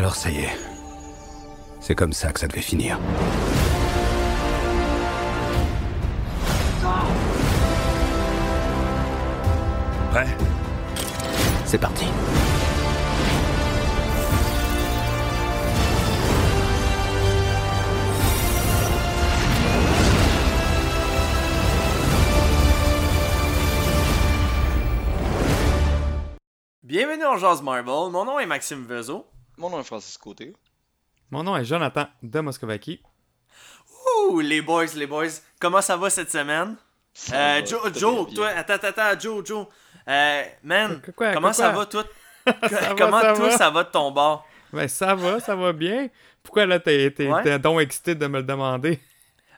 Alors ça y est. C'est comme ça que ça devait finir. Prêt? C'est parti. Bienvenue en Jazz Marvel. Mon nom est Maxime Vezo. Mon nom est Francis Côté. Mon nom est Jonathan de Moscovaki. Ouh, les boys, les boys. Comment ça va cette semaine? Ça Euh, va Joe, Joe, toi, attends, attends, attends, Joe, Joe. Euh, man, Quoi, quoi, comment quoi, ça quoi? va, toi? va, comment ça toi, va? ça va de ton bord? Ben ça va, ça va bien. Pourquoi là t'es t'es- Ouais. t'es donc excité de me le demander?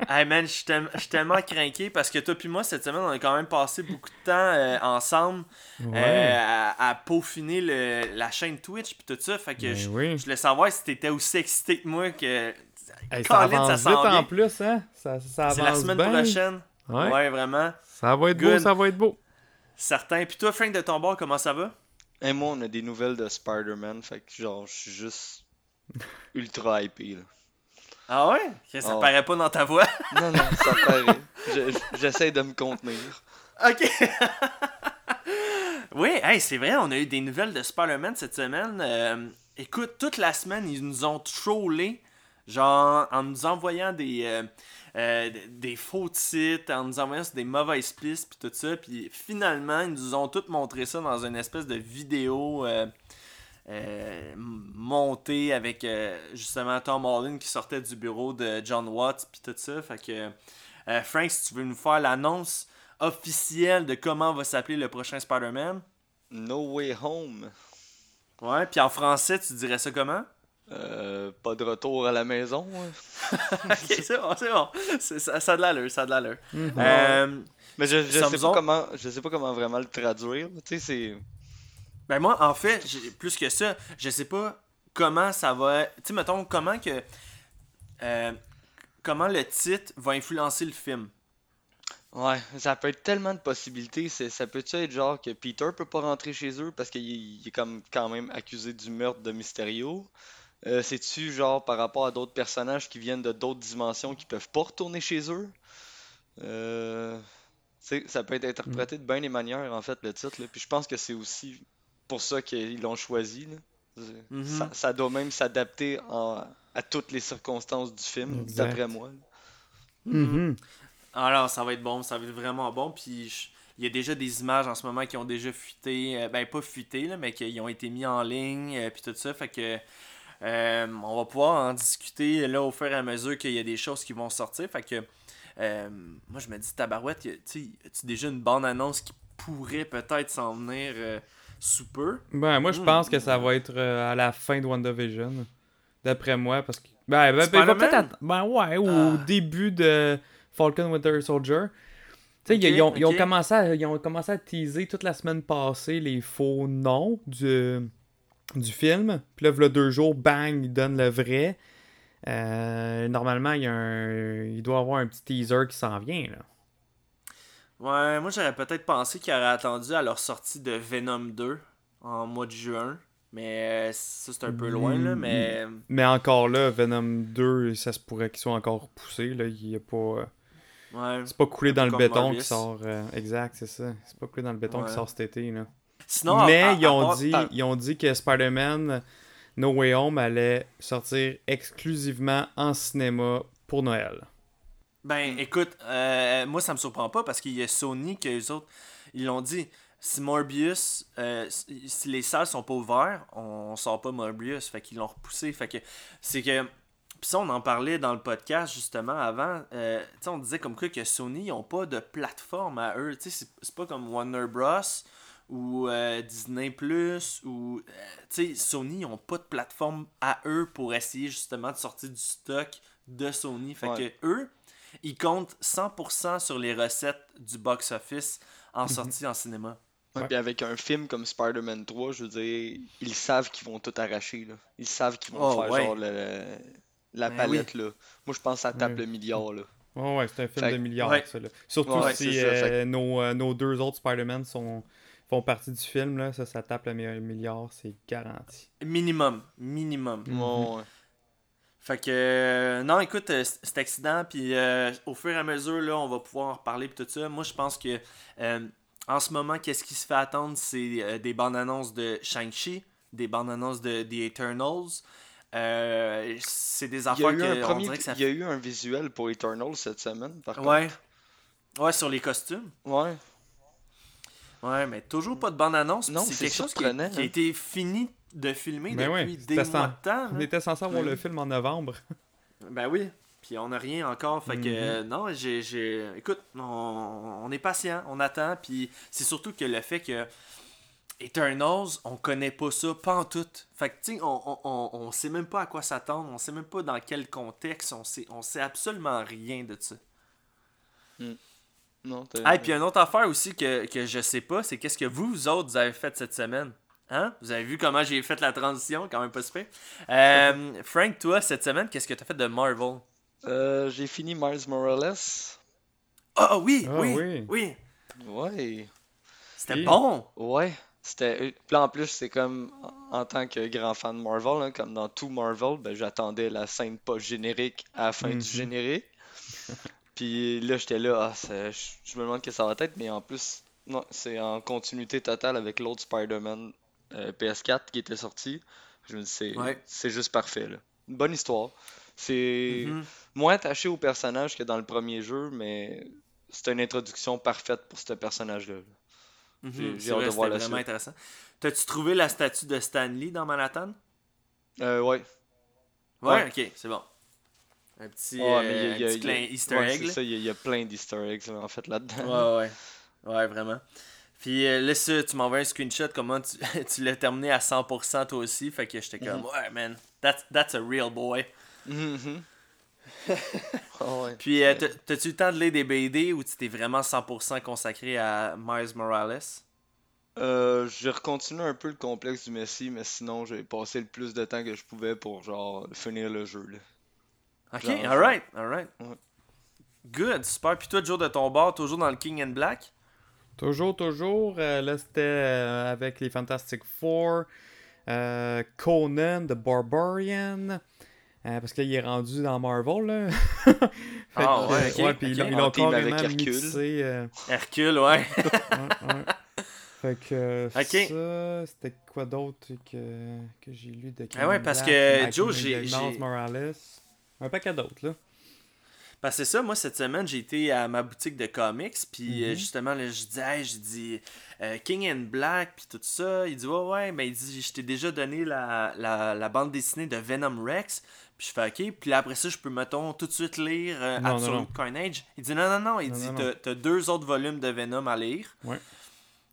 Hey man, je suis tellement craqué parce que toi puis moi, cette semaine, on a quand même passé beaucoup de temps euh, ensemble euh, à, à peaufiner le- la chaîne Twitch puis tout ça. Fait que Ben je, oui. je voulais savoir si t'étais aussi excité que moi que... Hey, ça avance ça vite bien. en plus, hein? Ça, ça avance C'est la semaine bien. prochaine. Ouais. ouais, vraiment. Ça va être beau, ça va être beau. Certain. Puis toi, Frank de ton bord, comment ça va? Et moi, on a des nouvelles de Spider-Man, fait que genre, je suis juste ultra hypé, là. Ah ouais? Ça Ah paraît pas dans ta voix? Non, non, ça paraît. Je- je- J'essaie de me contenir. ok. oui, hey, c'est vrai, on a eu des nouvelles de Spider-Man cette semaine. Euh, écoute, toute la semaine, ils nous ont trollé, genre en nous envoyant des, euh, euh, des faux titres, en nous envoyant sur des mauvaises pistes, puis tout ça. Puis finalement, ils nous ont tout montré ça dans une espèce de vidéo. Euh, m- montée avec euh, justement Tom Holland qui sortait du bureau de John Watts puis tout ça. Fait que euh, Frank, si tu veux nous faire l'annonce officielle de comment va s'appeler le prochain Spider-Man. No Way Home. Ouais, puis en français, tu dirais ça comment? Euh, pas de retour à la maison. ok, c'est bon, c'est bon. Ça, ça a de l'allure, ça a de l'allure. Euh, Mais je, je sais pas comment, je sais pas comment vraiment le traduire. Tu sais, c'est. Ben moi, en fait, plus que ça, je sais pas comment ça va... Tu sais, mettons, comment que... euh, comment le titre va influencer le film. Ouais, ça peut être tellement de possibilités. Ça peut être genre que Peter peut pas rentrer chez eux parce qu'il est- comme quand même accusé du meurtre de Mysterio. Euh, c'est-tu genre par rapport à d'autres personnages qui viennent de d'autres dimensions qui peuvent pas retourner chez eux? Euh, ça peut être interprété de bien des manières en fait le titre. Puis je pense que c'est aussi pour ça qu'ils l'ont choisi. Mhm. ça, ça doit même s'adapter à toutes les circonstances du film, d'après moi. là. Mhm. Alors, ça va être bon, ça va être vraiment bon. Puis, je- il y a déjà des images en ce moment qui ont déjà fuité. euh, ben, pas fuité, là, mais qui ont été mis en ligne. euh, puis tout ça. Fait que. euh, on va pouvoir en discuter là au fur et à mesure qu'il y a des choses qui vont sortir. Fait que. euh, moi, je me dis, tabarouette, tu déjà une bande-annonce qui pourrait peut-être s'en venir euh, sous peu? Ben moi je Mm. pense que ça va être euh, à la fin de WandaVision. D'après moi, parce que. Ben, ben, ben, peut-être. att- Ben ouais, ou au Ah. début de Falcon Winter Soldier. Tu sais, ils- ont, ils ont ok. commencé à, ils ont commencé à teaser toute la semaine passée les faux noms du, du film. Puis là, voilà deux jours, bang, ils donnent le vrai. Euh, normalement, il, y a un, il doit y avoir un petit teaser qui s'en vient. Là. Ouais, moi j'aurais peut-être pensé qu'ils auraient attendu à leur sortie de Venom 2 en mois de juin. Mais euh, ça, c'est un peu loin, là. Mais. Mais encore là, Venom 2, ça se pourrait qu'il soit encore poussé. Là. Il est pas. euh, Ouais. C'est pas coulé dans le béton Morbius. qui sort. euh, exact, c'est ça. C'est pas coulé dans le béton Ouais. qui sort cet été. Là. Sinon, Mais à- ils, à ont dit, ils ont dit que Spider-Man No Way Home allait sortir exclusivement en cinéma pour Noël. Ben, écoute, euh, moi, ça me surprend pas parce qu'il y a Sony que les autres, ils l'ont dit. Si Morbius, euh, si les salles sont pas ouvertes, on sort pas Morbius. Fait qu'ils l'ont repoussé. Fait que c'est que. Puis ça, on en parlait dans le podcast justement avant. Euh, tu sais, on disait comme quoi que Sony, ils ont pas de plateforme à eux. Tu sais, c'est- pas comme Warner Bros. ou euh, Disney Plus ou euh, tu sais Sony ils ont pas de plateforme à eux pour essayer justement de sortir du stock de Sony fait Ouais. que eux ils comptent 100% sur les recettes du box office en sortie en cinéma Ouais, Ouais. Puis avec un film comme Spider-Man 3, je veux dire, ils savent qu'ils vont tout arracher. Là. Ils savent qu'ils vont Oh, faire ouais. genre le- la Ben palette. là. Moi, je pense que ça tape Ouais. le milliard. Là. Ouais, ouais, c'est un film Fait de ouais. ça. Là. Surtout Ouais, si ça, euh, fait nos, euh, nos deux autres Spider-Man sont font partie du film, là, ça, ça tape le milliard, c'est garanti. Minimum. Minimum. Ouais, ouais. Fait que, euh, non, écoute, euh, cet accident, puis euh, au fur et à mesure, là, on va pouvoir en reparler, puis tout ça. Moi, je pense que, euh, en ce moment, qu'est-ce qui se fait attendre, c'est des bandes annonces de Shang-Chi, des bandes annonces de The Eternals. C'est des affaires que, un on premier, dirait que ça il y a eu un visuel pour Eternal cette semaine, par contre. Ouais. Ouais, sur les costumes. Ouais. Ouais, mais toujours pas de bande annonce. Non, c'est quelque chose qui, qui a hein. été fini de filmer Ben depuis ouais, des mois de temps. On était censé avoir Oui. le film en novembre. Ben oui. Puis on n'a rien encore. Fait que, Mhm. euh, non, j'ai. j'ai- Écoute, on, on est patient, on attend. Puis c'est surtout que le fait que. Eternals, on connaît pas ça, pas en tout. Fait que, tu sais, on, on, on, on sait même pas à quoi s'attendre, on sait même pas dans quel contexte, on sait, on sait absolument rien de ça. Non, t'as- Ah, et puis une autre affaire aussi que, que je sais pas, c'est qu'est-ce que vous, vous autres, vous avez fait cette semaine? Hein? Vous avez vu comment j'ai fait la transition, quand même pas super. Euh, Frank, toi, cette semaine, qu'est-ce que t'as fait de Marvel? Euh, j'ai fini Miles Morales. Ah oui, Ah, oui, oui. oui, Ouais. C'était Oui. bon. Ouais. C'était. Puis là, en plus, c'est comme en tant que grand fan de Marvel, hein, comme dans tout Marvel, ben, j'attendais la scène post générique à la fin Mhm. du générique. Puis là, j'étais là, ah, je me demande que ça va être, mais en plus, non, c'est en continuité totale avec l'autre Spider-Man euh, PS4 qui était sorti. Je me dis, c'est juste parfait, là. Une bonne histoire. C'est Mhm. moins attaché au personnage que dans le premier jeu, mais c'est une introduction parfaite pour ce personnage-là. là. Mhm, J'ai- hâte de voir la vraiment suite. intéressant. T'as-tu trouvé la statue de Stanley dans Manhattan? Euh, ouais. Ouais, Ouais. ok, c'est bon. Un petit, Ouais, euh, y a- un il y a- petit y a- Easter ouais, egg. c'est là. ça, il y, a- plein d'easter eggs en fait là-dedans. Ouais, ouais. Ouais, vraiment. Puis euh, là, ça, tu m'envoies un screenshot, comment tu, tu l'as terminé à 100% toi aussi. Fait que j'étais comme, Mhm. ouais, man, that's, that's a real boy. Mhm. Ouais. Puis, euh, t'as- t'as-tu eu le temps de lire des BD ou tu t'es vraiment 100% consacré à Miles Morales? Euh, j'ai recontinué un peu le complexe du Messi, mais sinon j'ai passé le plus de temps que je pouvais pour genre finir le jeu. Là. Ok, alright, alright. Ouais. Good, super. Puis toi, Joe, de ton bord, toujours dans le King and Black? Toujours, toujours. euh, là, c'était euh, avec les Fantastic Four, euh, Conan the Barbarian. euh, parce que là, il est rendu dans Marvel, là. Ah, que, ouais, euh, ok, ouais, puis ils ok. l'ont- ils l'ont En team avec carrément Hercule. mixé. Hercule, ouais. ouais, ouais. Fait que euh, Ok. ça, c'était quoi d'autre que, que j'ai lu de Ah ouais, parce que, Joe, j'ai- Morales? Un paquet d'autres, là. Parce que c'est ça, moi, cette semaine, j'ai été à ma boutique de comics, puis euh, Mhm. justement, là, je dis, hey, je dis euh, King and Black, puis tout ça. Il dit, ouais, ouais, mais il dit, je t'ai déjà donné la, la, la bande dessinée de Venom Rex. Puis je fais, ok, puis là, après ça, je peux, mettons, tout de suite lire euh, Non, Absolute non. Carnage. Il dit, non, non, non, il dit, t'as deux autres volumes de Venom à lire. Ouais.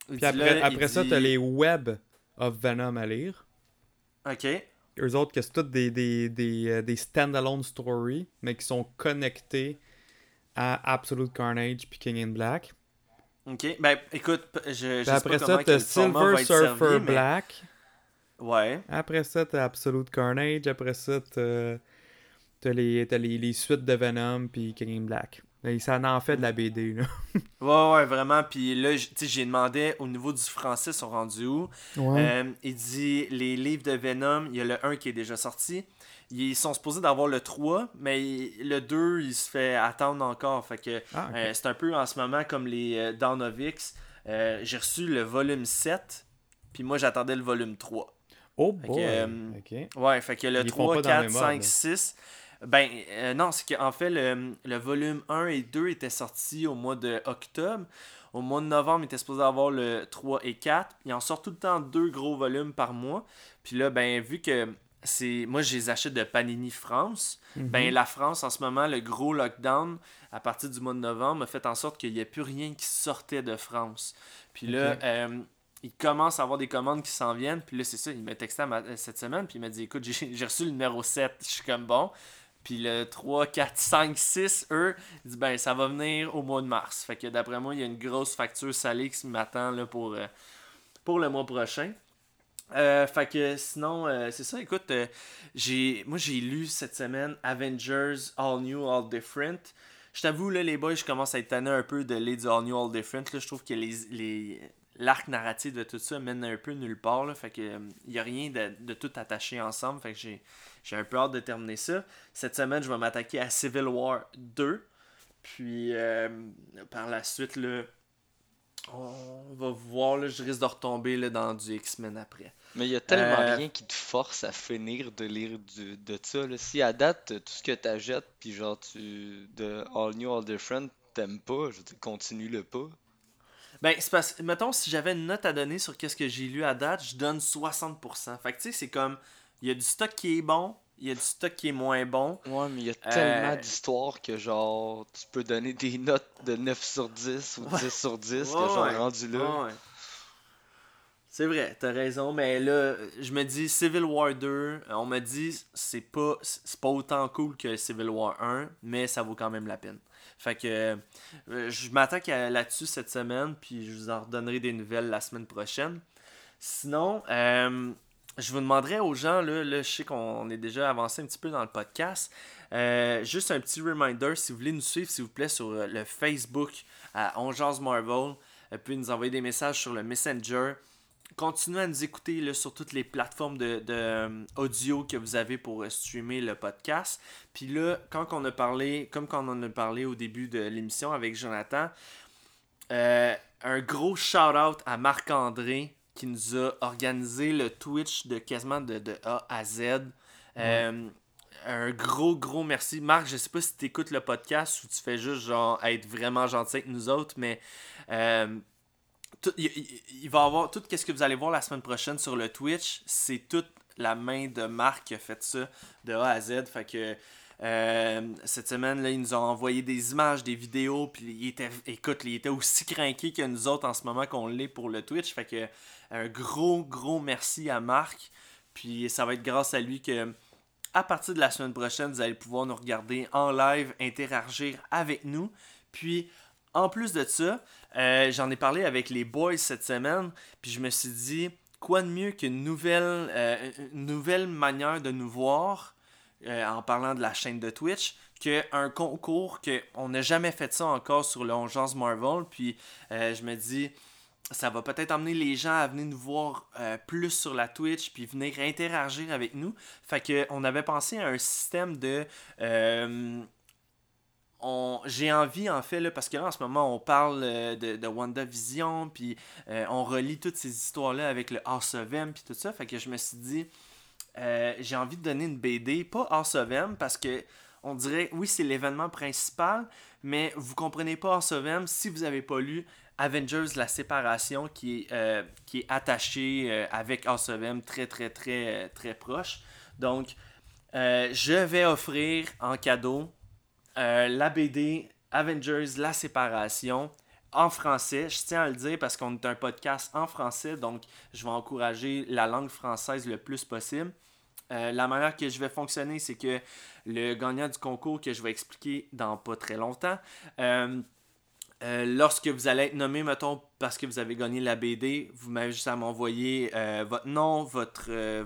Puis après, là, après il ça, dit- t'as les Web of Venom à lire. Ok. Eux autres, que c'est toutes des, des, des, euh, des stand-alone stories, mais qui sont connectés à Absolute Carnage puis King in Black. Ok. Ben, écoute, je, je Puis sais après pas ça, t'as Silver Surfer servi, mais- Black. Ouais. Après ça, t'as Absolute Carnage. Après ça, t'as t'as les, t'as les, les suites de Venom puis King in Black. Et ça en fait de la BD, là. Ouais, ouais, vraiment. Puis là, j'ai demandé au niveau du français, ils sont rendus où? Ouais. Euh, il dit les livres de Venom, il y a le 1 qui est déjà sorti. Ils sont supposés d'avoir le 3, mais le 2, il se fait attendre encore. Fait que ah, euh, c'est un peu en ce moment comme les euh, Dawn of X. Euh, j'ai reçu le volume 7, puis moi j'attendais le volume 3. oh boy. que, euh, ok. Ouais, fait que le Ils font 3, pas dans le 4, même 5, ordre. 6. Ben, euh, non, c'est qu'en fait, le, le volume 1 et 2 étaient sortis au mois de octobre. Au mois de novembre, il était supposé avoir le 3 et 4. Il en sort tout le temps deux gros volumes par mois. Puis là, ben, vu que c'est. Moi, je les achète de Panini France. Ben, Mhm. la France, en ce moment, le gros lockdown, à partir du mois de novembre, a fait en sorte qu'il n'y a plus rien qui sortait de France. Puis là, euh, il commence à avoir des commandes qui s'en viennent. Puis là, c'est ça, il m'a texté cette semaine. Puis il m'a dit Écoute, j'ai j'ai reçu le numéro 7. Je suis comme bon. Puis le 3, 4, 5, 6, eux, il dit Ben, ça va venir au mois de mars. Fait que d'après moi, il y a une grosse facture salée qui m'attend pour, euh, pour le mois prochain. Euh, fait que sinon, euh, c'est ça, écoute, j'ai moi j'ai lu cette semaine Avengers All New, All Different. Je t'avoue, là, les boys, je commence à être tanné un peu de lire du All New, All Different. Là, je trouve que les, les, l'arc narratif de tout ça mène un peu nulle part. Là, fait que il n'y a rien de, de, tout attaché ensemble. Fait que j'ai, j'ai un peu hâte de terminer ça. Cette semaine, je vais m'attaquer à Civil War 2. Puis par la suite, là, on va voir, là, je risque de retomber là, dans du X-Men après. Mais il y a tellement rien qui te force à finir de lire du, de ça. Là. Si à date, tout ce que tu jettes, puis genre tu. de All New, All Different, t'aimes pas, je continue le pas. Ben, c'est parce mettons, si j'avais une note à donner sur qu'est-ce que j'ai lu à date, je donne 60%. Fait que tu sais, c'est comme, il y a du stock qui est bon, il y a du stock qui est moins bon. Ouais, mais il y a tellement d'histoires que genre, tu peux donner des notes de 9 sur 10 ou 10 sur 10 que genre rendu là. C'est vrai, t'as raison, mais là, je me dis Civil War 2, on m'a dit c'est pas c'est pas autant cool que Civil War 1, mais ça vaut quand même la peine. Fait que euh, je m'attaque là-dessus cette semaine, puis je vous en redonnerai des nouvelles la semaine prochaine. Sinon, euh, je vous demanderais aux gens, là, là je sais qu'on est déjà avancé un petit peu dans le podcast, euh, juste un petit reminder, si vous voulez nous suivre, s'il vous plaît, sur le Facebook à Marvel, puis nous envoyer des messages sur le Messenger continuez à nous écouter sur toutes les plateformes de, euh, audio que vous avez pour euh, streamer le podcast. Puis là, quand on a parlé, comme quand on en a parlé au début de l'émission avec Jonathan, euh, un gros shout-out à Marc-André qui nous a organisé le Twitch de quasiment de, A à Z. un gros, gros merci. Marc, je sais pas si tu écoutes le podcast ou tu fais juste genre être vraiment gentil avec nous autres, mais il, va avoir tout ce que vous allez voir la semaine prochaine sur le Twitch, c'est toute la main de Marc qui a fait ça de A à Z. Fait que euh, cette semaine, là, ils nous ont envoyé des images, des vidéos, puis écoute, il était aussi craqué que nous autres en ce moment qu'on l'est pour le Twitch. Fait que un gros, gros merci à Marc. Puis ça va être grâce à lui que à partir de la semaine prochaine, vous allez pouvoir nous regarder en live, interagir avec nous. Puis en plus de ça, euh, j'en ai parlé avec les boys cette semaine, puis je me suis dit, quoi de mieux qu'une nouvelle, euh, nouvelle manière de nous voir euh, en parlant de la chaîne de Twitch qu'un concours qu'on n'a jamais fait ça encore sur le Marvel. Puis je me dis, ça va peut-être amener les gens à venir nous voir plus sur la Twitch puis venir interagir avec nous. Fait que on avait pensé à un système de j'ai envie en fait là, parce que là en ce moment on parle euh, de, de WandaVision puis euh, on relie toutes ces histoires là avec le House of M puis tout ça fait que je me suis dit euh, j'ai envie de donner une BD pas House of M parce que on dirait oui c'est l'événement principal mais vous comprenez pas House of M si vous avez pas lu Avengers la séparation qui est qui est attaché avec House of M très très très très proche. Donc je vais offrir en cadeau euh, la BD Avengers La Séparation en français. Je tiens à le dire parce qu'on est un podcast en français, donc je vais encourager la langue française le plus possible. Euh, la manière que je vais fonctionner, c'est que le gagnant du concours que je vais expliquer dans pas très longtemps, euh, lorsque vous allez être nommé, mettons, parce que vous avez gagné la BD, vous m'avez juste à m'envoyer votre nom, ben,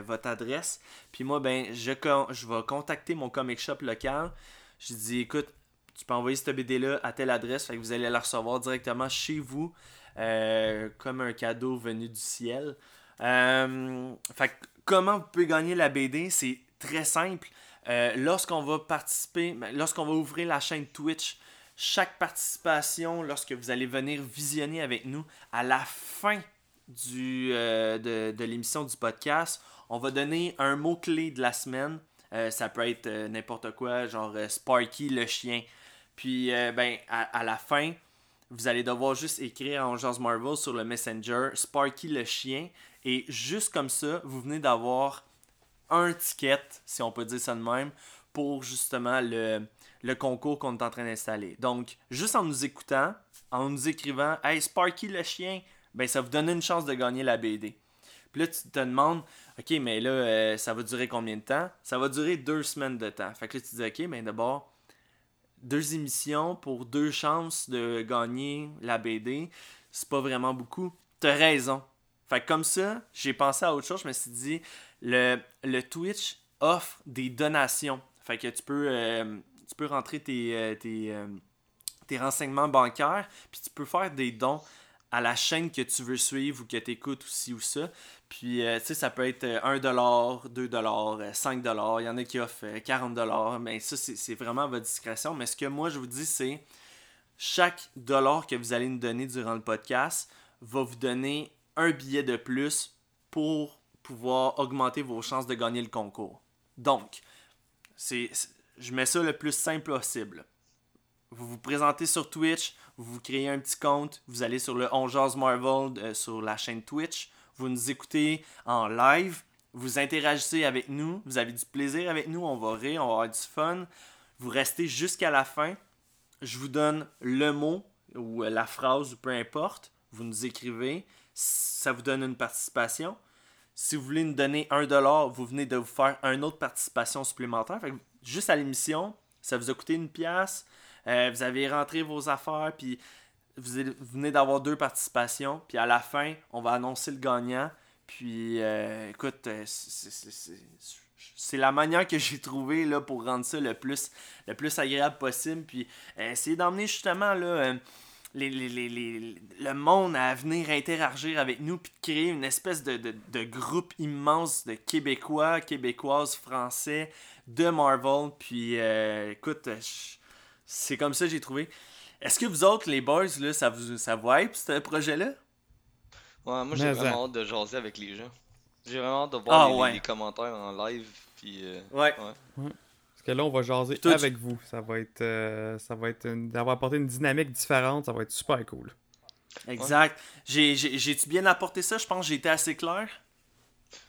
votre adresse. Puis moi, ben, je, je vais contacter mon comic shop local. J'ai dit, écoute, tu peux envoyer cette BD-là à telle adresse, fait que vous allez la recevoir directement chez vous, euh, comme un cadeau venu du ciel. Euh, fait que comment vous pouvez gagner la BD, c'est très simple. Euh, lorsqu'on va participer, ben, lorsqu'on va ouvrir la chaîne Twitch, chaque participation, lorsque vous allez venir visionner avec nous, à la fin du, de, de l'émission du podcast, on va donner un mot-clé de la semaine ça peut être n'importe quoi, genre Sparky le chien. Puis, ben, à, la fin, vous allez devoir juste écrire en Jazz Marvel sur le Messenger Sparky le chien. Et juste comme ça, vous venez d'avoir un ticket, si on peut dire ça de même, pour justement le, le concours qu'on est en train d'installer. Donc, juste en nous écoutant, en nous écrivant Hey Sparky le chien, ben ça vous donne une chance de gagner la BD. Puis là, tu te demandes OK, mais là, euh, ça va durer combien de temps? Ça va durer deux semaines de temps. Fait que là, tu dis, OK, mais d'abord, deux émissions pour deux chances de gagner la BD, c'est pas vraiment beaucoup. T'as raison. Fait que comme ça, j'ai pensé à autre chose. Je me suis dit, le, le Twitch offre des donations. Fait que tu peux, euh, tu peux rentrer tes, euh, tes, tes renseignements bancaires, puis tu peux faire des dons à la chaîne que tu veux suivre ou que tu écoutes aussi ou ça. Puis, euh, tu sais, ça peut être 1$, 2$, 5$. Il y en a qui offrent 40$. Mais ça, c'est vraiment à votre discrétion. Mais ce que moi, je vous dis, c'est chaque dollar que vous allez nous donner durant le podcast va vous donner un billet de plus pour pouvoir augmenter vos chances de gagner le concours. Donc, c'est, je mets ça le plus simple possible. Vous vous présentez sur Twitch, vous créez un petit compte, vous allez sur le Ongeaz Marvel euh, sur la chaîne Twitch, vous nous écoutez en live, vous interagissez avec nous, vous avez du plaisir avec nous, on va rire, on va avoir du fun. Vous restez jusqu'à la fin. Je vous donne le mot ou la phrase ou peu importe. Vous nous écrivez. Ça vous donne une participation. Si vous voulez nous donner un dollar, vous venez de vous faire une autre participation supplémentaire. juste à l'émission, ça vous a coûté une pièce. Euh, vous avez rentré vos affaires, puis vous, venez d'avoir deux participations. Puis à la fin, on va annoncer le gagnant. Puis euh, écoute, euh, c'est la manière que j'ai trouvé là, pour rendre ça le plus, le plus agréable possible. Puis essayer d'emmener justement là les, le monde à venir interagir avec nous puis de créer une espèce de, de, groupe immense de Québécois, Québécoises, Français de Marvel. Puis euh, écoute, c'est comme ça que j'ai trouvé. Est-ce que vous autres, les boys, là, ça vous, ça vous hype, ce projet-là? Ouais, moi j'ai vraiment hâte de jaser avec les gens. J'ai vraiment hâte de voir ah, les, commentaires en live. Puis, euh, ouais. ouais que là, on va jaser avec vous. Ça va être, euh, ça va être d'avoir apporté une dynamique différente. Ça va être super cool. Exact. J'ai-tu bien apporté ça? Je pense que j'ai été assez clair.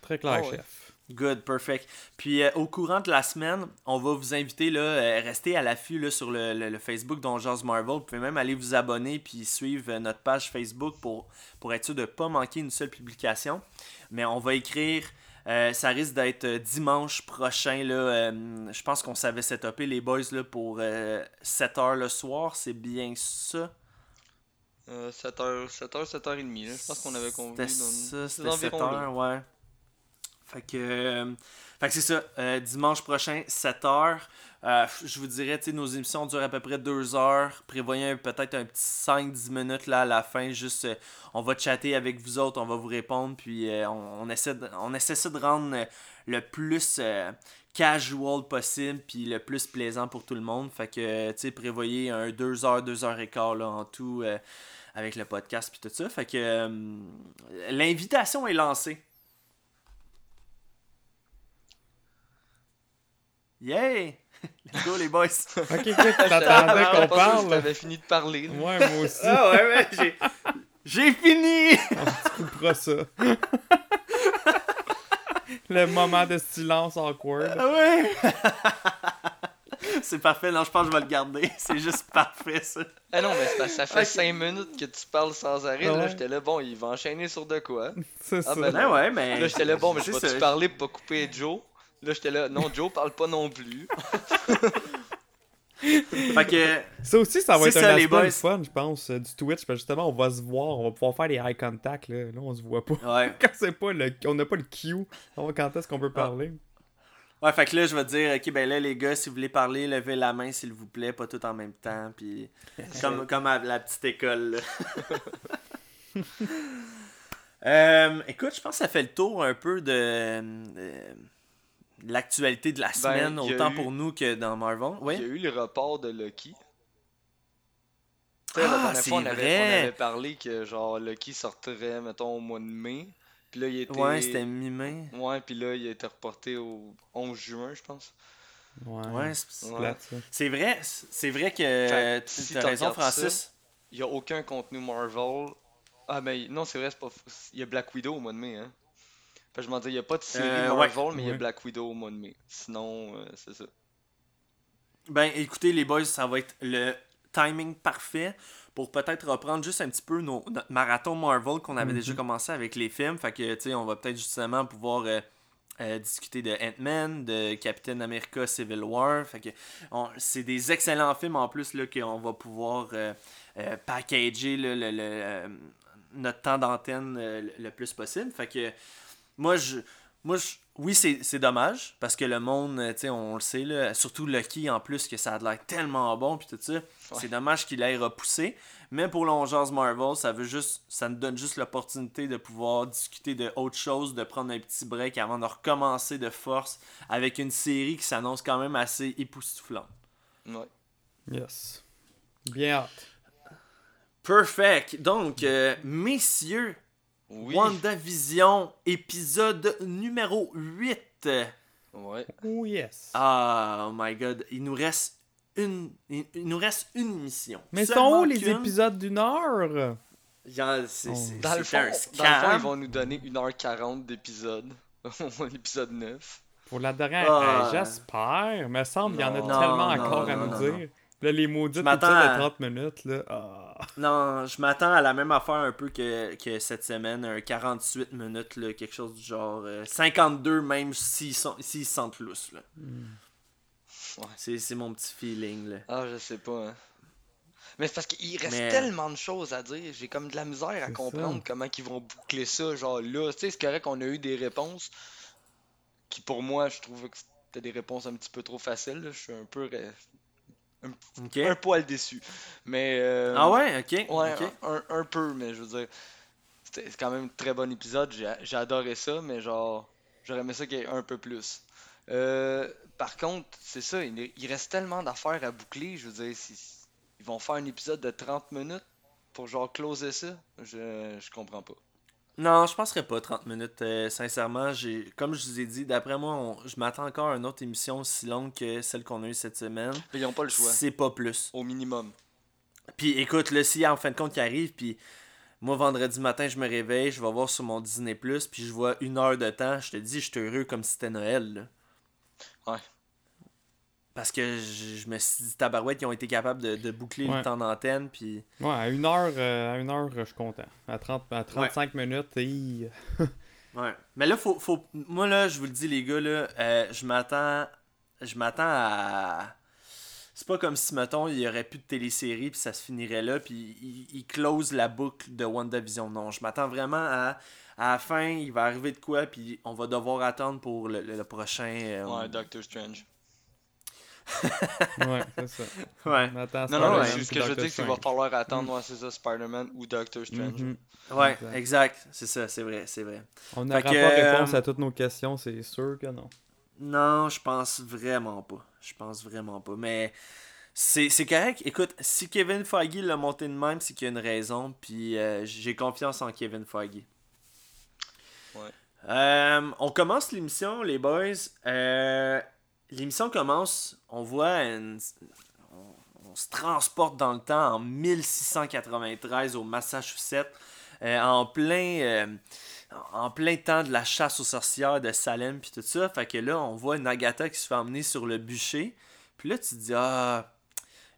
Très clair, ah chef. Good, perfect. Puis euh, au courant de la semaine, on va vous inviter là, euh, rester à l'affût sur le, le, Facebook d'Ongeance Marvel. Vous pouvez même aller vous abonner puis suivre notre page Facebook pour, pour être sûr de ne pas manquer une seule publication. Mais on va écrire euh, ça risque d'être euh, dimanche prochain. Là, euh, je pense qu'on savait setuper les boys là, pour 7h le soir. C'est bien ça? 7h, 7h, 7h30. Je pense qu'on avait convenu. C'était ça, c'était 7h, ouais. Fait que, fait que c'est ça. dimanche prochain, 7h. Euh, je vous dirais, nos émissions durent à peu près deux heures. Prévoyez peut-être un petit 5-10 minutes là à la fin. Juste, euh, on va chatter avec vous autres, on va vous répondre. Puis euh, on, essaie de, on essaie de rendre le plus casual possible. Puis le plus plaisant pour tout le monde. Fait que, tu sais, prévoyez un 2 heures, 2 heures et quart là, en tout avec le podcast. Puis tout ça. Fait que l'invitation est lancée. Yay! Let's go, les boys. ok, ok, t'attendais qu'on parle. T'avais fini de parler. Ouais, moi aussi. Ah ouais, ouais, j'ai. J'ai fini! On coupera ça. Le moment de silence awkward. Ah ouais! c'est parfait, non, je pense que je vais le garder. C'est juste parfait, ça. Ah non, mais ça fait 5 minutes que tu parles sans arrêt. Là, j'étais là, bon, il va enchaîner sur de quoi. C'est ah, ça. Ben, ouais, mais. Là, j'étais là, bon, mais je vais-tu parler pour pas couper Joe? Là, j'étais là, non, Joe parle pas non plus. fait que, ça aussi, ça va être un aspect fun, je pense, euh, du Twitch. Parce justement, on va se voir, on va pouvoir faire des eye contact. Là, là on se voit pas. Ouais. quand c'est pas le, on n'a pas le cue, on va quand est-ce qu'on peut parler. Ouais, fait que là, je vais dire, ok, ben là, les gars, si vous voulez parler, levez la main, s'il vous plaît, pas tout en même temps. Puis, comme, comme à la petite école. euh, écoute, je pense que ça fait le tour un peu de. Euh, l'actualité de la ben, semaine, autant pour nous que dans Marvel. Il y a eu le report de Lucky. Ah, c'est vrai. on avait parlé que genre Lucky sortirait, mettons, au mois de mai. Puis là, il était... Ouais, c'était mi-mai. Ouais, puis là, il a été reporté au 11 juin, je pense. Ouais, c'est vrai, c'est vrai que tu as raison, Francis. Il n'y a aucun contenu Marvel. Ah, mais non, c'est vrai, c'est pas. Il y a Black Widow au mois de mai, hein je m'en dis, il n'y a pas de série euh, Marvel, mais il y a Black Widow au mois de mai. Sinon, euh, c'est ça. Ben, écoutez, les boys, ça va être le timing parfait pour peut-être reprendre juste un petit peu nos, notre marathon Marvel qu'on avait déjà mhm. commencé avec les films. Fait que, tu sais, on va peut-être justement pouvoir euh, discuter de Ant-Man, de Captain America Civil War. Fait que c'est des excellents films en plus là, qu'on va pouvoir packager le, notre temps d'antenne le plus possible. Fait que moi, je, moi, je- oui, c'est c'est dommage, parce que le monde, euh, tu sais, on le sait, là, surtout Lucky en plus, que ça a l'air tellement bon, puis tout ça. C'est dommage qu'il ait repoussé. Mais pour l'Ongeance Marvel, ça veut juste, ça nous donne juste l'opportunité de pouvoir discuter de autre chose, de prendre un petit break avant de recommencer de force avec une série qui s'annonce quand même assez époustouflante. Ouais. Yes. Bien hâte. Perfect. Donc, euh, messieurs, Oui. WandaVision, épisode numéro 8. Ouais. Oh yes. Ah, oh my god, il nous reste une, il, il nous reste une émission. Mais sont où les épisodes d'une heure? Genre, c'est, Oh. Dans le, fond, un dans le fond, ils vont nous donner 1h40 d'épisode. L'épisode 9. Pour la dernière, Ah. euh, j'espère. Me semble qu'il y en a Non. tellement Non, encore à non, nous non, dire. Là, les maudits Je épisodes à- de 30 minutes, là. Ah. Non, je m'attends à la même affaire un peu que, que cette semaine, un 48 minutes, là, quelque chose du genre. euh, 52 même s'ils sont- s'ils se sentent lousses. Là. Ouais. C'est, c'est mon petit feeling. Là. Ah, je sais pas, hein. Mais c'est parce qu'il reste Mais- tellement de choses à dire. J'ai comme de la misère à C'est comprendre ça. comment ils vont boucler ça. Genre là, tu sais, c'est correct qu'on a eu des réponses qui, pour moi, je trouve que c'était des réponses un petit peu trop faciles. là. Je suis un peu. Un poil déçu. Mais. euh, Ah ouais, ok. Ouais, un, un peu, mais je veux dire, c'était c'est quand même un très bon épisode. J'ai adoré ça, mais genre, j'aurais aimé ça qu'il y ait un peu plus. Euh, par contre, c'est ça, il, il reste tellement d'affaires à boucler. Je veux dire, si- ils vont faire un épisode de 30 minutes pour genre closer ça. Je, je comprends pas. Non, je penserais pas 30 minutes. euh, sincèrement, j'ai comme je vous ai dit, d'après moi, on- je m'attends encore à une autre émission aussi longue que celle qu'on a eue cette semaine. Mais ils n'ont pas le choix, C'est pas plus. au minimum. Puis écoute, là, s'il y a en fin de compte qui arrive, puis moi, vendredi matin, je me réveille, je vais voir sur mon Disney+, puis je vois une heure de temps, je te dis, je suis heureux comme si c'était Noël, là. Parce que je, je me suis dit, tabarouette, ils ont été capables de, de boucler Ouais. le temps d'antenne, puis... Ouais, à une heure, euh, à une heure, je suis content. À, 30, à 35 minutes, et... Ouais. Mais là, faut, faut... Moi, là, je vous le dis, les gars, là, euh, je m'attends... Je m'attends à... C'est pas comme si, mettons, il y aurait plus de télésérie, puis ça se finirait là, puis il, il close la boucle de WandaVision. Non, je m'attends vraiment à... À la fin, il va arriver de quoi, puis on va devoir attendre pour le, le- le prochain... euh, Ouais, Doctor Strange. Ouais, c'est ça. Ouais. On attend Non, non, ce que je veux dire, c'est qu'il va Strange. falloir attendre, ouais, c'est ça, Spider-Man ou Doctor Strange. Mhm. Ouais, Exact. C'est ça, c'est vrai, c'est vrai. On n'aura pas que, réponse euh, à toutes nos questions, c'est sûr que non. Non, je pense vraiment pas. Je pense vraiment pas. Mais c'est c'est correct. Écoute, si Kevin Feige l'a monté de même, c'est qu'il y a une raison. Puis euh, j'ai confiance en Kevin Feige. Ouais. Euh, on commence l'émission, les boys. Euh, l'émission commence. On voit une- on, se transporte dans le temps en 1693 au Massachusetts. euh, en plein euh, en plein temps de la chasse aux sorcières de Salem puis tout ça. Fait que là, on voit une Agatha qui se fait emmener sur le bûcher. Puis là, tu te dis, ah,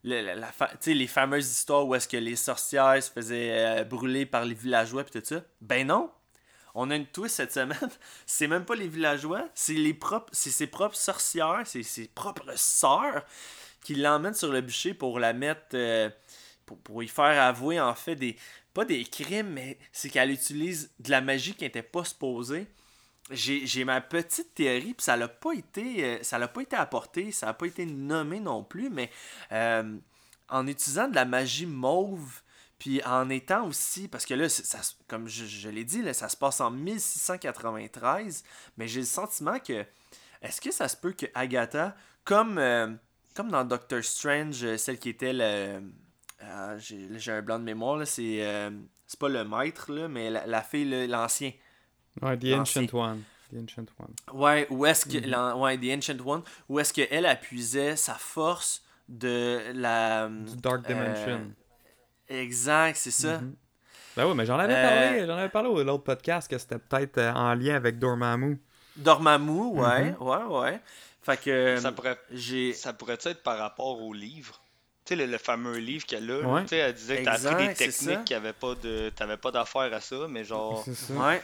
le- la, les fameuses histoires où est-ce que les sorcières se faisaient euh, brûler par les villageois puis tout ça. Ben non! On a une twist cette semaine. C'est même pas les villageois, c'est les propres, c'est ses propres sorcières, c'est ses propres sœurs qui l'emmènent sur le bûcher pour la mettre, euh, pour, y faire avouer en fait des, pas des crimes, mais c'est qu'elle utilise de la magie qui n'était pas supposée. J'ai ma petite théorie, puis ça n'a pas été euh, ça l'a pas été apporté, ça n'a pas été nommé non plus, mais euh, en utilisant de la magie mauve, puis en étant aussi, parce que là, ça, comme je, je l'ai dit, là, ça se passe en 1693, mais j'ai le sentiment que, est-ce que ça se peut que Agatha, comme, euh, comme dans Doctor Strange, euh, celle qui était le... euh, j'ai là, j'ai un blanc de mémoire, là, c'est... euh, c'est pas le maître, là, mais la, la fille, l'ancien. Ouais, The. Ancient One. The Ancient One. Ouais, où est-ce que. l'an- Ouais, The Ancient One. Où est-ce qu'elle appuisait sa force de la. Du Dark Dimension. Exact, c'est ça. Mhm. Ben oui, mais j'en avais Euh, parlé, j'en avais parlé au l'autre podcast que c'était peut-être euh, en lien avec Dormammu. Dormammu, ouais, Mhm. ouais, ouais. Fait que. Ça pourrait, J'ai. ça pourrait être par rapport au livre. Tu sais, le, le fameux livre qu'elle a. là, Ouais. Tu sais, elle disait que t'as appris des techniques qui avaient pas de. T'avais pas d'affaire à ça, mais genre. C'est ça. Ouais.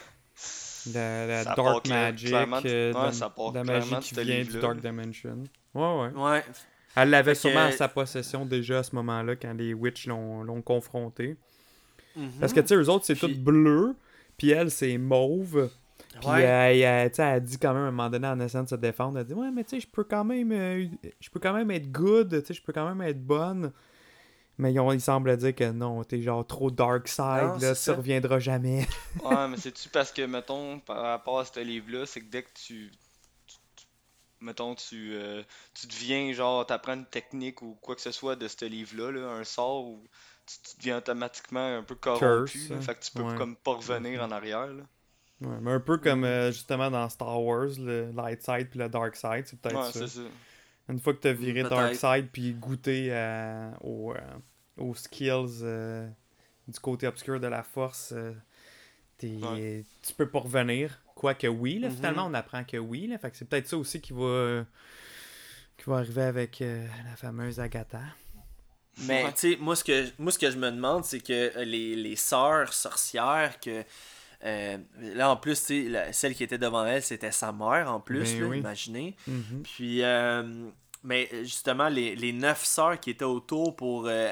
La, la Ça Dark Magic, euh, ouais, la- ça la clairement magie qui ce vient du. Dark Dimension. Ouais, ouais. Ouais. Elle l'avait que- sûrement à sa possession déjà à ce moment-là quand les Witch l'ont l'ont confronté. Mhm. Parce que, tu sais, eux autres, c'est Puis- tout bleu, puis elle, c'est mauve. Puis Ouais. euh, elle, elle, tu sais, elle dit quand même à un moment donné en essayant de se défendre, elle dit ouais mais tu sais je peux quand même euh, je peux quand même être good, tu sais je peux quand même être bonne. Mais ils, ont- ils semblent dire que non, t'es genre trop dark side, Non, là, ça. reviendras jamais. Ouais, mais c'est-tu parce que, mettons, par rapport à ce livre-là, c'est que dès que tu- mettons, tu, euh, tu deviens, genre, t'apprends une technique ou quoi que ce soit de ce livre-là, là, un sort, ou tu, tu deviens automatiquement un peu corrompu, Curse, là, hein. fait que tu peux Ouais. comme pas revenir en arrière, là. Ouais, mais un peu comme euh, justement dans Star Wars, le light side puis le dark side, c'est peut-être Ouais, ça. Une fois que t'as viré dark side puis goûté euh, aux, euh, aux skills euh, du côté obscur de la force, euh, tu peux pas revenir. Quoique oui, là, Mhm. finalement on apprend que oui, là, fait que c'est peut-être ça aussi qui va, qui va arriver avec euh, la fameuse Agatha. Mais Ouais. tu sais, moi ce que moi ce que je me demande, c'est que euh, les, les sœurs sorcières que euh, là en plus, tu sais, la- celle qui était devant elle, c'était sa mère en plus, Ben là, oui. imaginez. Mhm. Puis euh, mais justement les, les neuf sœurs qui étaient autour pour euh,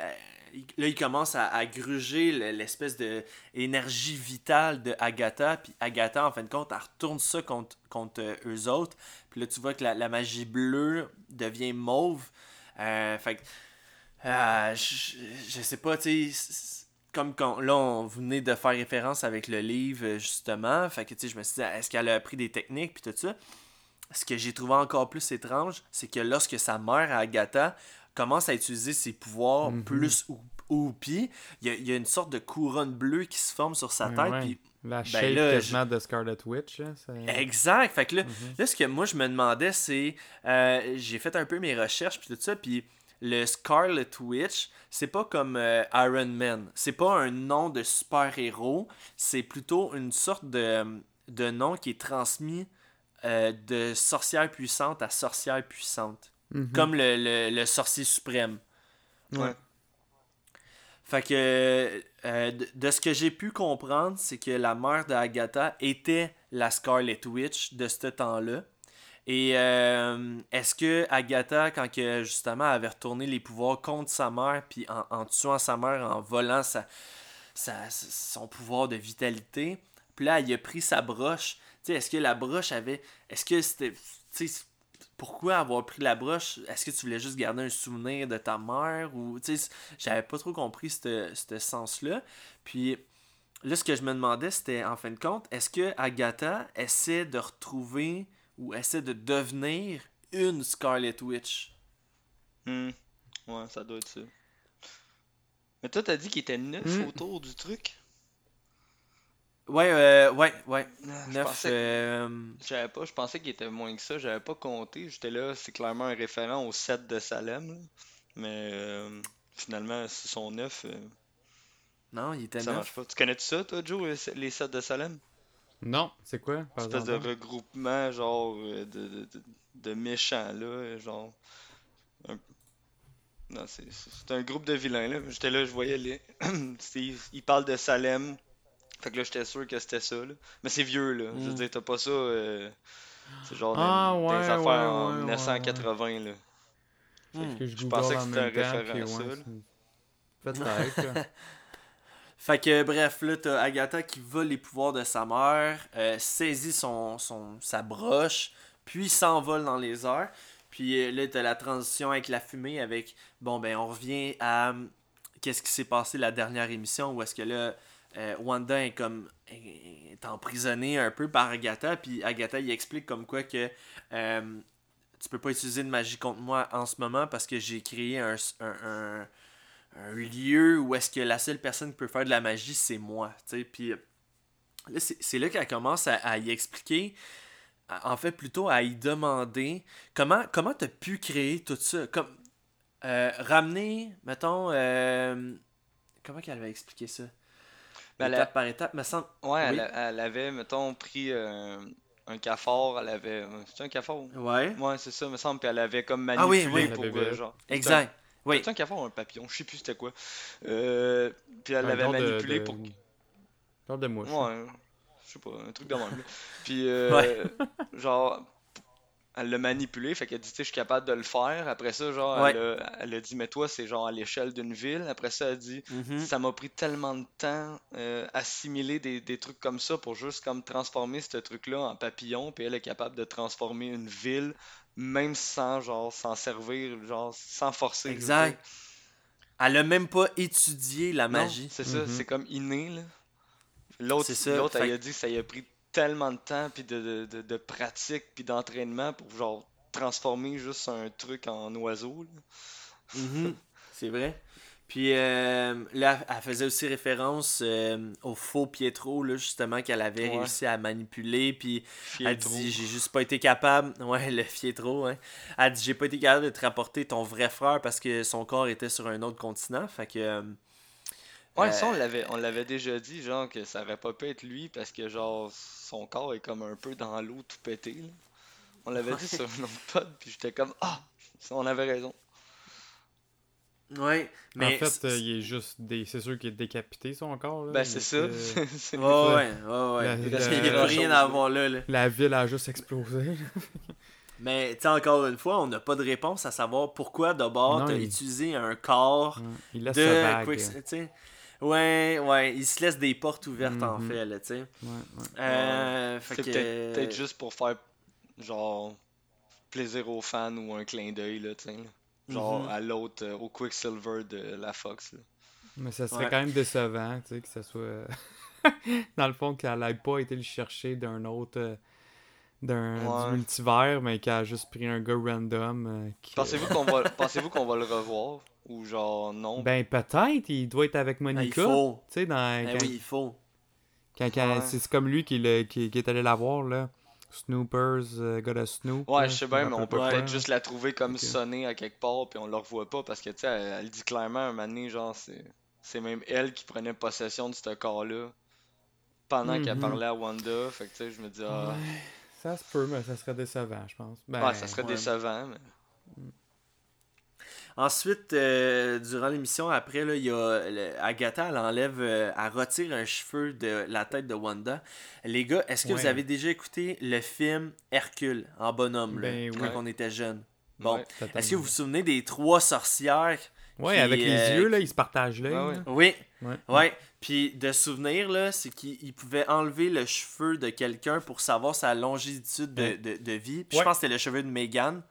là ils commencent à, gruger le- l'espèce de énergie vitale de Agatha puis Agatha en fin de compte elle retourne ça contre contre euh, eux autres. Puis là tu vois que la, magie bleue devient mauve. Euh, fait que euh, je, je sais pas, tu sais, comme quand, là, on, venez de faire référence avec le livre, justement, fait que, tu sais, je me suis dit, est-ce qu'elle a appris des techniques, puis tout ça? Ce que j'ai trouvé encore plus étrange, c'est que lorsque sa mère, Agatha, commence à utiliser ses pouvoirs Mhm. plus ou, ou pis, il y a, il y a une sorte de couronne bleue qui se forme sur sa tête, ouais. puis La Ben shape là, quasiment de Scarlet Witch. c'est- Exact. Fait que là, Mhm. là, ce que moi je me demandais, c'est. euh, j'ai fait un peu mes recherches puis tout ça, puis le Scarlet Witch, c'est pas comme euh, Iron Man. C'est pas un nom de super-héros. C'est plutôt une sorte de, de nom qui est transmis euh, de sorcière puissante à sorcière puissante. Mhm. Comme le, le, le sorcier suprême. Ouais. Fait que euh, de, de ce que j'ai pu comprendre, c'est que la mère d'Agatha était la Scarlet Witch de ce temps-là. Et euh, est-ce que Agatha, quand que, justement elle avait retourné les pouvoirs contre sa mère, puis en, en tuant sa mère, en volant sa, sa- son pouvoir de vitalité, puis là, elle a pris sa broche. Tu sais, est-ce que la broche avait. Est-ce que c'était. Pourquoi avoir pris la broche? Est-ce que tu voulais juste garder un souvenir de ta mère? Ou. Tu sais, j'avais pas trop compris ce ce sens-là. Puis là, ce que je me demandais, c'était en fin de compte, est-ce que Agatha essaie de retrouver ou essaie de devenir une Scarlet Witch? Hmm. Ouais, ça doit être ça. Mais toi, t'as dit qu'il était neuf Hmm. autour du truc? Ouais, euh, ouais, ouais. Ah, Je Neuf. pensais euh, Je savais pas, je pensais qu'il était moins que ça, j'avais pas compté. J'étais là, c'est clairement un référent au set de Salem. là. Mais euh, finalement, c'est son 9, Non, il était ça neuf. marche pas. Tu connais-tu ça, toi, Joe, les se- les sets de Salem? Non, c'est quoi Une espèce de regroupement, genre, euh, de, de, de, de méchants, là, genre. un- Non, c'est c'est un groupe de vilains, là. J'étais là, je voyais les. Ils parlent de Salem. Fait que là, j'étais sûr que c'était ça, là. Mais c'est vieux, là. Je veux Mm. dire, t'as pas ça. euh, C'est genre Ah, les ouais, affaires ouais, en ouais, ouais, 1980, là. Hmm. Que je, pensais que c'était un référent à ça, Peut-être. Fait que bref, là, t'as Agatha qui vole les pouvoirs de sa mère, euh, saisit son, son, sa broche, puis s'envole dans les airs. Puis euh, là, t'as la transition avec la fumée, avec, bon, ben, on revient à hum, qu'est-ce qui s'est passé la dernière émission, où est-ce que là, euh, Wanda est comme, est emprisonnée un peu par Agatha, puis Agatha, il explique comme quoi que euh, tu peux pas utiliser de magie contre moi en ce moment parce que j'ai créé un, un, un- lieu où est-ce que la seule personne qui peut faire de la magie, c'est moi. Puis là, c'est là qu'elle commence à, à y expliquer, en fait, plutôt à y demander comment comment t'as pu créer tout ça? Comme euh, ramener, mettons, euh, comment qu'elle va expliquer ça? Ben, elle Étape par étape, me semble. Ouais, Oui. elle, elle avait, mettons, pris euh, un cafard, elle avait... C'est un cafard? Ouais. Ouais, c'est ça, me semble, puis elle avait comme Ah oui, manipulé oui. pour, euh, genre... Exact. Oui. C'est un cafard ou un papillon? Je sais plus c'était quoi. Euh, puis elle l'avait genre de- manipulé de- pour... Genre de mouche. Ouais, je sais pas, un truc de même. Puis, euh, genre, elle l'a manipulé, fait qu'elle dit, tu sais, je suis capable de le faire. Après ça, genre, elle, a, elle a dit, mais toi, c'est genre à l'échelle d'une ville. Après ça, elle a dit, Mhm. ça m'a pris tellement de temps euh, assimiler des, des trucs comme ça pour juste comme transformer ce truc-là en papillon, puis elle est capable de transformer une ville, même sans, genre, s'en servir, genre, sans forcer. Exact. Elle a même pas étudié la magie. c'est ça, Mhm. c'est comme inné, là. L'autre, C'est ça, l'autre, elle fait a dit ça y a pris tellement de temps, puis de, de, de, de pratique, puis d'entraînement pour, genre, transformer juste un truc en oiseau. Mhm, C'est vrai. Puis euh, là, elle faisait aussi référence euh, au faux Pietro, là, justement, qu'elle avait Ouais. réussi à manipuler. Puis elle Fietro. dit J'ai juste pas été capable. Ouais, le Fietro, hein. Elle dit J'ai pas été capable de te rapporter ton vrai frère parce que son corps était sur un autre continent. Fait que. Ouais, euh, ça, on l'avait, on l'avait déjà dit, genre, que ça aurait pas pu être lui, parce que, genre, son corps est comme un peu dans l'eau, tout pété, là. On l'avait dit sur un autre pod, puis j'étais comme, ah, on avait raison. Ouais, mais. en fait, c'est- euh, il est juste. Dé... C'est sûr qu'il est décapité son corps. Là, Ben, c'est ça. que C'est- Ouais, ouais, ouais, Parce qu'il n'y a rien chose, à voir là. là. La ville a juste explosé. Mais, tu sais, encore une fois, on n'a pas de réponse à savoir pourquoi d'abord t'as il- utilisé un corps. Ouais, il de vague. Tu sais. Ouais, ouais, il se laisse des portes ouvertes en Mhm. fait, là, tu sais. Ouais, ouais. Euh, C'est que- peut-être, juste pour faire, genre, plaisir aux fans ou un clin d'œil, là, tu sais. Genre, Mhm. à l'autre, euh, au Quicksilver de la Fox, là. Mais ça serait Ouais. quand même décevant, tu sais, que ça soit. Dans le fond, qu'elle n'ait pas été le chercher d'un autre. euh, d'un Ouais. du multivers, mais qu'elle a juste pris un gars random. euh, qui- Pensez-vous qu'on va, pensez-vous qu'on va le revoir? Ou genre, non? Ben, peut-être, il doit être avec Ah, il Monica. faut. Tu sais, dans. Eh quand- oui, il faut. quand- quand- Ouais. C'est comme lui qui, le- qui, qui est allé la voir, là. Snoopers, euh, gars de Snoop. Ouais, là, je sais bien, mais on peut peut-être juste la trouver comme Ok. sonnée à quelque part, puis on la revoit pas, parce que, tu sais, elle, elle dit clairement un moment donné, genre, c'est, c'est même elle qui prenait possession de ce corps-là pendant qu'elle Mhm. parlait à Wanda. Fait que, tu sais, je me dis, ah, Ouais, ça se peut, mais ça serait décevant, je pense. Ben, ouais, ça serait ouais. décevant, mais. Ensuite, euh, durant l'émission, après, là, il y a le- Agatha, elle enlève, euh, elle retire un cheveu de la tête de Wanda. Les gars, est-ce que vous avez déjà écouté le film Hercule en bonhomme, là, Ben quand oui. on était jeune? Bon, Ouais. est-ce que vous vous souvenez des trois sorcières qui, avec les euh, yeux, là, ils se partagent l'œil. Ah ouais. là. Oui, Ouais. Ouais, puis de souvenir, là, c'est qu'il pouvait enlever le cheveu de quelqu'un pour savoir sa longitude de, de, de vie. Puis je pense que c'était le cheveu de Megan.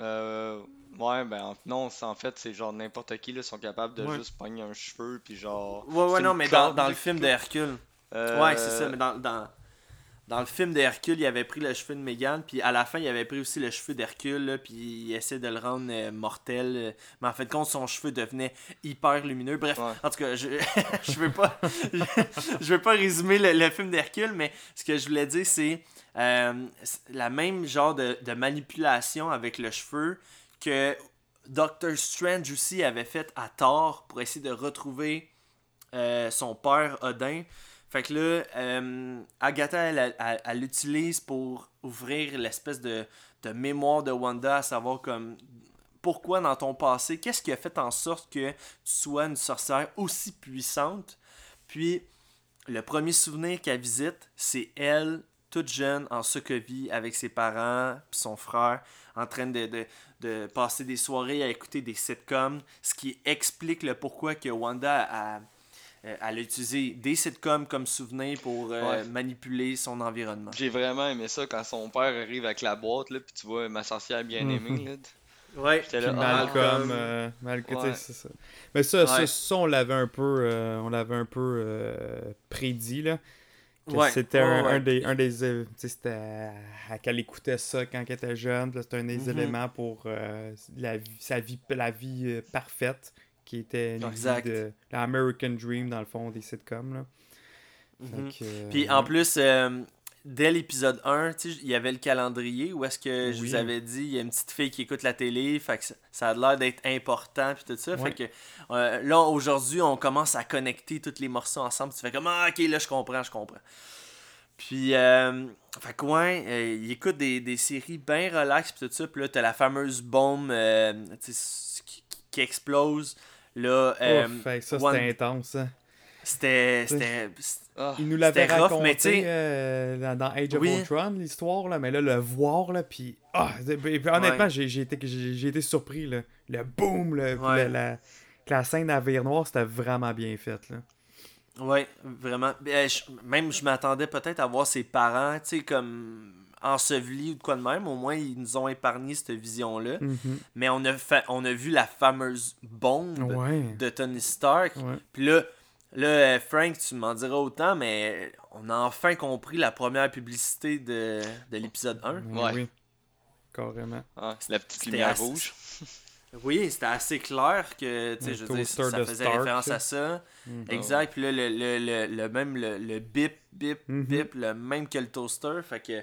Euh, ouais, ben, en- non, en fait, c'est genre n'importe qui, là, sont capables de Ouais. juste pogner un cheveu, puis genre. Ouais, ouais, non, mais dans, dans le film de Hercule. Euh, Ouais, c'est ça, mais dans, dans, dans le film de Hercule, il avait pris le cheveu de Megan, puis à la fin, il avait pris aussi le cheveu d'Hercule, puis il essaie de le rendre euh, mortel. euh, mais en fait, compte, son cheveu devenait hyper lumineux. Bref, Ouais. en tout cas, je, je veux pas je veux pas résumer le, le film d'Hercule, mais ce que je voulais dire, c'est c'est la même genre de, de manipulation avec le cheveu que Doctor Strange aussi avait fait à tort pour essayer de retrouver euh, son père Odin. Fait que là, euh, Agatha, elle, l'utilise pour ouvrir l'espèce de, de mémoire de Wanda, à savoir comme pourquoi dans ton passé, qu'est-ce qui a fait en sorte que tu sois une sorcière aussi puissante? Puis, le premier souvenir qu'elle visite, c'est elle, toute jeune, en Sokovie, avec ses parents, puis son frère, en train de, de, de passer des soirées à écouter des sitcoms, ce qui explique le pourquoi que Wanda a, elle a utilisé des sitcoms comme souvenir pour euh, Ouais. manipuler son environnement. J'ai vraiment aimé ça quand son père arrive avec la boîte, là, puis tu vois ma sorcière bien aimée, Mhm. là. Ouais, J'étais Puis là, ah, Malcolm, euh, Malcolm, Ouais. c'est ça. Mais ça, ça, Ouais. ça, on l'avait un peu, euh, on l'avait un peu euh, prédit, là. Ouais, c'était ouais, un, ouais. un des, un des, euh, c'était à- qu'elle écoutait ça quand elle était jeune, c'était un des Mhm. éléments pour euh, la vie, sa vie, la vie euh, parfaite, qui était Exact. de l'American Dream, dans le fond, des sitcoms, là. Mhm. Euh, Puis en plus, dès l'épisode 1, tu sais, il y avait le calendrier où est-ce que je vous avais dit, il y a une petite fille qui écoute la télé, fait que ça, ça a l'air d'être important, puis tout ça. Fait que euh, là, aujourd'hui, on commence à connecter tous les morceaux ensemble. Tu fais comme, ah, ok, là, je comprends, je comprends. Puis, euh, fait que ouais, euh, il écoute des, des séries bien relax, puis tout ça. Puis là, t'as la fameuse bombe euh, qui, qui explose. Là, Ouf, fait que ça, c'était intense, hein. C'était. C'était. Ah, Il nous l'avait rough, raconté sais- euh, dans, Age of Oui. Ultron, l'histoire, là, mais là, le voir, là, puis... Ah, puis, honnêtement, Ouais. j'ai été, surpris, là. Le boom, là, Ouais. la, la, la scène à Vire Noir, c'était vraiment bien fait, là. Ouais, vraiment. Ben, même, je m'attendais peut-être à voir ses parents, tu sais, comme ensevelis ou de quoi de même. Au moins, ils nous ont épargné cette vision-là. Mhm. Mais on a, fa- on a vu la fameuse bombe Ouais. de Tony Stark. Puis là, là, euh, Frank, tu m'en diras autant, mais on a enfin compris la première publicité de, de l'épisode 1. Oui, Ouais. oui. Carrément. ah, la petite lumière assez- rouge. Oui, c'était assez clair que, tu sais, Le je veux dire, toaster ça, faisait Stark, référence à ça. Mhm. Exact. Puis là, le, le, le, le même, le, le bip, bip, Mhm. bip, le même que le toaster. Fait que.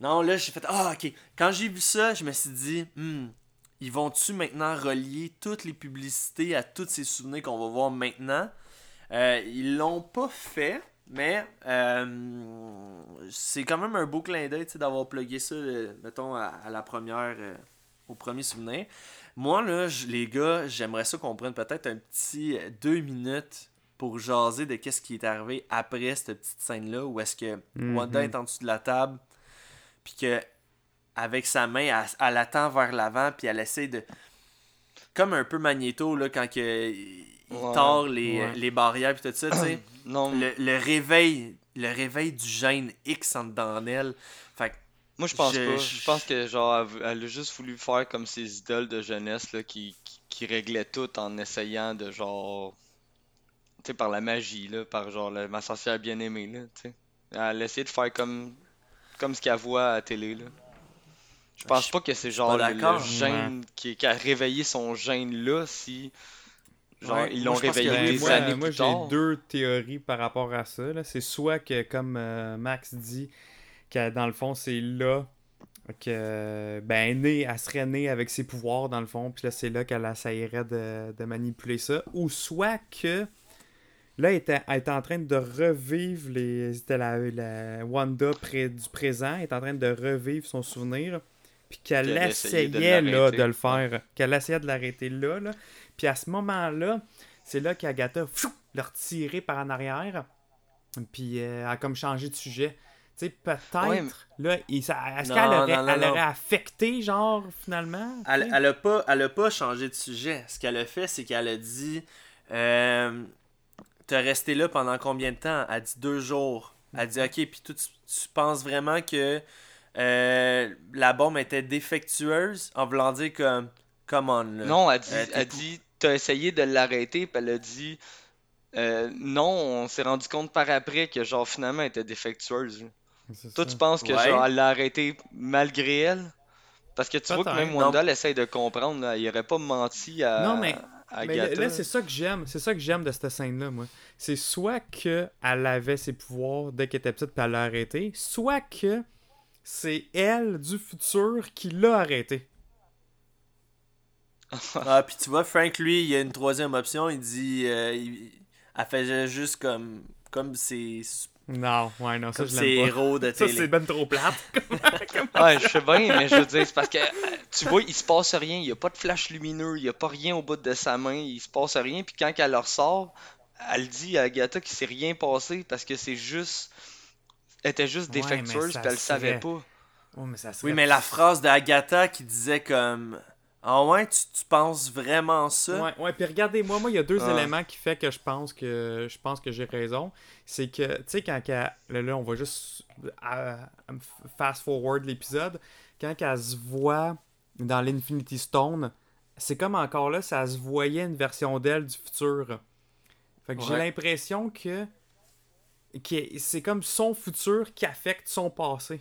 Non, là, j'ai fait. Ah, ok. Quand j'ai vu ça, je me suis dit, hmm, ils vont-tu maintenant relier toutes les publicités à tous ces souvenirs qu'on va voir maintenant? Ils l'ont pas fait, mais euh, c'est quand même un beau clin d'œil, tu sais, d'avoir plugué ça, euh, mettons, à, à la première. euh, au premier souvenir. Moi, là, les gars, j'aimerais ça qu'on prenne peut-être un petit euh, deux minutes pour jaser de qu'est-ce qui est arrivé après cette petite scène-là, où est-ce que Mhm. Wanda est en dessous de la table, puis que avec sa main, elle, elle attend vers l'avant, puis elle essaie de... Comme un peu Magneto, là, quand que, il Ouais, tord les, ouais. les barrières, puis tout ça, tu sais. Non, le, le réveil, le réveil du gène X en dedans d'elle. Fait que moi je pense je- pas. je- Je pense que genre elle, a juste voulu faire comme ses idoles de jeunesse là, qui, qui, qui réglaient tout en essayant de genre. Tu sais, par la magie, là, par genre la- ma sorcière bien-aimée, là, tu sais. Elle a essayé de faire comme, comme ce qu'elle voit à la télé, là. Je pense je- pas que c'est genre le, le gène qui, qui a réveillé son gène là si. Genre, Ouais, ils l'ont réveillé des moi, années moi, plus j'ai deux théories par rapport à ça. C'est soit que, comme euh, Max dit, que dans le fond, c'est là que ben, est née, elle serait née avec ses pouvoirs, dans le fond, puis là, c'est là qu'elle essayerait de, de manipuler ça. Ou soit que là, elle était, elle en train de revivre les. C'était la, la Wanda près du présent, elle est en train de revivre son souvenir. Puis qu'elle essayait de là, de le faire. Qu'elle essayait de l'arrêter là, là. Puis à ce moment-là, c'est là qu'Agatha l'a retiré par en arrière. Puis euh, elle a comme changé de sujet. Tu sais, peut-être, Ouais, mais- là, est-ce qu'elle aurait, non, non, elle non. aurait affecté, genre, finalement? Elle, elle a pas, elle a pas changé de sujet. Ce qu'elle a fait, c'est qu'elle a dit euh, T'as resté là pendant combien de temps? Elle dit deux jours. Elle dit Ok, puis tu, tu penses vraiment que euh, la bombe était défectueuse? En voulant dire comme Come on. là. Non, elle dit, Euh, t'es elle dit, t'as essayé de l'arrêter, puis elle a dit, euh, non, on s'est rendu compte par après que genre finalement elle était défectueuse. Toi, ça. tu penses que Ouais. genre elle l'a arrêté malgré elle? Parce que tu vois que même Wanda elle essaye de comprendre, là, il aurait pas menti à, Non, mais- à Mais Agatha. là, c'est ça que j'aime. C'est ça que j'aime de cette scène-là, moi. C'est soit que elle avait ses pouvoirs dès qu'elle était petite puis elle l'a arrêté, soit que c'est elle du futur qui l'a arrêté. Ah, puis tu vois, Frank, lui, il y a une troisième option. Il dit euh, il- Elle faisait juste comme, comme ses, Non, ouais, non, ça comme je ses l'aime héros de pas. Ça, télé. c'est ben trop plate. Ouais, je sais bien, mais je veux dire, c'est parce que euh, tu vois, il se passe rien, il y a pas de flash lumineux, il y a pas rien au bout de sa main, il se passe rien, puis quand elle leur sort, elle dit à Agatha qu'il s'est rien passé parce que c'est juste. Elle était juste Ouais, défectueuse, ça puis elle le savait pas. Oh, mais ça serait... Oui, mais la phrase d'Agatha qui disait comme Ah ouais, tu, tu penses vraiment ça? Ouais, ouais, puis regardez-moi, moi, il y a deux Ah. éléments qui fait que je pense que je pense que j'ai raison. C'est que, tu sais, quand qu'elle- là, là, on va juste euh, fast forward l'épisode, quand elle se voit dans l'Infinity Stone, c'est comme encore là, ça se voyait une version d'elle du futur. Fait que j'ai l'impression que, que c'est comme son futur qui affecte son passé.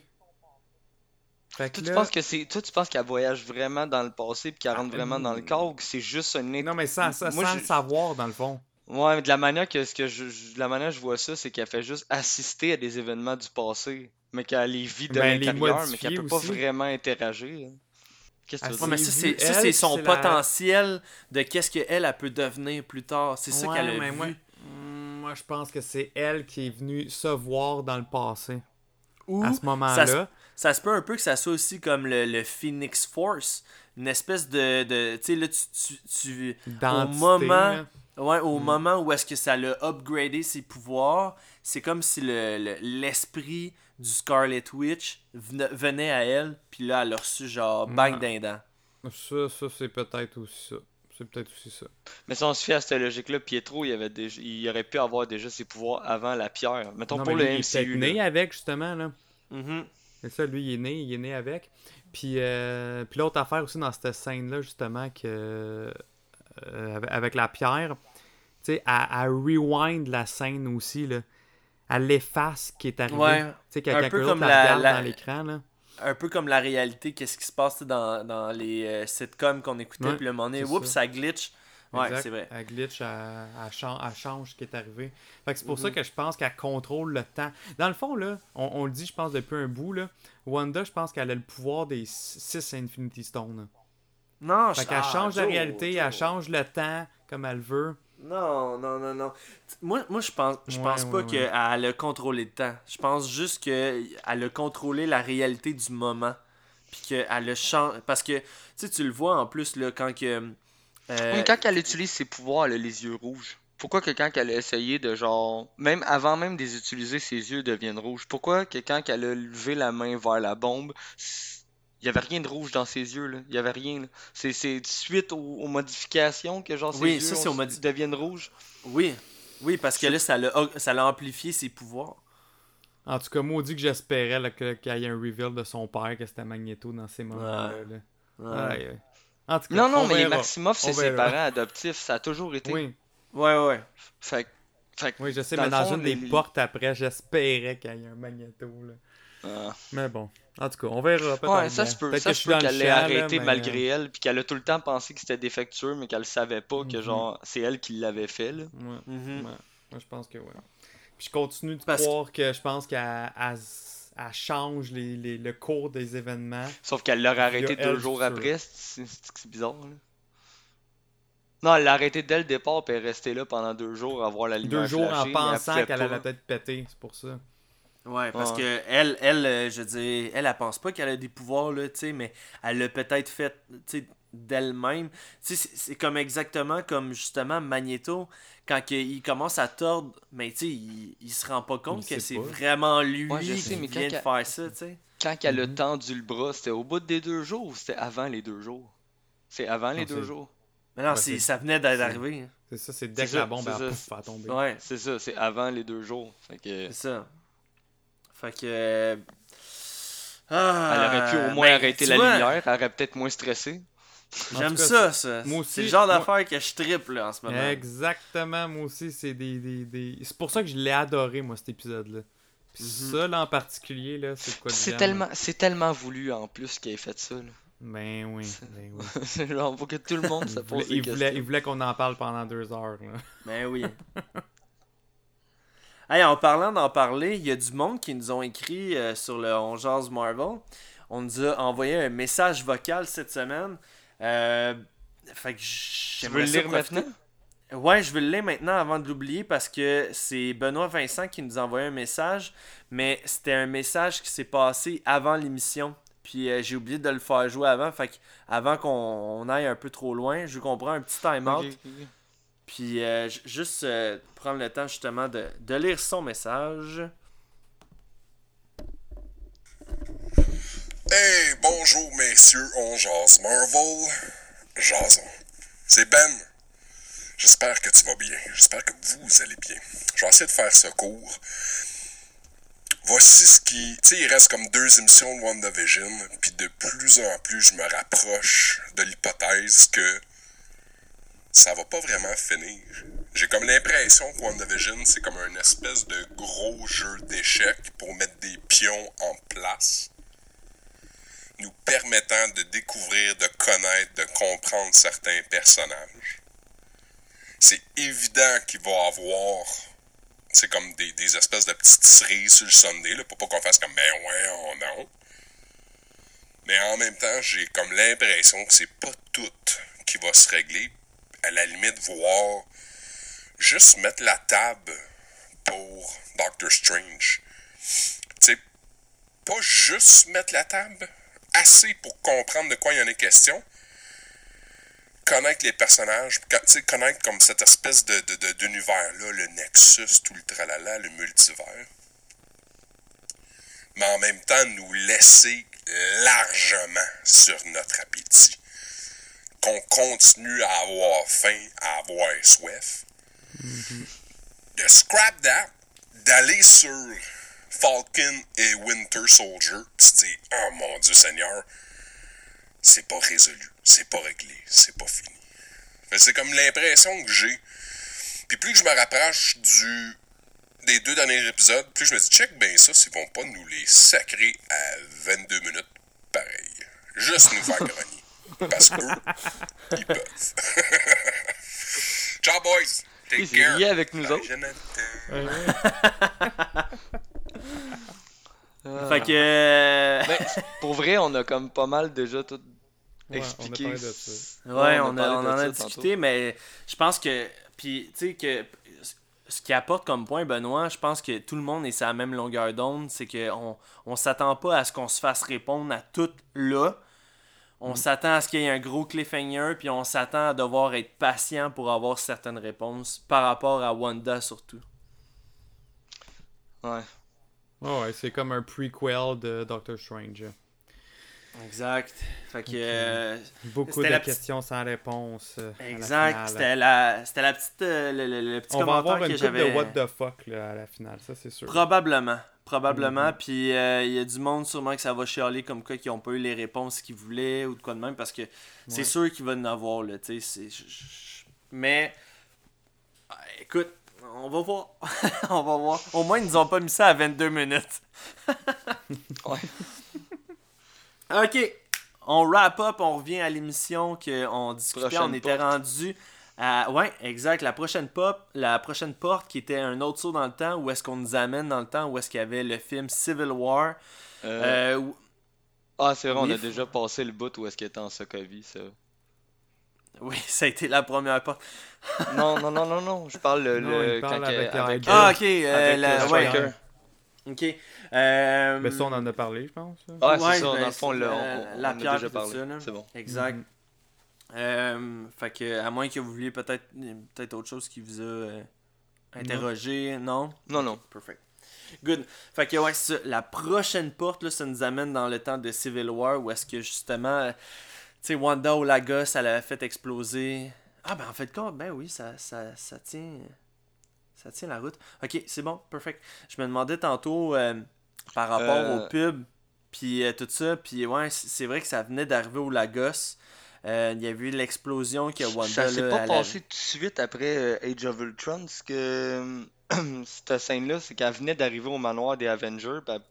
Fait que Toi, tu penses que c'est. Toi, tu penses qu'elle voyage vraiment dans le passé puis qu'elle rentre vraiment dans le corps ou que c'est juste un Non, mais sans, sans, Moi, sans je- le savoir, dans le fond. Ouais, mais de la manière que ce que je, je- de la manière que je vois ça, c'est qu'elle fait juste assister à des événements du passé, mais qu'elle les vit de Ben, l'intérieur, mais qu'elle peut pas aussi. vraiment interagir. Qu'est-ce que tu veux mais dire? ça, c'est, ça, elle, c'est son la- potentiel de qu'est-ce qu'elle elle peut devenir plus tard. C'est ça Ouais, qu'elle a mais vu. moi, mm, moi, je pense que c'est elle qui est venue se voir dans le passé. Ou à ce moment-là. Ça se peut un peu que ça soit aussi comme le, le Phoenix Force. Une espèce de. de tu sais, là, tu. tu, tu- au moment. là. Ouais, au moment où est-ce que ça l'a upgradé ses pouvoirs, c'est comme si le, le- l'esprit du Scarlet Witch vena- venait à elle, puis là, elle a reçu genre bang Ouais. d'un dent. Ça, ça c'est peut-être aussi ça. C'est peut-être aussi ça. Mais si on se fie à cette logique-là, Pietro, il, avait déjà, il aurait pu avoir déjà ses pouvoirs avant la pierre. Mettons Non, pour mais le il MCU. né là. avec, justement, là. Mhm. C'est ça, lui, il est né, il est né avec. Puis, euh, puis l'autre affaire aussi dans cette scène-là, justement, que euh, avec- la pierre, tu sais, elle, elle rewind la scène aussi, là. Elle efface ce qui est arrivé. Ouais. Tu sais, quelqu'un peu d'autre comme la, la- regarde la- dans l'écran, là. Un peu comme la réalité, qu'est-ce qui se passe dans, dans les euh, sitcoms qu'on écoutait, puis le moment donné, oups, ça glitch. Ouais, c'est vrai. Elle glitch, elle, elle chan- elle change ce qui est arrivé. Fait que c'est pour ça que je pense qu'elle contrôle le temps. Dans le fond, là, on, on le dit, je pense, depuis un bout, là, Wanda, je pense qu'elle a le pouvoir des 6 Infinity Stones. Non, Fait je- qu'elle ah, change la réalité, Joe. elle change le temps comme elle veut. Non, non, non, non. Moi, moi je pense, je Ouais, pense ouais, pas ouais. qu'elle a contrôlé le temps. Je pense juste qu'elle a contrôlé la réalité du moment. Puis qu'elle a changé. Parce que, tu sais, tu le vois en plus, là, quand que. Euh, Mais quand elle utilise ses pouvoirs, elle a les yeux rouges? Pourquoi que quand elle a essayé de genre. Même avant même de les utiliser, ses yeux deviennent rouges? Pourquoi que quand elle a levé la main vers la bombe, il y avait rien de rouge dans ses yeux, là? Il y avait rien. C'est suite aux, aux modifications que genre ses Oui, yeux ça, c'est ont- aux modi- deviennent rouges? Oui, oui, parce que là, ça l'a ça l'a amplifié ses pouvoirs. En tout cas, maudit que j'espérais qu'il y ait un reveal de son père, que c'était Magneto dans ces moments-là. là. Ouais, aïe. En tout cas, Non, non, on mais les. Maximoff, c'est ses parents adoptifs. Ça a toujours été. Oui, ouais, ouais. Fait, que- fait que- oui, je sais, Dans mais dans fond, une des les- portes après, j'espérais qu'il y ait un Magneto. Là. ah. Mais bon, en tout cas, on verra. peut-être Ouais, ça se peut. Ça que je se peut qu'elle l'ait arrêté mais- malgré elle, puis qu'elle a tout le temps pensé que c'était défectueux, mais qu'elle savait pas que Mhm. genre c'est elle qui l'avait fait. Là. Ouais, Mhm. ouais. Moi, je pense que oui. Puis je continue de Parce- croire que je pense qu'elle elle- change les, les- le cours des événements. Sauf qu'elle l'aurait arrêté deux jours après. C'est bizarre. Là. Non, elle l'a arrêté dès le départ, puis elle est restée là pendant deux jours à voir la lumière Deux jours en flasher, pensant qu'elle allait peut-être péter, c'est pour ça. Ouais, parce Ouais. que elle, elle, euh, je veux dire, elle, elle pense pas qu'elle a des pouvoirs, là, tu sais, mais elle l'a peut-être fait, tu sais, d'elle-même. Tu sais, c'est- comme exactement comme, justement, Magneto, quand il commence à tordre, mais tu sais, il, il se rend pas compte que c'est vraiment lui Ouais, je qui sais, vient de faire ça, tu sais. Quand elle a Mhm. tendu le bras, c'était au bout des deux jours ou c'était avant les deux jours? C'est avant les Non, deux jours. Mais non, Ouais, ça venait c'est- arrivé. hein. C'est ça, c'est dès que la bombe a tomber. Ouais, C'est ça, c'est avant les deux jours. Fait que... c'est ça. Fait que... euh, Ah, Elle aurait pu au moins ben, arrêter la vois, lumière, elle aurait peut-être moins stressé. J'aime ça, ça. moi C'est le genre moi- d'affaire que je triple, là, en ce moment. Exactement, moi aussi, c'est des, des, des- C'est pour ça que je l'ai adoré, moi, cet épisode-là. Puis Mhm. ça, là, en particulier, là, c'est quoi C'est tellement, c'est tellement voulu en plus qu'elle ait fait ça. là. Ben oui, ben oui. C'est genre pour que tout le monde se Il pose il voulait, questions. il voulait qu'on en parle pendant deux heures, là. Ben oui. hey, en parlant d'en parler, il y a du monde qui nous ont écrit euh, sur le On Marvel. On nous a envoyé un message vocal cette semaine. Euh, fait que Tu j'aimerais veux le lire maintenant? Ouais, je vais le lire maintenant avant de l'oublier parce que c'est Benoît Vincent qui nous a envoyé un message, mais c'était un message qui s'est passé avant l'émission. Puis euh, j'ai oublié de le faire jouer avant, fait que avant qu'on on aille un peu trop loin, je veux qu'on prenne un petit time-out. Puis euh, ju- juste euh, prendre le temps justement de, de lire son message. Hey, bonjour messieurs, on jase Marvel. Jason. C'est Ben. J'espère que tu vas bien. J'espère que vous allez bien. Je vais de faire ce cours. Voici ce qui... Tu sais, il reste comme deux émissions de WandaVision, puis de plus en plus, je me rapproche de l'hypothèse que ça va pas vraiment finir. J'ai comme l'impression que WandaVision, c'est comme un espèce de gros jeu d'échecs pour mettre des pions en place nous permettant de découvrir, de connaître, de comprendre certains personnages. C'est évident qu'il va avoir c'est comme des, espèces de petites cerises sur le Sunday, là, pour pas qu'on fasse comme ben ouais, oh non. Mais en même temps, j'ai comme l'impression que c'est pas tout qui va se régler. À la limite, voir juste mettre la table pour Doctor Strange. Tu sais, pas juste mettre la table, assez pour comprendre de quoi il y en est question. connaître les personnages, connaître comme cette espèce de, de, de- d'univers-là, le Nexus, tout le tralala, le multivers. Mais en même temps, nous laisser largement sur notre appétit. Qu'on continue à avoir faim, à avoir soif. De scrap that, d'aller sur Falcon et Winter Soldier, pis se dire, oh mon Dieu Seigneur, c'est pas résolu, c'est pas réglé, c'est pas fini. C'est comme l'impression que j'ai. Puis plus que je me rapproche du des deux derniers épisodes, plus je me dis check bien ça s'ils vont pas nous les sacrer à 22 minutes pareil. Juste nous faire grogner. Parce qu'eux, ils peuvent. Ciao boys! Take care! avec nous Bye, autres. Jonathan. Ah. Fait que. euh, Ben, pour vrai, on a comme pas mal déjà tout Ouais, on a expliqué. parlé de ça. Ouais, on, a- on de en a tantôt. discuté, mais je pense que. Puis, tu sais, que. Ce qui apporte comme point, Benoît, je pense que tout le monde est sur la même longueur d'onde. C'est qu'on on s'attend pas à ce qu'on se fasse répondre à tout là. On s'attend à ce qu'il y ait un gros cliffhanger, puis on s'attend à devoir être patient pour avoir certaines réponses par rapport à Wanda surtout. Ouais. Ouais, ouais, c'est comme un prequel de Doctor Strange. Exact. Fait que. euh, Beaucoup de la petite- questions sans réponse. euh, exact. C'était la, c'était la petite. euh, le, le- le petit On va commentaire avoir une que coupe de j'avais. what the fuck là, à la finale, ça c'est sûr. Probablement. Probablement. Mhm. Puis euh, il y a du monde sûrement que ça va chialer comme quoi qui n'ont pas eu les réponses qu'ils voulaient ou de quoi de même parce que c'est Ouais. sûr qu'il va en avoir. Là, Mais euh, écoute, on va voir. on va voir. Au moins, ils nous ont pas mis ça à 22 minutes. Ouais. Ok. On wrap up, on revient à l'émission qu'on discutait. Prochaine on était porte. rendu à. Ouais, exact. La prochaine pop, la prochaine porte qui était un autre saut dans le temps, où est-ce qu'on nous amène dans le temps, où est-ce qu'il y avait le film Civil War. Euh, Euh, ah, c'est vrai, on a déjà passé le bout où est-ce qu'il était en Sokovie, ça. Oui, ça a été la première porte. non, non, non, non, non, je parle le, Non, le- il parle quand avec. Ah, euh, ok. euh, avec, la- euh, ouais, ok. Euh, Mais ça, on en a parlé, je pense. Ouais, Ouais, c'est ça, ben, dans le fond, c'est là, la- on, on la a pierre déjà parlé. ça, là. C'est bon. Exact. Euh, fait que, à moins que vous vouliez peut-être peut-être autre chose qui vous a euh, interrogé, non? Non, non. Perfect. Good. Fait que, ouais, c'est ça. La prochaine porte, là, ça nous amène dans le temps de Civil War où est-ce que justement, euh, sais, Wanda ou Lagos, elle avait fait exploser. Ah, ben en fait, quoi? Ben oui, ça, ça, ça tient. Ça tient la route. Ok, c'est bon, perfect. Je me demandais tantôt euh, par rapport Euh. au pub, puis euh, tout ça, puis ouais, c'est vrai que ça venait d'arriver au Lagos. Euh, Il y a eu l'explosion que Wanda. Ça s'est pas passé tout de suite après Age of Ultron, ce que cette scène-là, c'est qu'elle venait d'arriver au manoir des Avengers, puis elle-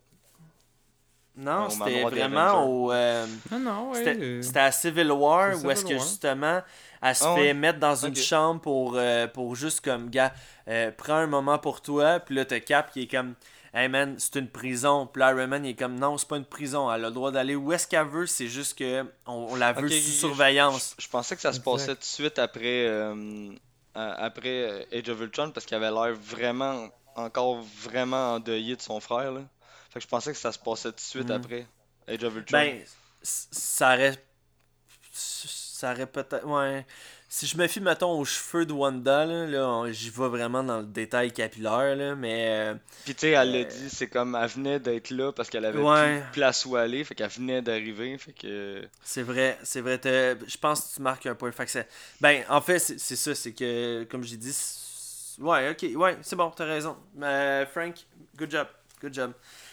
Non, c'était vraiment au. euh, Non, non, ouais. C'était euh, à Civil War où est-ce que justement elle se Ah fait ouais? mettre dans une chambre pour, euh, pour juste comme gars, euh, prends un moment pour toi, puis là t'as Cap qui est comme Hey man, c'est une prison. Puis là, Iron Man il est comme non, c'est pas une prison, elle a le droit d'aller où est-ce qu'elle veut, c'est juste que on, on la veut sous surveillance. Je, je pensais que ça se passait tout de suite après, euh, après Age of Ultron parce qu'il avait l'air vraiment, encore vraiment endeuillé de son frère. Là. Fait que je pensais que ça se passait tout de suite Mhm. après Age of Ultron. Ben, ça aurait. Ça aurait peut-être. Ouais. Si je me fie, mettons, aux cheveux de Wanda, là, là j'y vais vraiment dans le détail capillaire, là, mais. euh, Puis tu sais, elle euh, l'a dit, c'est comme elle venait d'être là parce qu'elle avait Ouais. plus de place où aller, fait qu'elle venait d'arriver, fait que. C'est vrai, c'est vrai. Je pense que tu marques un point. Fait que ben, en fait, c'est ça. C'est que, comme j'ai dit, ouais, ok, ouais, c'est bon, t'as raison. Euh, Frank, good job, good job.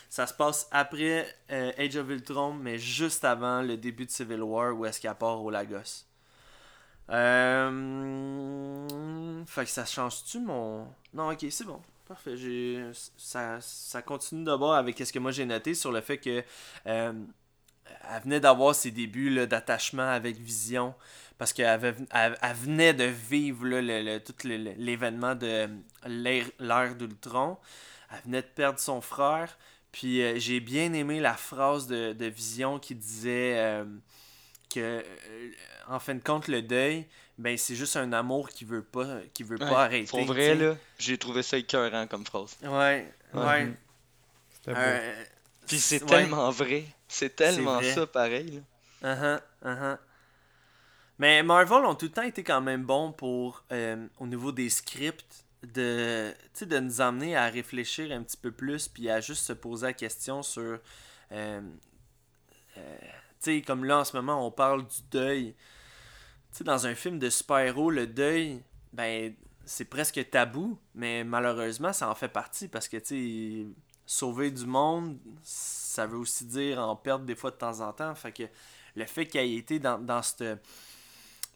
Ça se passe après euh, Age of Ultron, mais juste avant le début de Civil War, où est-ce qu'elle part au Lagos. Euh... Fait que ça change-tu mon... Non, ok, c'est bon. Parfait. J'ai... Ça, ça continue d'abord avec ce que moi j'ai noté sur le fait que... euh, elle venait d'avoir ses débuts d'attachement avec Vision parce qu'elle elle, venait de vivre le, le- tout l'événement de l'ère l'ère d'Ultron. Elle venait de perdre son frère. Puis euh, j'ai bien aimé la phrase de, de Vision qui disait euh, que euh, en fin de compte le deuil, ben c'est juste un amour qui veut pas qui veut Ouais, pas arrêter. Pour vrai, là, j'ai trouvé ça écœurant comme phrase. Ouais, ouais. Euh, Puis c'est ouais. tellement vrai. C'est tellement vrai. ça, pareil. là. Uh-huh, uh-huh. Mais Marvel ont tout le temps été quand même bons pour, euh, au niveau des scripts, de, de nous amener à réfléchir un petit peu plus, puis à juste se poser la question sur. euh, euh, tu comme là en ce moment, on parle du deuil. Tu dans un film de super-héros, le deuil, ben, c'est presque tabou, mais malheureusement, ça en fait partie parce que, tu sais, sauver du monde, ça veut aussi dire en perdre des fois de temps en temps. Fait que le fait qu'il ait été dans, dans cette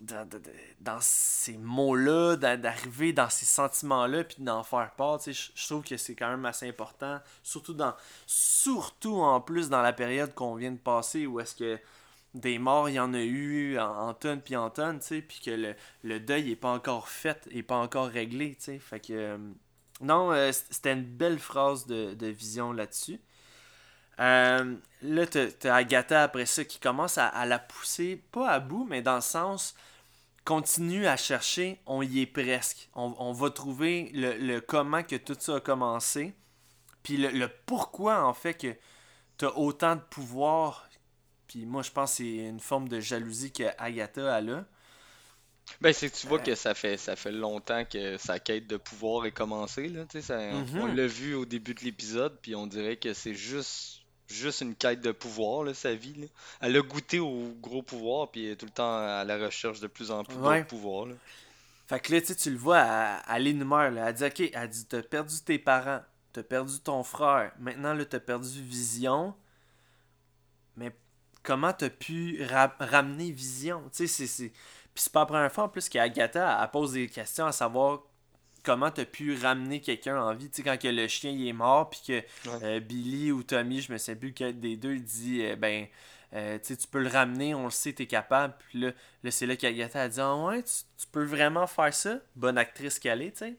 dans, ces mots-là, d'a- d'arriver dans ces sentiments-là, puis d'en faire part, je trouve que c'est quand même assez important, surtout dans, surtout en plus dans la période qu'on vient de passer, où est-ce que des morts, il y en a eu en, tonnes puis en tonnes, puis que le, le deuil est pas encore fait, est pas encore réglé, tu fait que, euh, non, euh, c'était une belle phrase de, de vision là-dessus. Euh, là, t'as Agatha après ça qui commence à la pousser, pas à bout, mais dans le sens, continue à chercher, on y est presque. On, on va trouver le, le comment que tout ça a commencé, puis le, le pourquoi en fait que t'as autant de pouvoir. Puis moi, je pense que c'est une forme de jalousie que Agatha a là. Ben, c'est que tu vois Euh. que ça fait, ça fait longtemps que sa quête de pouvoir est commencée, là, tu Mhm. on l'a vu au début de l'épisode, puis on dirait que c'est juste, juste une quête de pouvoir, là, sa vie, là. Elle a goûté au gros pouvoir, puis elle est tout le temps à la recherche de plus en plus Ouais. d'autres pouvoirs, là. Fait que là, tu le vois, elle, elle énumère, là. Elle dit, OK, elle dit, t'as perdu tes parents, t'as perdu ton frère, maintenant, là, t'as perdu Vision. Mais comment t'as pu ra- ramener Vision? Tu sais, c'est... c'est- Puis c'est pas la première fois, en plus, qu'Agatha, elle pose des questions à savoir comment t'as pu ramener quelqu'un en vie. Tu sais, quand que le chien, il est mort, puis que euh, Billy ou Tommy, je me sais plus lequel des deux, dit, euh, ben... euh, tu peux le ramener, on le sait, t'es capable. Puis là, Là, c'est là qu'Agatha a dit Ah ouais, tu, tu peux vraiment faire ça? Bonne actrice qu'elle est, tu sais.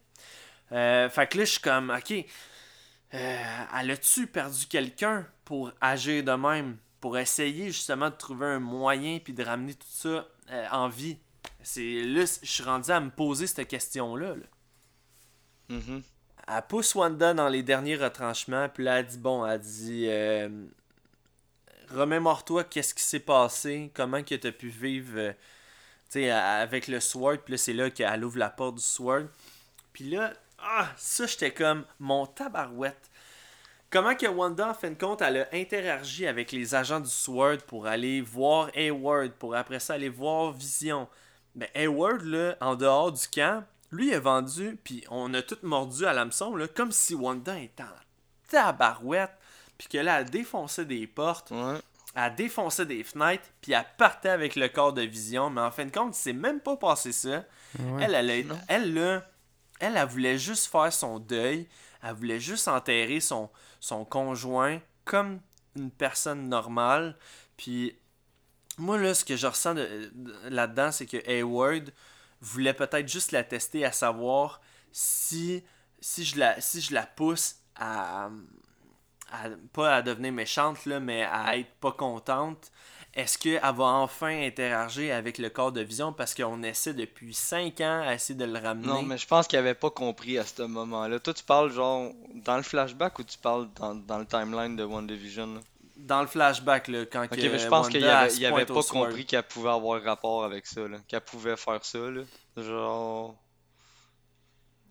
Fait que là, je suis comme Ok, elle a-tu perdu quelqu'un pour agir de même Pour essayer justement de trouver un moyen puis de ramener tout ça en vie? C'est là, je suis rendu à me poser cette question-là. là. Elle pousse Wanda dans les derniers retranchements, puis là, elle dit Bon, elle dit euh, Remémore-toi qu'est-ce qui s'est passé, comment que tu as pu vivre euh, avec le Sword, puis là, c'est là qu'elle ouvre la porte du Sword. Puis là, ah, ça, j'étais comme mon tabarouette. Comment que Wanda, en fin de compte, elle a interagi avec les agents du Sword pour aller voir Hayward, pour après ça aller voir Vision? Ben, Hayward, là, en dehors du camp, lui, a vendu, puis on a tout mordu à l'hameçon, là, comme si Wanda était en tabarouette, puis que là, elle défonçait des portes, Ouais. elle défonçait des fenêtres, puis elle partait avec le corps de Vision, mais en fin de compte, c'est même pas passé ça. Ouais. Elle, elle, a- elle, là, elle, elle voulait juste faire son deuil. Elle voulait juste enterrer son, son conjoint comme une personne normale. Puis, moi, là, ce que je ressens de- de- là-dedans, c'est que Hayward voulait peut-être juste la tester à savoir si, si, je, la, si je la pousse à, à- pas à devenir méchante, là, mais à être pas contente, est-ce qu'elle va enfin interagir avec le corps de vision? Parce qu'on essaie depuis 5 ans à essayer de le ramener? Non, mais je pense qu'il avait pas compris à ce moment-là. Toi, tu parles genre dans le flashback ou tu parles dans, dans le timeline de WandaVision? là? Dans le flashback, là, quand Ok, que mais je pense qu'il avait, il avait pas compris qu'elle pouvait avoir rapport avec ça. Qu'elle pouvait faire ça, là. Genre.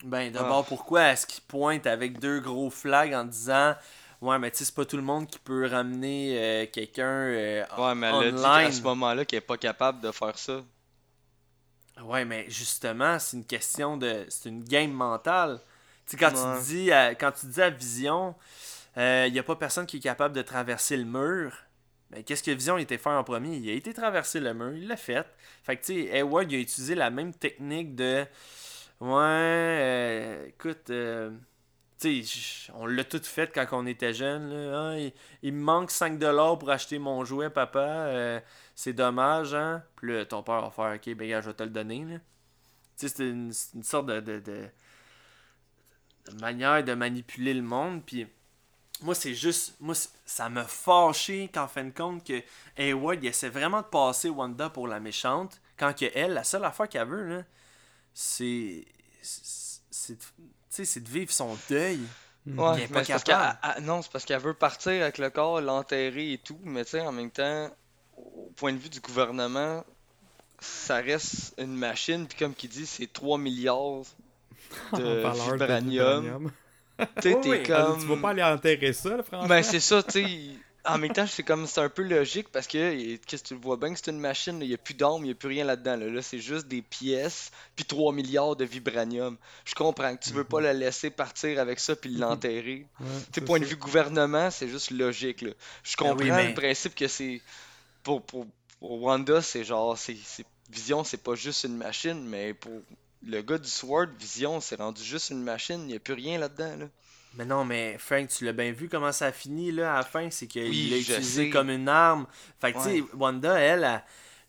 Ben, d'abord, Ah. pourquoi est-ce qu'il pointe avec deux gros flags en disant Ouais, mais tu sais, c'est pas tout le monde qui peut ramener euh, quelqu'un euh, Ouais, mais elle a dit qu'à ce moment-là qu'elle est pas capable de faire ça. Ouais, mais justement, c'est une question de. C'est une game mentale. Tu sais, quand, Ouais. tu dis à, quand tu dis à Vision, il n'y a pas personne qui est capable de traverser le mur. Ben, qu'est-ce que Vision était faire en premier? Il a été traverser le mur, il l'a fait. Fait que, tu sais, Hayward, il a utilisé la même technique de. Ouais, euh, écoute, euh, tu sais, on l'a tout fait quand on était jeune. Ah, il, me manque 5$ pour acheter mon jouet, papa. euh, c'est dommage, hein? Puis là, ton père va faire, ok, ben, je vais te le donner. Tu sais, c'est une, c'est une sorte de, de, de- de manière de manipuler le monde. Puis moi, c'est juste. Moi, ça m'a fâché qu'en fin de compte, que Hayward, il essaie vraiment de passer Wanda pour la méchante. Quand que elle, la seule affaire qu'elle veut, là, c'est. c'est- de- tu sais, c'est de vivre son deuil. Ouais, est pas mais c'est parce capable. qu'elle- elle- non, c'est parce qu'elle veut partir avec le corps, l'enterrer et tout, mais tu sais, en même temps, au point de vue du gouvernement, ça reste une machine, puis comme qu'il dit, c'est 3 milliards de vibranium. Oui, t'es comme. Tu vas pas aller enterrer ça, là, franchement. Ben, c'est ça, tu sais. En même temps, c'est comme c'est un peu logique parce que qu'est-ce que tu le vois bien que c'est une machine, il n'y a plus d'âme, il n'y a plus rien là-dedans. Là, Là, c'est juste des pièces puis 3 milliards de vibranium. Je comprends que tu veux pas la laisser partir avec ça puis l'enterrer. Ouais, Tu point de vue gouvernement, c'est juste logique. Là. Je Ben oui, comprends mais- le principe que c'est. Pour, pour, pour Wanda, c'est genre. c'est c'est- Vision, c'est pas juste une machine, mais pour le gars du Sword, Vision, c'est rendu juste une machine, il n'y a plus rien là-dedans. Là. Mais non, mais Frank, tu l'as bien vu comment ça a fini là, à la fin, c'est qu'il Oui, l'a utilisé sais. comme une arme. Fait que, tu sais, Ouais. Wanda, elle, elle-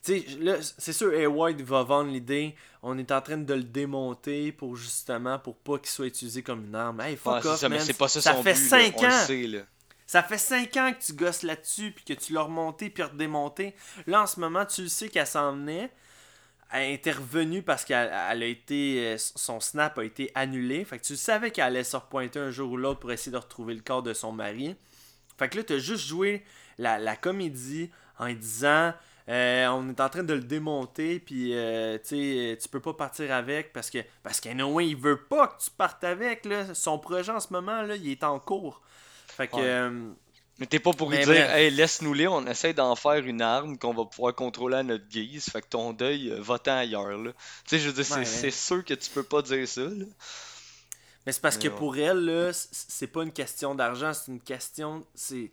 tu sais, là, c'est sûr, Hayward va vendre l'idée, on est en train de le démonter pour justement, pour pas qu'il soit utilisé comme une arme. Hey, Ouais, fuck c'est off, ça, man. pas ça, ça son fait but, là, 5 on le ans. sait, là. Ça fait 5 ans que tu gosses là-dessus, puis que tu l'as remonté, puis redémonté. Là, en ce moment, tu le sais qu'elle s'en venait. Intervenue parce qu'elle elle a été. euh, Son snap a été annulé. Fait que tu savais qu'elle allait se repointer un jour ou l'autre pour essayer de retrouver le corps de son mari. Fait que là, t'as juste joué la, la comédie en disant. euh, on est en train de le démonter, puis euh, tu tu peux pas partir avec parce que parce qu'Anyway, il veut pas que tu partes avec. Là. Son projet en ce moment, là, il est en cours. Fait que. Ouais. euh, Mais t'es pas pour lui dire, hey, laisse-nous les, on essaie d'en faire une arme qu'on va pouvoir contrôler à notre guise. Fait que ton deuil, euh, va-t'en ailleurs, là. Tu sais, je veux dire, c'est Ouais, c'est ouais. sûr que tu peux pas dire ça, là. Mais c'est parce Mais que ouais. pour elle, c'est pas une question d'argent, c'est une question. C'est.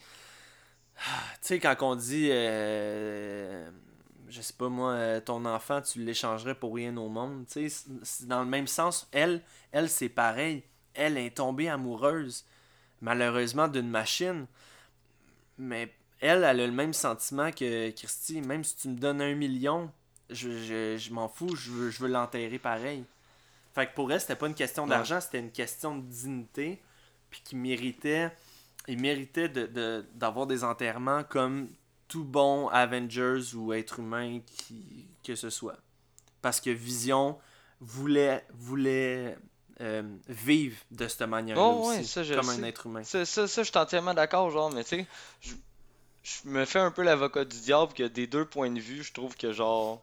Ah, Tu sais, quand on dit. euh, Je sais pas moi, euh, ton enfant, tu l'échangerais pour rien au monde. Tu sais, dans le même sens. Elle, elle c'est pareil. Elle est tombée amoureuse, malheureusement, d'une machine. Mais elle, elle a le même sentiment que Christy. Même si tu me donnes un million, je, je, je m'en fous, je veux, je veux l'enterrer pareil. Fait que pour elle, c'était pas une question Ouais. d'argent, c'était une question de dignité. Puis qu'il méritait, il méritait de, de- d'avoir des enterrements comme tout bon Avengers ou être humain qui, que ce soit. Parce que Vision voulait, voulait euh, vivre de cette manière-là Oh, ouais, aussi, ça, je comme un être humain. Ça, ça, ça, je suis entièrement d'accord, genre, mais tu sais, je, je me fais un peu l'avocat du diable que des deux points de vue, je trouve que genre.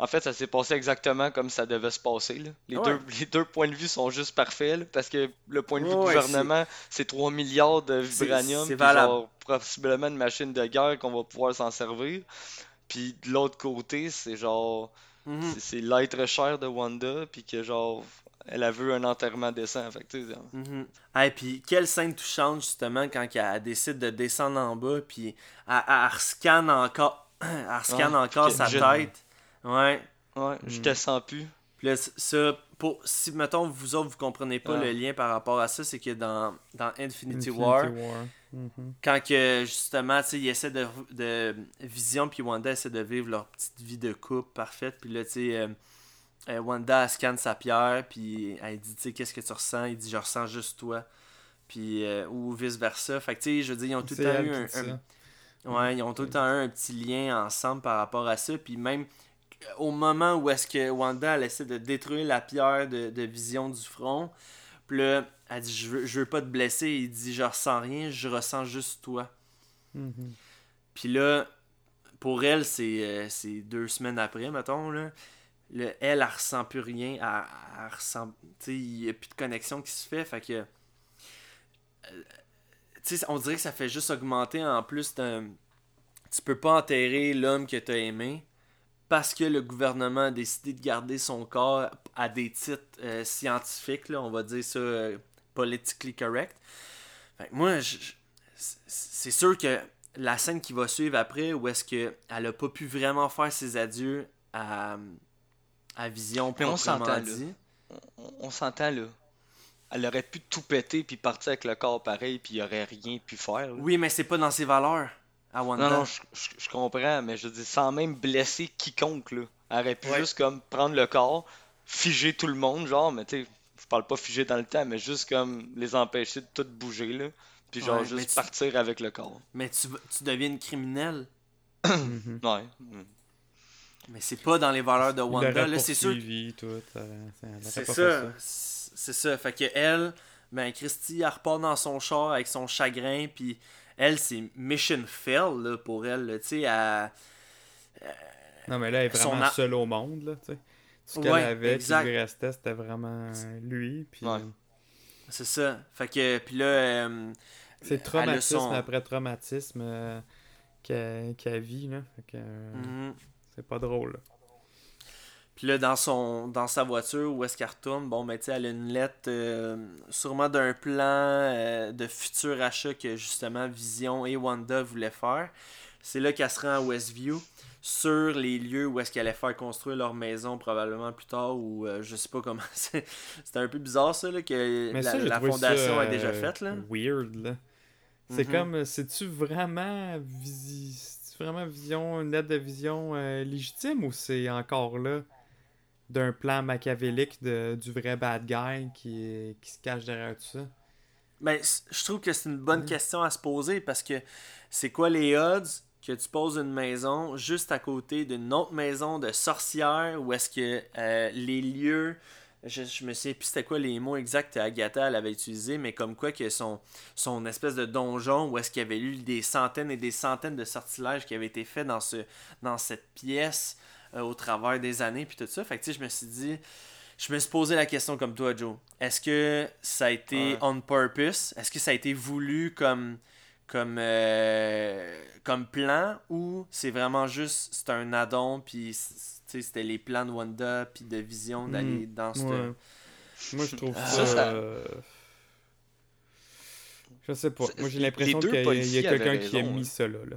En fait, ça s'est passé exactement comme ça devait se passer. Là. Les, Ouais. deux, les deux points de vue sont juste parfaits, là, parce que le point de vue Ouais, gouvernement, c'est 3 milliards de vibranium, c'est genre, possiblement une machine de guerre qu'on va pouvoir s'en servir. Puis de l'autre côté, c'est genre, Mhm. c'est- c'est l'être cher de Wanda, puis que genre, elle a vu un enterrement décent. Fait que, Mhm. Ah, et puis quelle scène touchante justement quand elle décide de descendre en bas puis elle, rescanne encore elle rescanne Ouais, encore sa tête. Ouais. ouais, je Mm. te sens plus. Puis là, ça pour si mettons vous autres vous comprenez pas le lien par rapport à ça, c'est que dans dans Infinity, Infinity War, Mhm. quand que justement tu sais ils essaient de, de Vision puis Wanda essaient de vivre leur petite vie de couple parfaite puis là tu sais euh, euh, Wanda elle scanne sa pierre puis elle dit tu sais qu'est-ce que tu ressens? Il dit je ressens juste toi puis euh, ou vice versa fait que tu sais je veux dire ils ont tout le temps eu un, ouais ils ont tout le temps eu un petit lien ensemble par rapport à ça puis même au moment où est-ce que Wanda elle essaie de détruire la pierre de, de Vision du front puis là elle dit je veux, je veux pas te blesser il dit je ressens rien je ressens juste toi Mhm. puis là, pour elle, c'est euh, c'est deux semaines après, mettons. Là. Le, elle, elle ressent plus rien. Elle, ressent. Il n'y a plus de connexion qui se fait. Fait que. euh, tu sais, on dirait que ça fait juste augmenter en plus. Tu peux pas enterrer l'homme que tu as aimé parce que le gouvernement a décidé de garder son corps à des titres euh, scientifiques, là, on va dire ça euh, politically correct. Fait que moi, c'est sûr que la scène qui va suivre après, où est-ce qu'elle a pas pu vraiment faire ses adieux à, à Vision Mais on s'entend, là. On, on s'entend là. Elle aurait pu tout péter puis partir avec le corps pareil puis il aurait rien pu faire. là. Oui, mais c'est pas dans ses valeurs à Wanda. Non, non, je, je- je comprends, mais je dis sans même blesser quiconque là. Elle aurait pu Ouais. juste comme prendre le corps, figer tout le monde, genre, mais tu sais, je parle pas figer dans le temps, mais juste comme les empêcher de tout bouger là. Puis genre Ouais, juste tu- partir avec le corps. Mais tu, tu deviens une criminelle. Mhm. Ouais. Mais c'est pas dans les valeurs de Wanda. Là, c'est sûr. C'est ça. fait C'est ça. Fait que elle, ben Christy, elle repart dans son char avec son chagrin, puis elle, c'est mission fail là, pour elle. là. Tu sais, elle, Non, mais là, elle est vraiment a- seule au monde, là, tu sais. Tout ce qu'elle Ouais, avait, qui lui restait, c'était vraiment lui. Puis Ouais. C'est ça. Fait que, puis là, euh, c'est elle a traumatisme son- après traumatisme euh, qu'elle qu'elle vit, là. Fait que euh, Mhm. C'est pas drôle, là. Puis là, dans, son, dans sa voiture, où est-ce qu'elle retourne, bon, ben, tu sais, elle a une lettre euh, sûrement d'un plan euh, de futur achat que justement Vision et Wanda voulaient faire. C'est là qu'elle se rend à Westview, sur les lieux où est-ce qu'elle allait faire construire leur maison probablement plus tard, ou euh, je sais pas comment. c'est- C'était un peu bizarre ça, là, que Mais la, ça, fondation ça, est déjà euh, faite, là. Weird, là. C'est Mhm. comme, c'est-tu vraiment, visi... c'est-tu vraiment vision, une lettre de vision euh, légitime ou c'est encore là d'un plan machiavélique de, du vrai bad guy qui, qui se cache derrière tout ça? Ben, je trouve que c'est une bonne question à se poser parce que c'est quoi les odds que tu poses une maison juste à côté d'une autre maison de sorcières ou est-ce que euh, les lieux. Je, je me souviens plus c'était quoi les mots exacts que Agatha elle avait utilisé, mais comme quoi que son, son espèce de donjon où est-ce qu'il y avait eu des centaines et des centaines de sortilèges qui avaient été faits dans, ce, dans cette pièce euh, au travers des années puis tout ça. Fait que tu sais, je me suis dit, je me suis posé la question comme toi, Joe. Est-ce que ça a été Ouais. on purpose? Est-ce que ça a été voulu comme, comme, euh, comme plan ou c'est vraiment juste c'est un addon puis sais, c'était les plans de Wanda puis de Vision d'aller Mm, dans ce. Ouais. Moi, je trouve Ah. ça. Ça, ça- euh, Je sais pas. Moi, j'ai l'impression qu'il y a- quelqu'un qui a mis ça là. là.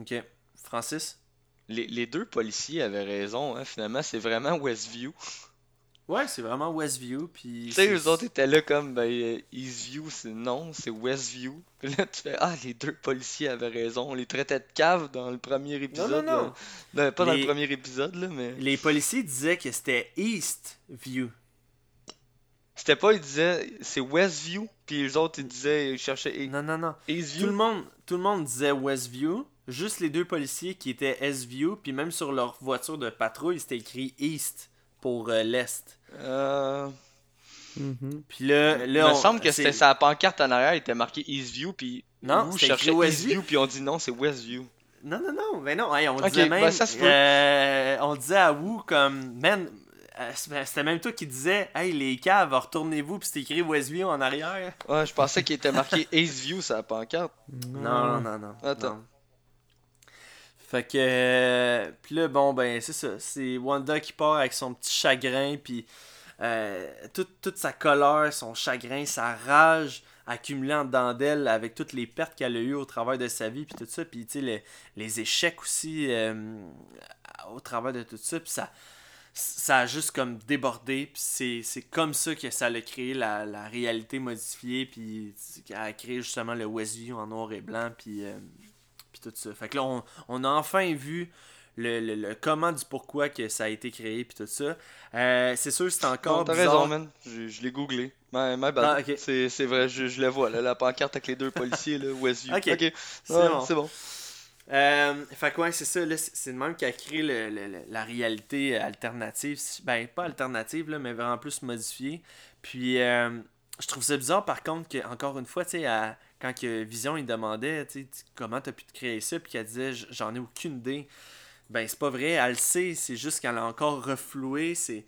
Ok. Francis? Les, les deux policiers avaient raison, hein, finalement, c'est vraiment Westview. Ouais, c'est vraiment Westview puis. Tu sais, eux autres étaient là comme, ben, euh, Eastview, c'est non, c'est Westview. Puis là, tu fais, ah, les deux policiers avaient raison. On les traitait de cave dans le premier épisode. non, non. là. Ben, pas dans Les- le premier épisode, là, mais. Les policiers disaient que c'était East View. C'était pas, ils disaient, c'est Westview. Puis les autres, ils disaient, ils cherchaient E- Non, non, non. Tout le Eastview. monde, tout le monde disait Westview, juste les deux policiers qui étaient S-View, puis même sur leur voiture de patrouille, c'était écrit East pour euh, l'Est. Euh. Mhm. Puis là, Il me on- semble que c'est- c'était sa pancarte en arrière, il était marqué Eastview, puis Non, nous, c'était cherchait écrit Westview. Eastview, puis on dit non, c'est Westview. Non, non, non, mais non, hey, on disait ben même, ça euh, on disait à Wu comme, man, c'était même toi qui disais, hey les caves, retournez-vous, puis c'était écrit Westview en arrière. Ouais, je pensais qu'il était marqué Eastview, sa pancarte. Non, non, non, non. Attends. non. Fait que. euh, puis là, bon, ben, c'est ça. C'est Wanda qui part avec son petit chagrin, puis euh, toute, toute sa colère, son chagrin, sa rage accumulée en dedans d'elle avec toutes les pertes qu'elle a eues au travers de sa vie, puis tout ça. Puis, tu sais, le- les échecs aussi euh, au travers de tout ça. Puis ça. Ça a juste comme débordé, puis c'est, comme ça que ça a créé la, la réalité modifiée, puis a créé justement le Westview en noir et blanc, puis puis tout ça. Fait que là, on, on a enfin vu le, le- le comment du pourquoi que ça a été créé, puis tout ça. Euh, c'est sûr, c'est encore t'as raison, man. Je, je l'ai googlé. My, my bad. Ah. C'est c'est vrai, je, je le vois, là, la pancarte avec les deux policiers, là, Westview. Ok. Ok, C'est bon. c'est bon. Euh, fait que ouais, c'est ça, là, c'est le même qui a créé le- le- le- la réalité alternative. Ben, pas alternative, là, mais vraiment plus modifiée. Puis, euh, je trouve ça bizarre, par contre, que, encore une fois, tu sais, à- quand que Vision, il demandait, comment t'as pu te créer ça, puis qu'elle disait, j'en ai aucune idée. Ben, c'est pas vrai, elle le sait, c'est juste qu'elle a encore refloué, c'est.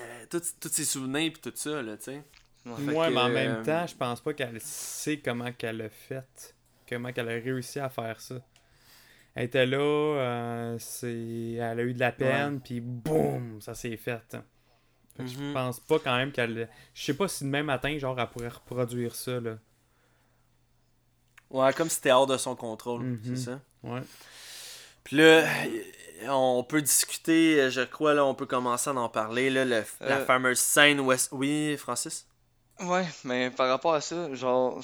euh, tous ses souvenirs, puis tout ça, là, tu sais. Ouais. Fait Ouais, que, mais en euh, même temps, je pense pas qu'elle sait comment qu'elle a fait. Comment qu'elle a réussi à faire ça. Elle était là, euh, c'est... elle a eu de la peine, puis boum, ça s'est fait. hein. Fait que Je Mhm. pense pas quand même qu'elle. Je sais pas si demain matin, genre, elle pourrait reproduire ça, là. Ouais, comme si c'était hors de son contrôle, Mhm. c'est ça. Ouais. Puis là, on peut discuter, je crois, là, on peut commencer à en parler, là, le- la Euh. fameuse scène où est- Oui, Francis? Ouais, mais par rapport à ça, genre,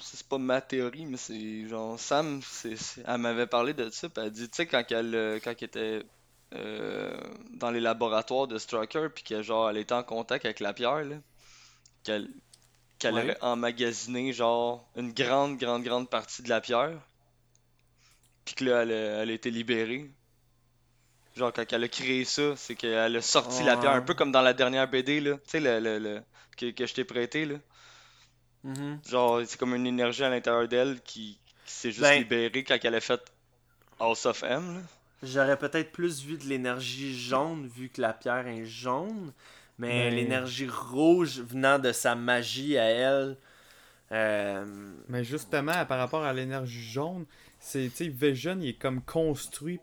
c'est pas ma théorie, mais c'est genre, Sam, c'est, elle m'avait parlé de ça, puis elle dit, tu sais, quand elle, euh, quand elle était euh, dans les laboratoires de Strucker, puis que genre, elle était en contact avec la pierre, là, qu'elle qu'elle Ouais. aurait emmagasiné, genre, une grande, grande, grande partie de la pierre, puis que là, elle a, elle a été libérée. Genre, quand elle a créé ça, c'est qu'elle a sorti la pierre, un peu comme dans la dernière BD, là, tu sais, le, le, le- que, que je t'ai prêté, là. Mhm. Genre, c'est comme une énergie à l'intérieur d'elle qui, qui s'est juste Ben- libérée quand elle a fait House of M. là. j'aurais peut-être plus vu de l'énergie jaune vu que la pierre est jaune. Mais Mais- l'énergie rouge venant de sa magie à elle. euh, Mais justement, par rapport à l'énergie jaune, c'est, tu sais, Vision, il est comme construit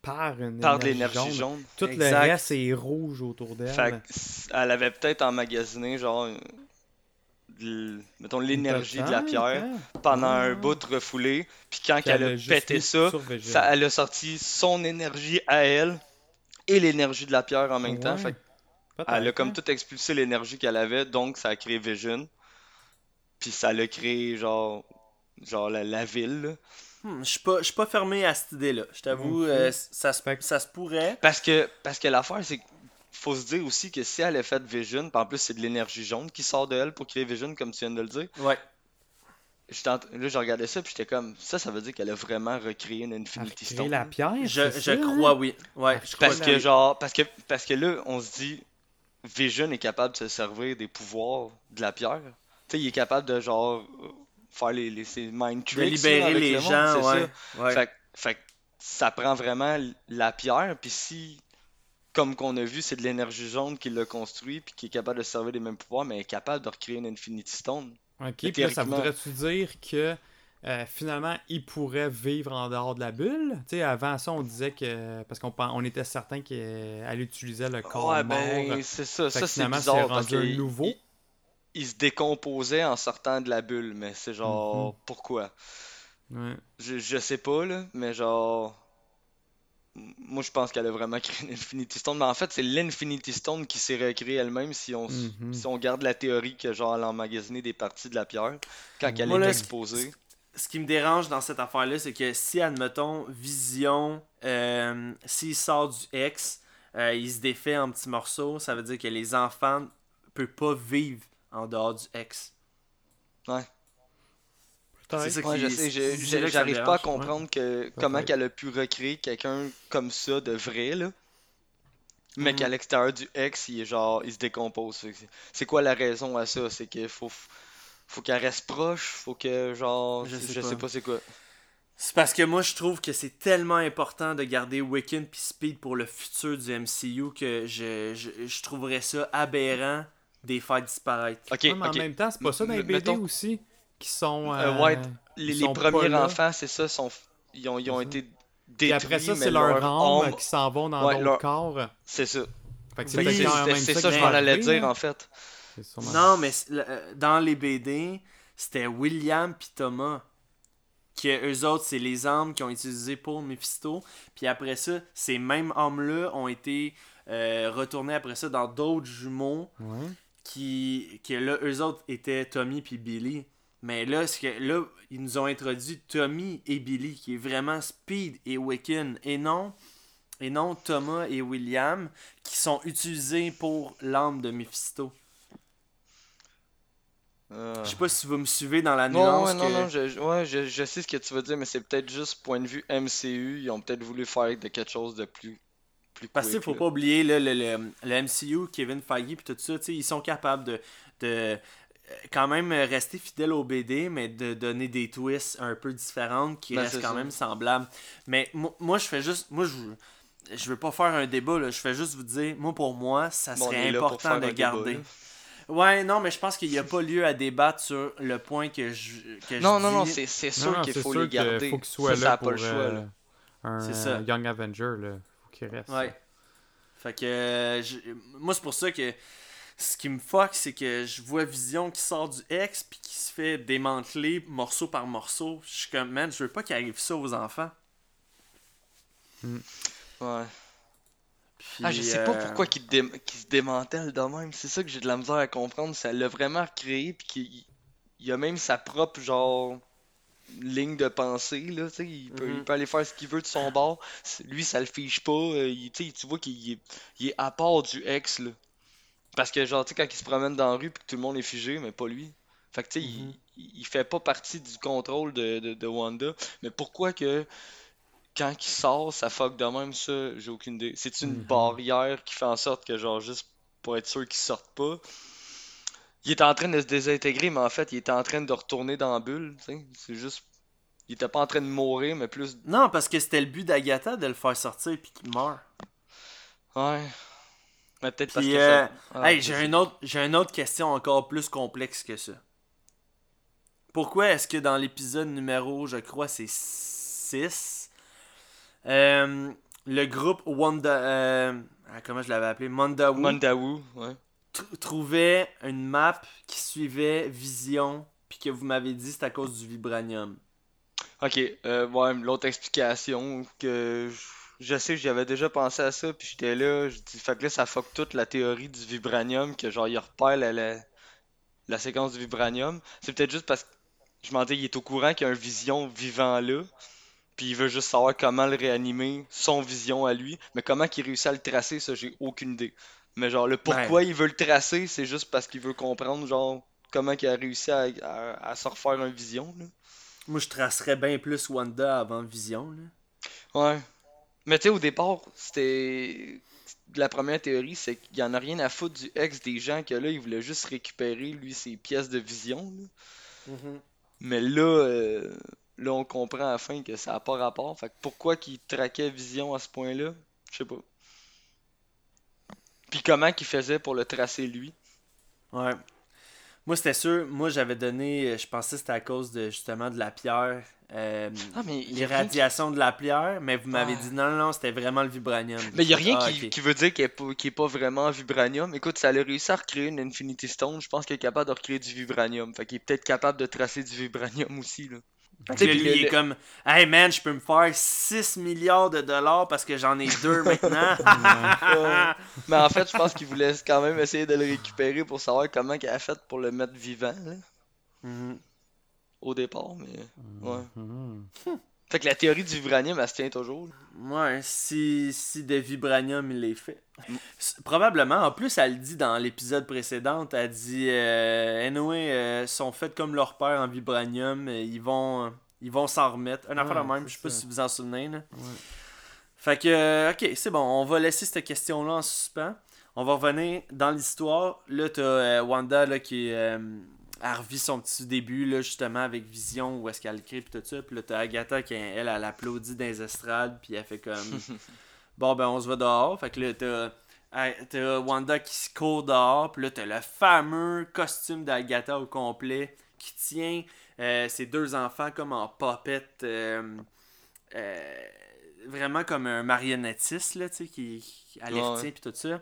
par une Par de énergie l'énergie jaune. jaune. Tout Exact. le reste est rouge autour d'elle. Fait elle avait peut-être emmagasiné, genre, euh, de mettons, l'énergie de la pierre hein? pendant un Ah. bout refoulé. Puis quand Puis elle a pété ça, elle a sorti son énergie à elle et l'énergie de la pierre en même temps. Fait elle a comme tout expulsé l'énergie qu'elle avait, donc ça a créé Vision. Puis ça l'a créé, genre, genre la, la ville. là. hmm, je suis pas, je suis pas fermé à cette idée-là. Je t'avoue, euh, ça, se- ça pourrait. Parce que, parce que l'affaire, c'est qu'il faut se dire aussi que si elle a fait Vision, puis en plus c'est de l'énergie jaune qui sort de elle pour créer Vision, comme tu viens de le dire, Ouais. là je regardais ça, puis j'étais comme, ça, ça veut dire qu'elle a vraiment recréé une Elle a Infinity créé Stone. la pierre, Je, je ça, hein? crois, oui. Ouais, je crois Parce que, genre, parce que, parce que là, on se dit, Vision est capable de se servir des pouvoirs de la pierre. Tu sais, il est capable de, genre, faire les, les, ses mind de tricks. là, libérer avec les le monde, gens, c'est ouais. ça. ouais. Fait, que- fait ça prend vraiment la pierre, puis si, comme qu'on a vu, c'est de l'énergie jaune qui l'a construit, puis qui est capable de se servir des mêmes pouvoirs, mais est capable de recréer une Infinity Stone. Ok, puis là, ça voudrait-tu dire que euh, finalement, il pourrait vivre en dehors de la bulle? Tu sais, avant ça, on disait que. Parce qu'on on était certain qu'elle utilisait le corps ouais, mort. ben, c'est ça. Fait Ça, c'est finalement, c'est bizarre parce rendu nouveau. il, il se décomposait en sortant de la bulle, mais c'est genre, Mhm. pourquoi? Ouais. Je, je sais pas, là, mais genre. Moi, je pense qu'elle a vraiment créé une Infinity Stone. Mais en fait, c'est l'Infinity Stone qui s'est recréée elle-même si on, s- Mhm. si on garde la théorie que, genre, elle a emmagasiné des parties de la pierre quand elle est exposée. Ce qui me dérange dans cette affaire-là, c'est que si, admettons, Vision, euh, s'il sort du X, euh, il se défait en petits morceaux, ça veut dire que les enfants ne peuvent pas vivre en dehors du X. Peut-être. C'est ça Ouais, je sais, c'est je- me j'arrive pas à comprendre que comment Peut-être. qu'elle a pu recréer quelqu'un comme ça de vrai, là. Mais Mhm. qu'à l'extérieur du X, il est genre, il se décompose. C'est quoi la raison à ça? C'est qu'il faut, faut qu'elle reste proche, faut que genre, Je je sais sais pas. pas c'est quoi. C'est parce que moi, je trouve que c'est tellement important de garder Wiccan puis Speed pour le futur du MCU que je, je, je trouverais ça aberrant de les faire disparaître. Ok, Ouais, mais en même temps, c'est pas ça dans les BD mettons- aussi qui sont. Euh, euh, ouais, Les, les sont pas premiers enfants, c'est ça, sont, ils ont, ils ont été détruits, après ça, mais c'est leur âme qui s'en vont dans Ouais, d'autres leur- corps. C'est ça. Que c'est ça ça, qui je m'en allais dire en fait. Sûrement- Non, mais le- dans les BD, c'était William puis Thomas. Que eux autres, c'est les armes qu'ils ont utilisées pour Mephisto. Puis après ça, ces mêmes armes-là ont été euh, retournées après ça dans d'autres jumeaux. Ouais. Qui, que là, eux autres étaient Tommy puis Billy. Mais là, que là, ils nous ont introduit Tommy et Billy, qui est vraiment Speed et Wiccan. Et non, et non Thomas et William, qui sont utilisés pour l'arme de Mephisto. Euh, Je sais pas si vous me suivez dans la Non, nuance. ouais, non, que- non, je, je- ouais, je, je sais ce que tu veux dire, mais c'est peut-être juste point de vue MCU, ils ont peut-être voulu faire de quelque chose de plus, plus Parce qu'il faut là. pas oublier là, le, le- le MCU, Kevin Feige puis tout ça, tu sais, ils sont capables de, de euh, quand même rester fidèles au BD, mais de donner des twists un peu différentes qui Ben, restent quand ça. même semblables. Mais mo- moi, je fais juste. Moi, je, je veux pas faire un débat, là, je fais juste vous dire, moi, pour moi, ça on serait important de débat, garder. Ouais, non, mais je pense qu'il n'y a pas lieu à débattre sur le point que je, que je Non, non, non, c'est c'est Non, sûr non, qu'il c'est faut sûr les qu'il garder. faut qu'il soit ça, là ça pour pas le choix, euh, là. C'est un ça. Young Avenger. Là. Faut qu'il reste. Ouais. Fait que euh, je- moi c'est pour ça que ce qui me fuck c'est que je vois Vision qui sort du X puis qui se fait démanteler morceau par morceau. Je suis comme man, je veux pas qu'il arrive ça aux enfants. Ouais. Puis, Ah, je sais pas euh, pourquoi dé- qu'ils se démantèlent de même. C'est ça que j'ai de la misère à comprendre. Ça l'a vraiment créé, puis qu'il il a même sa propre, genre, ligne de pensée, là, tu sais. Il peut, il Mhm. peut aller faire ce qu'il veut de son bord. Lui, ça le fiche pas. euh, il- tu vois qu'il est, il est à part du ex, là. Parce que, genre, tu sais, quand il se promène dans la rue, puis que tout le monde est figé, mais pas lui. Fait que, tu sais, il, il fait pas partie du contrôle de, de, de Wanda. Mais pourquoi que quand il sort, ça fuck de même, ça, j'ai aucune idée. C'est une Mhm. barrière qui fait en sorte que, genre, juste pour être sûr qu'il sorte pas, il est en train de se désintégrer, mais en fait, il est en train de retourner dans la bulle. C'est juste Il était pas en train de mourir, mais plus. Non, parce que c'était le but d'Agatha de le faire sortir puis qu'il meurt. Ouais. Mais peut-être parce que euh, ça. Ah, hey, j'ai une autre, j'ai une autre question encore plus complexe que ça. Pourquoi est-ce que dans l'épisode numéro, je crois, c'est 6, euh, le groupe Wanda, euh, ah, comment je l'avais appelé, Mandawu, Mandawu, ouais. tr- trouvait une map qui suivait Vision, puis que vous m'avez dit c'est à cause du vibranium. Ok, euh, ouais, l'autre explication que je, je sais j'avais déjà pensé à ça, puis j'étais là, je dis, fait que là, ça fuck toute la théorie du vibranium, que genre, il repère la, la, la séquence du vibranium. C'est peut-être juste parce que, je m'en dis, il est au courant qu'il y a un vision vivant là, puis il veut juste savoir comment le réanimer, son vision à lui, mais comment qu'il réussit à le tracer, ça, j'ai aucune idée. Mais genre, le pourquoi il veut le tracer, c'est juste parce qu'il veut comprendre, genre, comment il a réussi à, à, à se refaire un vision, là. Moi, je tracerais bien plus Wanda avant Vision. Là. Ouais. Mais tu sais, au départ, c'était. La première théorie, c'est qu'il y en a rien à foutre du ex des gens que là, il voulait juste récupérer, lui, ses pièces de vision. là. Mais là, euh, là, on comprend à la fin que ça n'a pas rapport. Fait que pourquoi qu'il traquait Vision à ce point-là, je sais pas. Puis comment qu'il faisait pour le tracer lui? Ouais. Moi, c'était sûr. Moi, j'avais donné. euh, Je pensais que c'était à cause de justement de la pierre. euh, Ah, mais les qui- radiations de la pierre. Mais vous m'avez Ouais. dit non, non, c'était vraiment le vibranium. Mais il n'y a rien Ah, qui, veut dire qu'il n'est pas vraiment vibranium. Écoute, ça a réussi à recréer une Infinity Stone. Je pense qu'il est capable de recréer du vibranium. Fait qu'il est peut-être capable de tracer du vibranium aussi. Là. Puis lui, le- il est comme Hey man, je peux me faire 6 milliards de dollars parce que j'en ai deux maintenant. Mais en fait, je pense qu'il voulait quand même essayer de le récupérer pour savoir comment il a fait pour le mettre vivant là, Mhm. au départ. Mais ouais. Mhm. Fait que la théorie du vibranium, elle se tient toujours. Ouais, si, si de vibranium il les fait. S- Probablement, en plus, elle le dit dans l'épisode précédent, elle dit euh, Anyway, euh, sont faits comme leur père en vibranium, euh, ils vont ils vont s'en remettre. Un affaire de même, je sais pas si vous en souvenez. Là. Ouais. Fait que, ok, c'est bon, on va laisser cette question-là en suspens. On va revenir dans l'histoire. Là, t'as euh, Wanda là, qui euh, elle revit son petit début, là, justement, avec Vision, où est-ce qu'elle crie, puis tout ça. Puis là, t'as Agatha qui, elle, elle applaudit dans les estrades, puis elle fait comme Bon, ben, on se va dehors. Fait que là, t'as. T'as Wanda qui se court dehors, puis là t'as le fameux costume d'Agatha au complet qui tient euh, ses deux enfants comme en popette, euh, euh, vraiment comme un marionnettiste, là, tu sais, qui, qui elle les retient, puis tout ça.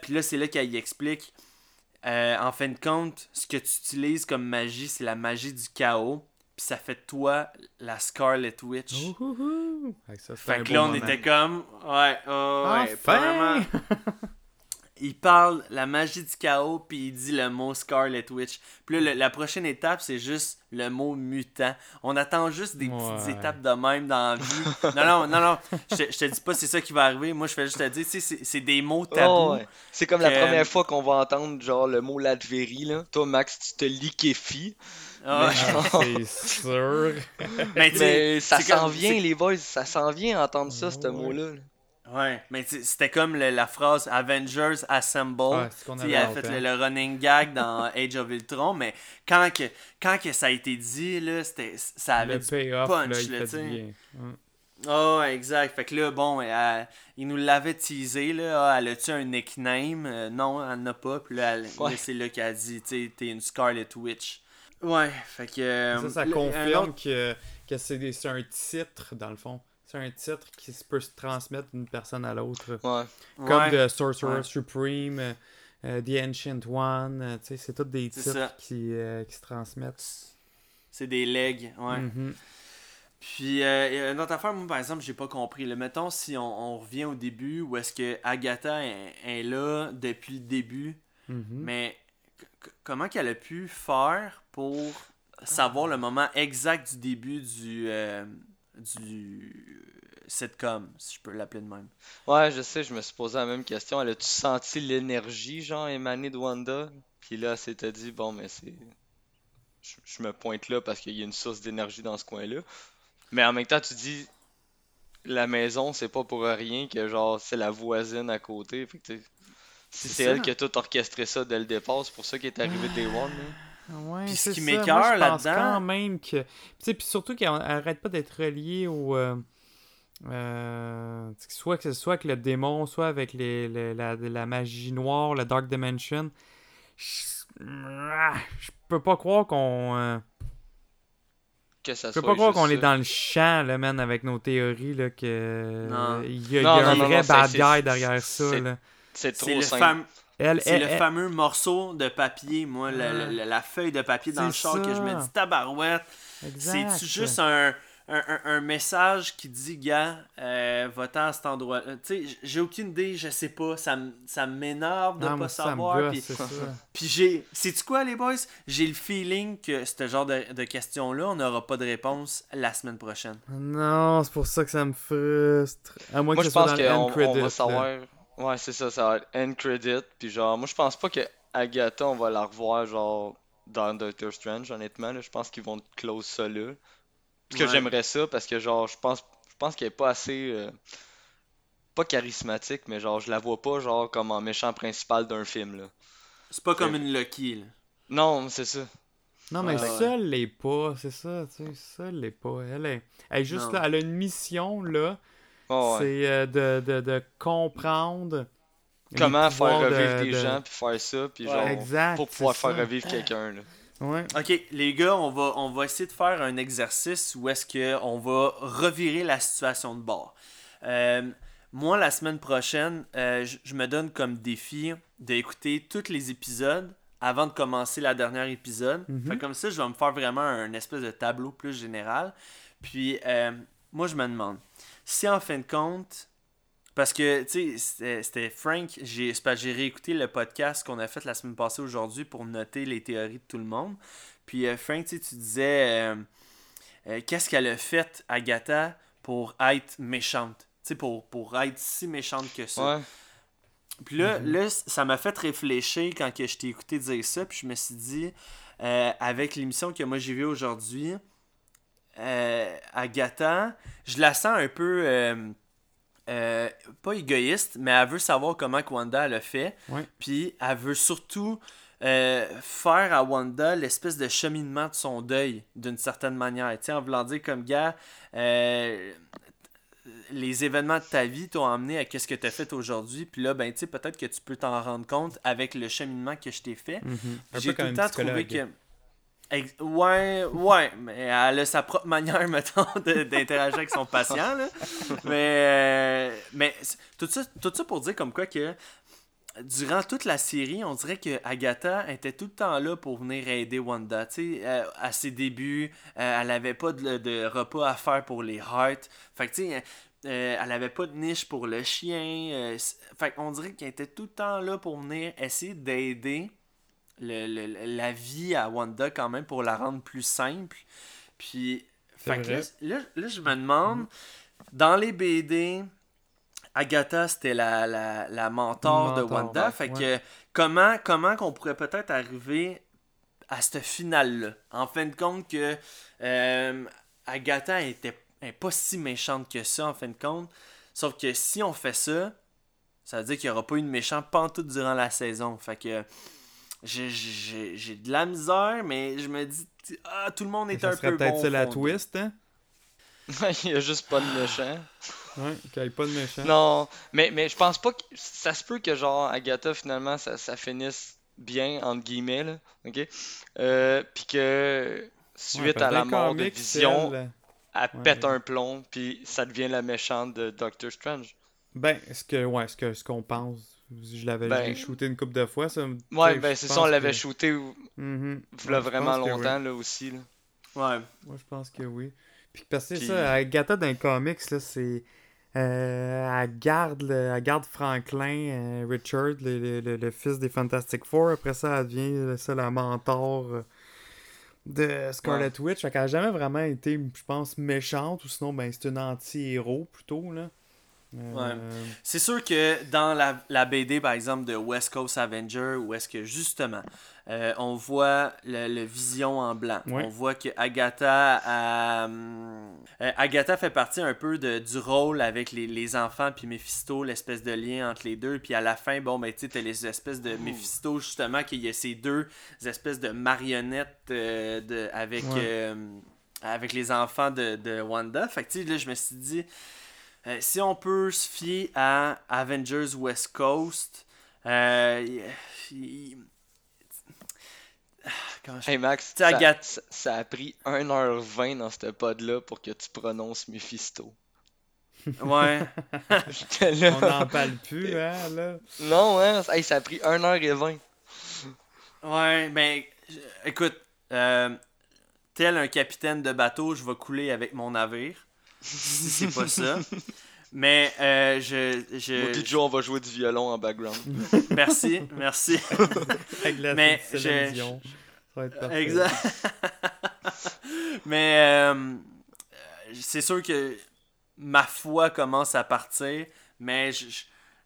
Puis là, c'est là qu'elle y explique, euh, en fin de compte, ce que tu utilises comme magie, c'est la magie du chaos, puis ça fait de toi la Scarlet Witch. Ouhouhou. Fait que ça, un Fait que là, on moment. était comme. Ouais, oh, ouais, Enfin! Il parle la magie du chaos, puis il dit le mot Scarlet Witch. Puis là, le- la prochaine étape, c'est juste le mot mutant. On attend juste des petites étapes de même dans la vie. non, non, non, non. Je, te- je te dis pas c'est ça qui va arriver. Moi, je fais juste te dire, tu sais, c'est- des mots tabous. Oh, ouais. C'est comme la première fois qu'on va entendre genre le mot Latverie là. Toi Max, tu te liquéfies. Ah, Ah, c'est sûr. mais tu sais, Mais ça s'en comme- vient les boys, ça s'en vient entendre ça ce Ouais. mot-là. là. Ouais, mais tu sais, c'était comme le- la phrase Avengers Assemble. Ouais, il a fait le, le running gag dans Age of Ultron, mais quand, que, quand que ça a été dit, là, c'était, ça avait Le du punch, là, il là. Ouais. Ah exact. Fait que là, bon, elle- il nous l'avait teasé, là. Ah, elle a-tu un nickname? Euh, non, elle n'a pas. Puis là, elle- Ouais. là, c'est là qu'elle a dit, tu sais, t'es une Scarlet Witch. Ouais, fait que... euh, Ça, ça le- un confirme autre- que, que c'est des- c'est un titre, dans le fond. C'est un titre qui se peut se transmettre d'une personne à l'autre? Ouais. Comme Ouais, The Sorcerer Ouais. Supreme, euh, euh, The Ancient One, euh, tu sais, c'est tous des titres qui, euh, qui se transmettent. c'est des legs, ouais. Mhm. Puis, euh, autre affaire, moi, par exemple, j'ai pas compris. Le mettons, si on, on revient au début, où est-ce que Agatha est, est là depuis le début, Mhm. mais comment qu'elle a pu faire pour savoir le moment exact du début du, euh, du sitcom, si je peux l'appeler de même? Ouais, je sais, je me suis posé la même question. Elle a-tu senti l'énergie, genre, émanée de Wanda? Puis là, elle s'était dit, bon, mais c'est. Je, je me pointe là parce qu'il y a une source d'énergie dans ce coin-là. Mais en même temps, tu dis, la maison, c'est pas pour rien que, genre, c'est la voisine à côté. Fait que, si C'est elle qui a tout orchestré ça dès le départ, c'est pour ça qu'il est arrivé Day One. là. Ouais, Puis ce qui pense là-dedans- quand même que. Tu sais, puis surtout qu'elle arrête pas d'être reliée au. euh, euh, soit que ce soit avec le démon, soit avec les, les- la, la magie noire, le Dark Dimension. Je je peux pas croire qu'on. euh, Que ça je peux soit pas croire qu'on est dans le champ, là, man, avec nos théories, là, que. Non. Il y a, il y Non, a non, un non, vrai bad guy derrière ça, c'est- là. C'est trop le, simple. fam- c'est elle- le elle- fameux morceau de papier, moi, le- Ah. le- le- la feuille de papier dans le C'est char que je me dis tabarouette. exact. C'est-tu juste un, un, un- un message qui dit, gars, euh, va-t'en à cet endroit Tu sais, j'ai aucune idée, je sais pas. Ça, ça m'énerve de Ah, pas savoir. gosse, puis- c'est ça. Puis j'ai. Sais-tu quoi, les boys? J'ai le feeling que ce genre de, de questions-là, on n'aura pas de réponse la semaine prochaine. Non, c'est pour ça que ça me frustre. À moins Moi, que je pense qu'on va là. Ouais, c'est ça, ça va être end credit. Puis genre, moi, je pense pas que Agatha, on va la revoir, genre, dans Doctor Strange, honnêtement. là. Je pense qu'ils vont close ça là. Puis que Ouais. j'aimerais ça, parce que genre, je pense, je pense qu'elle est pas assez. euh, pas charismatique, mais genre, je la vois pas, genre, comme en méchant principal d'un film, là. C'est pas comme une Lucky, là. Non, c'est ça. Non, mais Ouais, elle l'est pas, c'est ça, tu sais, ça, elle l'est pas. Elle est, elle est juste Non. là, elle a une mission, là, Ouais. c'est euh, de, de, de comprendre Comment faire de- revivre des de- gens, puis faire ça, puis Ouais, genre, exact, pour pouvoir faire ça. revivre quelqu'un. Ouais. Ok, les gars, on va, on va essayer de faire un exercice où est-ce qu'on va revirer la situation de bord. Euh, moi, la semaine prochaine, euh, je je me donne comme défi d'écouter tous les épisodes avant de commencer la dernière épisode. Mhm. Fait comme ça, je vais me faire vraiment un espèce de tableau plus général. Puis, euh, moi, je me demande, si en fin de compte, parce que, tu sais, c'était- Frank, j'ai réécouté le podcast qu'on a fait la semaine passée aujourd'hui pour noter les théories de tout le monde. Puis, euh, Frank, tu sais, tu disais, euh, euh, qu'est-ce qu'elle a fait, Agatha, pour être méchante? Tu sais, pour, pour être si méchante que ça. Ouais. Puis là, là, ça m'a fait réfléchir quand que je t'ai écouté dire ça. Puis je me suis dit, avec l'émission que moi j'ai vue aujourd'hui, euh, Agatha, je la sens un peu, euh, euh, pas égoïste, mais elle veut savoir comment Wanda le fait. Ouais. Puis elle veut surtout euh, faire à Wanda l'espèce de cheminement de son deuil, d'une certaine manière. Tu sais, en voulant dire comme gars, euh, les événements de ta vie t'ont amené à ce que tu as fait aujourd'hui. Puis là, ben, tu sais, peut-être que tu peux t'en rendre compte avec le cheminement que je t'ai fait. Mhm. J'ai tout le temps trouvé que. Ouais, ouais, mais elle a sa propre manière, mettons, d'interagir avec son patient, là. Mais, euh, mais tout ça, tout ça pour dire comme quoi que durant toute la série, on dirait que Agatha était tout le temps là pour venir aider Wanda. Tu euh, à ses débuts, euh, elle avait pas de, de repas à faire pour les Hearts. Fait que, tu sais, elle avait pas de niche pour le chien. euh, fait qu'on dirait qu'elle était tout le temps là pour venir essayer d'aider le- le- la vie à Wanda quand même pour la rendre plus simple. Puis, fait que là, là, là, je me demande, dans les BD, Agatha, c'était la, la, la mentor, de Wanda. ouais, fait ouais. que comment, comment qu'on pourrait peut-être arriver à ce final-là? En fin de compte que euh, Agatha était, pas si méchante que ça, en fin de compte. Sauf que si on fait ça, ça veut dire qu'il n'y aura pas eu de méchant pantoute durant la saison. Fait que j'ai- j'ai j'ai de la misère, mais je me dis, ah, tout le monde est Ça un peu peut-être bon ça la twist, hein? Il y a juste pas de méchant. Ouais, qu'il n'y pas de méchant. Non, mais, mais je pense pas que. Ça se peut que, genre, Agatha, finalement, ça, ça finisse bien, entre guillemets, là. Ok? Euh, puis que, suite à la mort de Vision, elle, elle ouais. pète un plomb, puis ça devient la méchante de Doctor Strange. Ben, ce que, ouais, ce que, ce qu'on pense. Je l'avais Ben- shooté une couple de fois, ça. Ouais, ben c'est ça, on l'avait que- shooté Mhm. Ouais, vraiment oui. longtemps, là, aussi, là. Ouais. Moi, je pense que oui. Puis parce que Puis- ça, Agatha dans les comics, là, c'est. Euh, elle, garde le- elle garde Franklin, euh, Richard, le, le- le- le fils des Fantastic Four. Après ça, elle devient euh, ça, la mentor de Scarlet Witch. Fait qu'elle a jamais vraiment été, je pense, méchante, ou sinon, ben, c'est une anti-héros plutôt, là. Ouais. C'est sûr que dans la, la, BD, par exemple, de West Coast Avenger, où est-ce que justement, euh, on voit le, vision en blanc. On voit que Agatha, euh, Agatha fait partie un peu de, du rôle avec les, les enfants puis Mephisto, l'espèce de lien entre les deux. Puis à la fin, bon, ben, tu sais, les espèces de Mephisto, justement, qu'il y a ces deux espèces de marionnettes euh, de, avec, avec les enfants de, de Wanda. Fait que, tu sais, là, je me suis dit euh, si on peut se fier à Avengers West Coast, euh, Hey Max, ça, ça, a pris 1h20 dans ce pod-là pour que tu prononces Mephisto. Ouais. On n'en parle plus, hein, là. Non, hein, ça a pris 1h20. Ouais, ben, écoute, euh, tel un capitaine de bateau, je vais couler avec mon navire si c'est pas ça. Mais euh, je. je... Joe, on va jouer du violon en background. merci, merci. Avec la Mais je... Exact. Mais euh, c'est sûr que ma foi commence à partir, mais je,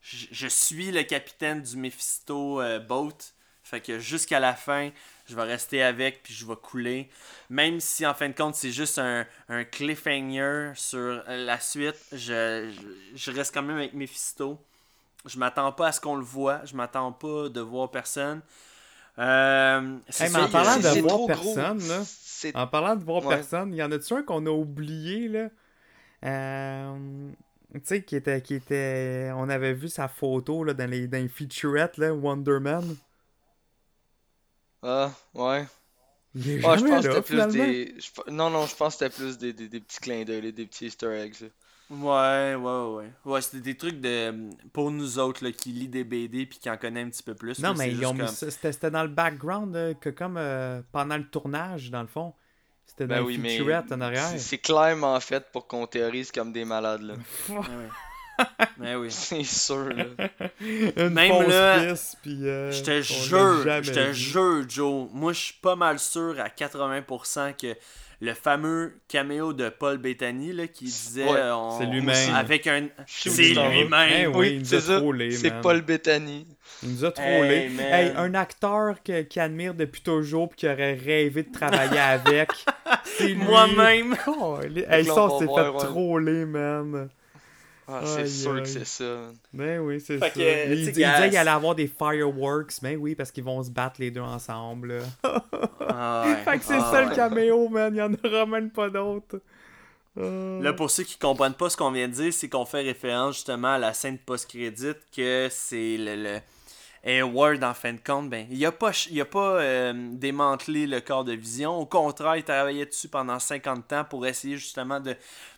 je, je suis le capitaine du Mephisto euh, Boat. Fait que jusqu'à la fin, je vais rester avec, puis je vais couler. Même si en fin de compte, c'est juste un, un, cliffhanger sur la suite, je, je, reste quand même avec Mephisto. Je m'attends pas à ce qu'on le voit, je m'attends pas de voir personne. Euh, en parlant de voir personne, là, en parlant de voir personne, il y en a-tu un qu'on a oublié, là? Euh, tu sais, qui était, qui était. On avait vu sa photo là, dans, les, dans les featurettes, là, Wonder Man. Ah, ouais. je pense que c'était plus des. Non, non, je pense que c'était plus des, des, des, petits clins d'œil, des petits easter eggs. Ouais, ouais, ouais. Ouais, c'était des trucs de pour nous autres là, qui lit des BD puis qui en connaissent un petit peu plus. Non, mais ils ont mis c'était dans le background que comme euh, pendant le tournage, dans le fond. C'était dans ben oui, mais en arrière. C'est clairement fait pour qu'on théorise comme des malades là. Mais oui. C'est sûr, là. Même là, euh, je te jure, je te jure, Joe, moi je suis pas mal sûr à 80% que le fameux caméo de Paul Bettany là, qui disait euh, c'est lui-même. avec un c'est lui-même. Eh oui, c'est c'est Paul Bettany. Il nous a trollé hey, un acteur qui admire depuis toujours et qui aurait rêvé de travailler avec c'est moi-même. Oh, hey, ça s'est fait troller man ah, c'est sûr que c'est ça. Ben oui, c'est ça. il, disait qu'il allait avoir des fireworks. Ben oui, parce qu'ils vont se battre les deux ensemble. ah, fait que c'est ah, ça le caméo, man. Il n'y en aura même pas d'autres. Ah. Là, pour ceux qui comprennent pas ce qu'on vient de dire, c'est qu'on fait référence justement à la scène post-crédit, que c'est le, le Ward, en fin de compte, ben, il a pas, il a pas euh, démantelé le corps de vision. Au contraire, il travaillait dessus pendant 50 ans pour essayer justement de,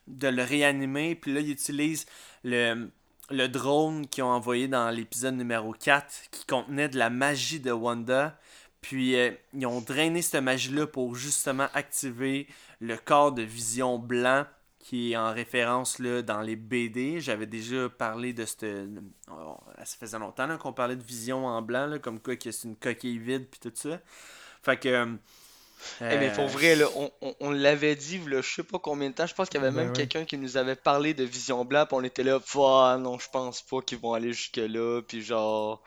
de le réanimer. Puis là, il utilise le, le drone qu'ils ont envoyé dans l'épisode numéro 4 qui contenait de la magie de Wanda. Puis euh, ils ont drainé cette magie-là pour justement activer le corps de vision blanc qui est en référence là, dans les BD. J'avais déjà parlé de cette. Oh, ça faisait longtemps qu'on parlait de vision en blanc, là, comme quoi que c'est une coquille vide puis tout ça. Fait que. Euh, eh, mais pour vrai, là, on, on, l'avait dit, là, je sais pas combien de temps. Je pense qu'il y avait ben même quelqu'un qui nous avait parlé de Vision Blanc, puis on était là, ah, non, je pense pas qu'ils vont aller jusque-là, puis genre.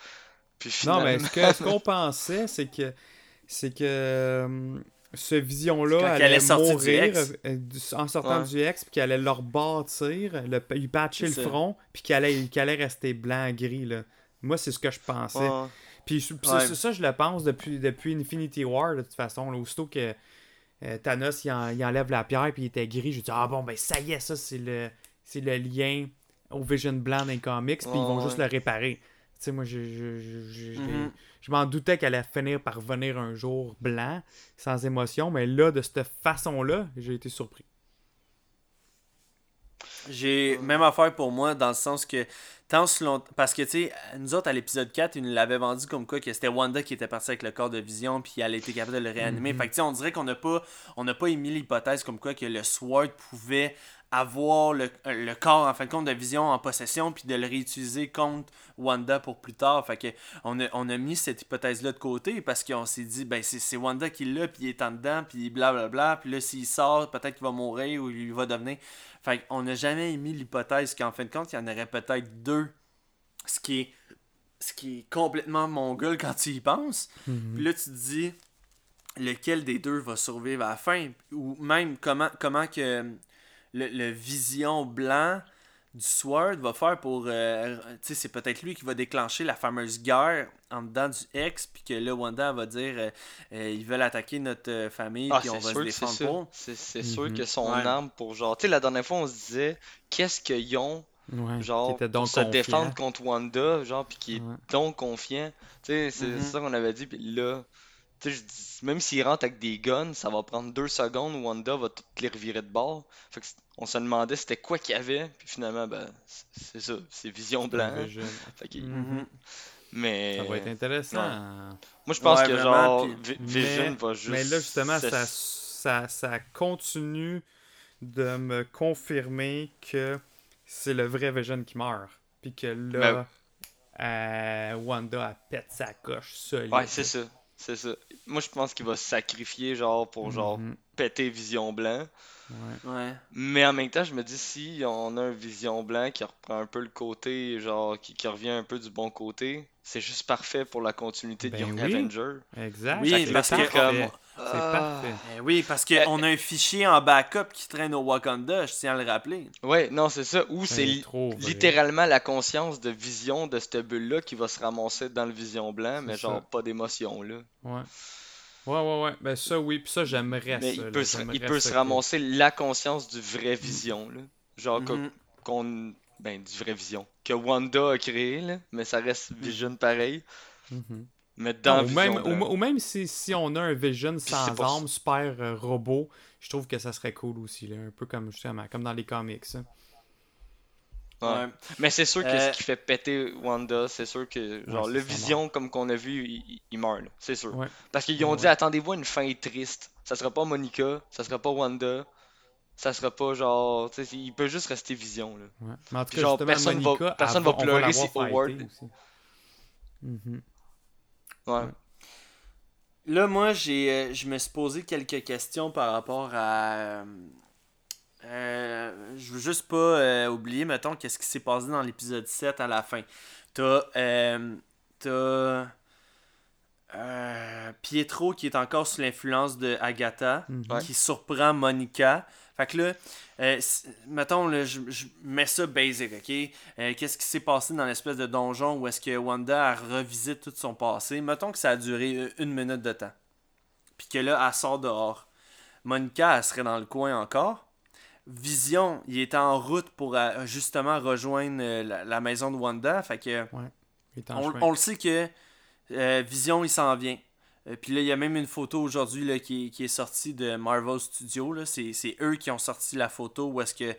Puis finalement... Non, mais ce qu'on pensait, c'est que. C'est que. Ce vision-là allait, mourir euh, en sortant du X, puis qu'elle allait leur bâtir, le, lui patcher le front, puis qu'elle allait, allait rester blanc-gris. Là. Moi, c'est ce que je pensais. Puis, ça, je le pense depuis, depuis Infinity War, de toute façon. Là, aussitôt que euh, Thanos il, enlève la pierre, puis il était gris, je dis Ah bon, ben ça y est, ça, c'est le, c'est le lien au Vision blanc des comics, puis ils vont juste le réparer. Tu sais, moi, je, je, mm-hmm. je, m'en doutais qu'elle allait finir par venir un jour blanc, sans émotion, mais là, de cette façon-là, j'ai été surpris. J'ai même affaire pour moi, dans le sens que tant Parce que, tu sais, nous autres, à l'épisode 4, ils nous l'avaient vendu comme quoi que c'était Wanda qui était partie avec le corps de vision, puis elle était capable de le réanimer. Mm-hmm. Fait que, tu sais, on dirait qu'on n'a pas, on pas émis l'hypothèse comme quoi que le SWORD pouvait avoir le, le corps, en fin de compte, de Vision en possession, puis de le réutiliser contre Wanda pour plus tard. Fait que on a, on a mis cette hypothèse-là de côté parce qu'on s'est dit, ben c'est Wanda qui l'a, puis il est en dedans, puis blablabla. Puis là, s'il sort, peut-être qu'il va mourir ou il va devenir. Fait qu'on n'a jamais mis l'hypothèse qu'en fin de compte, il y en aurait peut-être deux. Ce qui est, ce qui est complètement mongol quand tu y penses. Mhm. Puis là, tu te dis lequel des deux va survivre à la fin? Ou même comment, comment que le, le vision blanc du Sword va faire pour. euh, tu sais, c'est peut-être lui qui va déclencher la fameuse guerre en dedans du ex, puis que là, Wanda va dire euh, euh, ils veulent attaquer notre famille, Ah, puis on c'est va se sûr que c'est défendre pour. C'est c'est sûr Mhm. que son Ouais. arme pour genre. Tu sais, la dernière fois, on se disait, qu'est-ce qu'ils ont, Ouais, qui genre, pour se défendre contre Wanda, genre, puis qui est Ouais. donc confiant. Tu sais, c'est Mhm. ça qu'on avait dit, puis là. Même s'il rentre avec des guns, ça va prendre deux secondes, Wanda va toutes les revirer de bord. Fait que on se demandait c'était quoi qu'il y avait, puis finalement, ben, c'est ça, c'est Vision Blanc. Vision. Fait que- Mhm. mais Ça va être intéressant. moi, je pense Ouais, que vraiment, genre, puis- Vision Mais- va juste. Mais là, justement, ça, ça, ça continue de me confirmer que c'est le vrai Vision qui meurt. Puis que là, euh, Wanda, elle pète sa coche solide. Ouais, c'est ça. C'est ça. Moi, je pense qu'il va se sacrifier, genre, pour, genre, Mhm. péter Vision Blanc. Ouais. Ouais. Mais en même temps, je me dis, si on a un Vision Blanc qui reprend un peu le côté, genre, qui, qui revient un peu du bon côté, c'est juste parfait pour la continuité de Ben Young oui. Avenger. Exact. Oui, parce que- comme- C'est Ah. parfait. Eh oui, parce qu'on a un fichier en backup qui traîne au Wakanda, je tiens à le rappeler. Ouais, non, c'est ça. Ou c'est li- littéralement la conscience de vision de cette bulle-là qui va se ramasser dans le Vision Blanc, mais genre ça. pas d'émotion, là. Ouais. Ouais, ouais, ouais. Ben ça, oui. Puis ça, j'aimerais Mais ça. il là. peut, se, il peut que- ramasser la conscience du vrai Vision, là. Genre que- Mhm. qu'on... Ben, du vrai Vision. Que Wanda a créé, là, mais ça reste Vision pareil. Mhm. Mais dans Non, ou, Vision même, ou, Blanc. ou même si, si on a un Vision sans pas- armes, super euh, robot, je trouve que ça serait cool aussi. Là, un peu comme justement, comme dans les comics. hein. Ouais. Ouais. Mais c'est sûr que Euh, ce qui fait péter Wanda, c'est sûr que genre le Vision comme qu'on a vu, il, meurt, là. c'est sûr. Ouais. Parce qu'ils ont Ouais, dit ouais. attendez-vous à une fin triste. Ça sera pas Monica, ça sera pas Wanda, ça sera pas genre, il peut juste rester Vision là. Ouais. Mais en tout Puis cas, genre, personne va- Monica, personne elle va on pleurer si Howard- aussi. Mhm. Ouais. Là, moi, j'ai, euh, je me suis posé quelques questions par rapport à. euh, euh, je veux juste pas euh, oublier, mettons, qu'est-ce qui s'est passé dans l'épisode 7 à la fin. T'as. euh, t'as. euh, Pietro qui est encore sous l'influence de Agatha, Mhm. Qui surprend Monica. Fait que là, euh, mettons, là, je, je mets ça basic, ok? Euh, Qu'est-ce qui s'est passé dans l'espèce de donjon où est-ce que Wanda elle revisite tout son passé? Mettons que ça a duré euh, une minute de temps. Puis que là, elle sort dehors. Monica, elle serait dans le coin encore. Vision, il était en route pour justement rejoindre la, la maison de Wanda. Fait que Il est en on, on le sait que euh, Vision, il s'en vient. Euh, Puis là, il y a même une photo aujourd'hui qui, est- qui est sortie de Marvel Studios. C'est, eux qui ont sorti la photo où est-ce que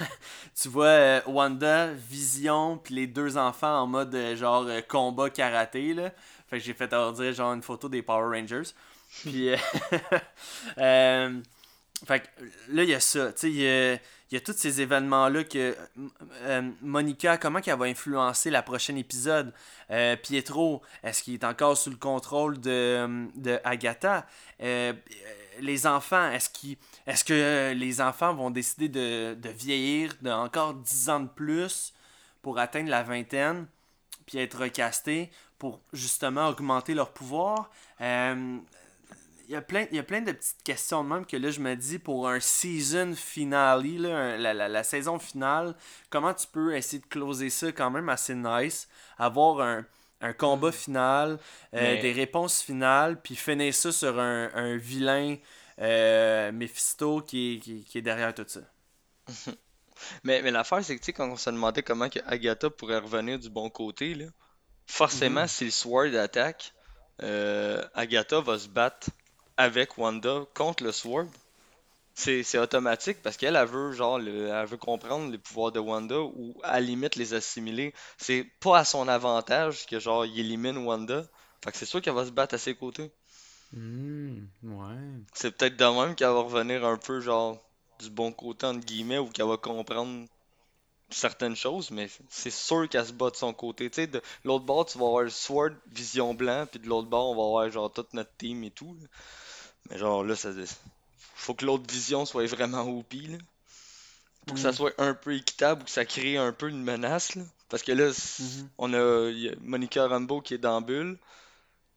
tu vois euh, Wanda, Vision, puis les deux enfants en mode euh, genre euh, combat karaté. Là. Fait que j'ai fait dire genre une photo des Power Rangers. Puis fait que là, il y a ça. Tu sais, il y a, tous ces événements-là que euh, Monica, comment qu'elle va influencer la prochaine épisode? Euh, Pietro, est-ce qu'il est encore sous le contrôle de, de Agatha? Euh, Les enfants, est-ce qu'ils- est-ce que les enfants vont décider de, de vieillir de encore 10 ans de plus pour atteindre la vingtaine puis être recastés pour justement augmenter leur pouvoir? Euh, il y, a plein, il y a plein de petites questions de même que là je me dis pour un season finale, là, un- la, la- la saison finale, comment tu peux essayer de closer ça quand même assez nice, avoir un, un combat final, euh, des réponses finales, puis finir ça sur un, un vilain euh, Mephisto qui est, qui, qui est derrière tout ça. Mais, mais l'affaire, c'est que, tu sais, quand on se demandait comment que Agatha pourrait revenir du bon côté, là, forcément, Mhm. si le Sword attaque, euh, Agatha va se battre avec Wanda contre le Sword. C'est automatique parce qu'elle, elle veut, genre, le- elle veut comprendre les pouvoirs de Wanda ou, à la limite, les assimiler. C'est pas à son avantage que, genre, il élimine Wanda. Fait que c'est sûr qu'elle va se battre à ses côtés. Hmm, ouais. C'est peut-être de même qu'elle va revenir un peu, genre, du bon côté entre guillemets ou qu'elle va comprendre certaines choses, mais c'est sûr qu'elle se bat de son côté. Tu sais, de l'autre bord, tu vas avoir Sword, Vision Blanc, puis de l'autre bord, on va avoir genre toute notre team et tout. Mais genre là, ça faut que l'autre vision soit vraiment OP là. Pour que ça mm. soit un peu équitable ou que ça crée un peu une menace là. Parce que là, mm-hmm. on a, Monica Rambeau qui est dans Bulle.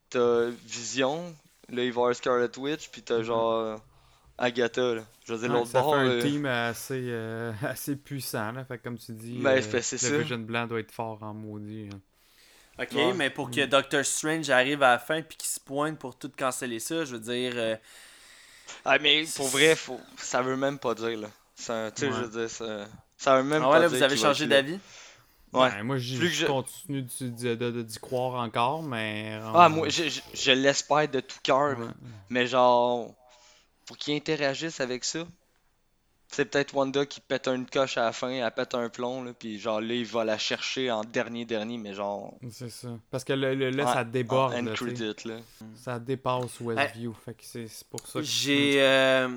T'as Vision, là il va y avoir Scarlet Witch, puis t'as mm-hmm. genre Agatha. Là. Je veux dire, l'autre bord. Ça fait un euh, team assez, euh, assez puissant. Là. Fait comme tu dis, ben, euh, le Vision Blanc doit être fort en maudit. Ok, mais pour que mm. Doctor Strange arrive à la fin puis qu'il se pointe pour tout canceller ça, je veux dire. Ah, mais pour vrai, faut... ça veut même pas dire. là. Ça, tu sais, je veux dire, ça, ça veut même ah, ouais, là, vous avez changé d'avis? Ouais. Ben, moi, je continue d'y croire encore, mais. Ah, moi, je, je, l'espère de tout cœur. Mais genre, pour qu'ils interagissent avec ça, c'est peut-être Wanda qui pète une coche à la fin, elle pète un plomb, là, puis genre là, il va la chercher en dernier dernier, mais genre. C'est ça. Parce que là, ça déborde. là, Ça dépasse Westview. Fait que c'est pour ça que. J'ai. Euh,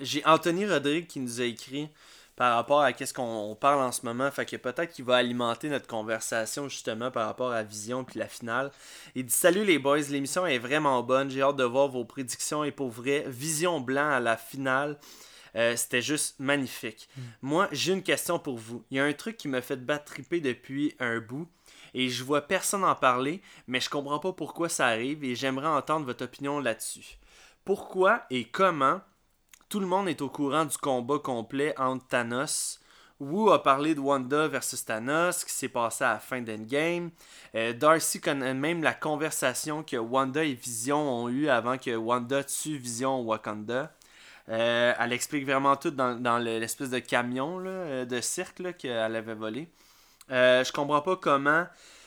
j'ai Anthony Rodrigue qui nous a écrit par rapport à qu'est-ce qu'on parle en ce moment. Fait que peut-être qu'il va alimenter notre conversation justement par rapport à Vision puis la finale. Il dit Salut les boys, l'émission est vraiment bonne. J'ai hâte de voir vos prédictions et pour vrai, Vision blanc à la finale. Euh, c'était juste magnifique. Mm. Moi, j'ai une question pour vous. Il y a un truc qui me fait battre triper depuis un bout et je vois personne en parler, mais je comprends pas pourquoi ça arrive et j'aimerais entendre votre opinion là-dessus. Pourquoi et comment tout le monde est au courant du combat complet entre Thanos? Wu a parlé de Wanda versus Thanos, qui s'est passé à la fin d'Endgame. Euh, Darcy connaît même la conversation que Wanda et Vision ont eue avant que Wanda tue Vision au Wakanda. Euh, elle explique vraiment tout dans, l'espèce de camion euh, de cirque qu'elle avait volé. je comprends pas comment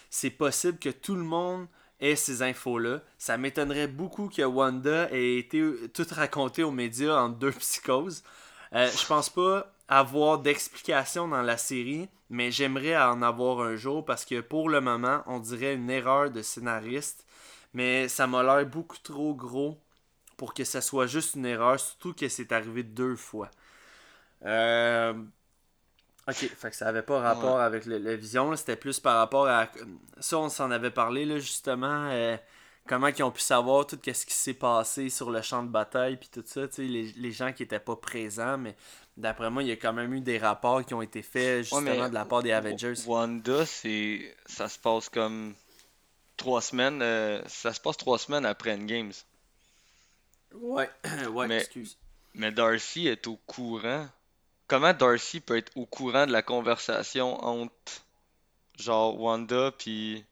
c'est possible que tout le monde et ces infos-là. Ça m'étonnerait beaucoup que Wanda ait été tout raconté aux médias en deux psychoses. Euh, je pense pas avoir d'explication dans la série, mais j'aimerais en avoir un jour parce que pour le moment, on dirait une erreur de scénariste. Mais ça m'a l'air beaucoup trop gros pour que ça soit juste une erreur, surtout que c'est arrivé deux fois. Euh, Ok, fait que ça avait pas rapport avec la vision, c'était plus par rapport à. Ça, on s'en avait parlé, là, justement. Euh, comment ils ont pu savoir tout ce qui s'est passé sur le champ de bataille, puis tout ça, les, les gens qui étaient pas présents, mais d'après moi, il y a quand même eu des rapports qui ont été faits, justement, de la part des Avengers. Wanda, c'est. Ça se passe comme. Trois semaines. Euh, ça se passe trois semaines après Endgames. Ouais, ouais, mais, excuse. Mais Darcy est au courant comment Darcy peut être au courant de la conversation entre genre Wanda puis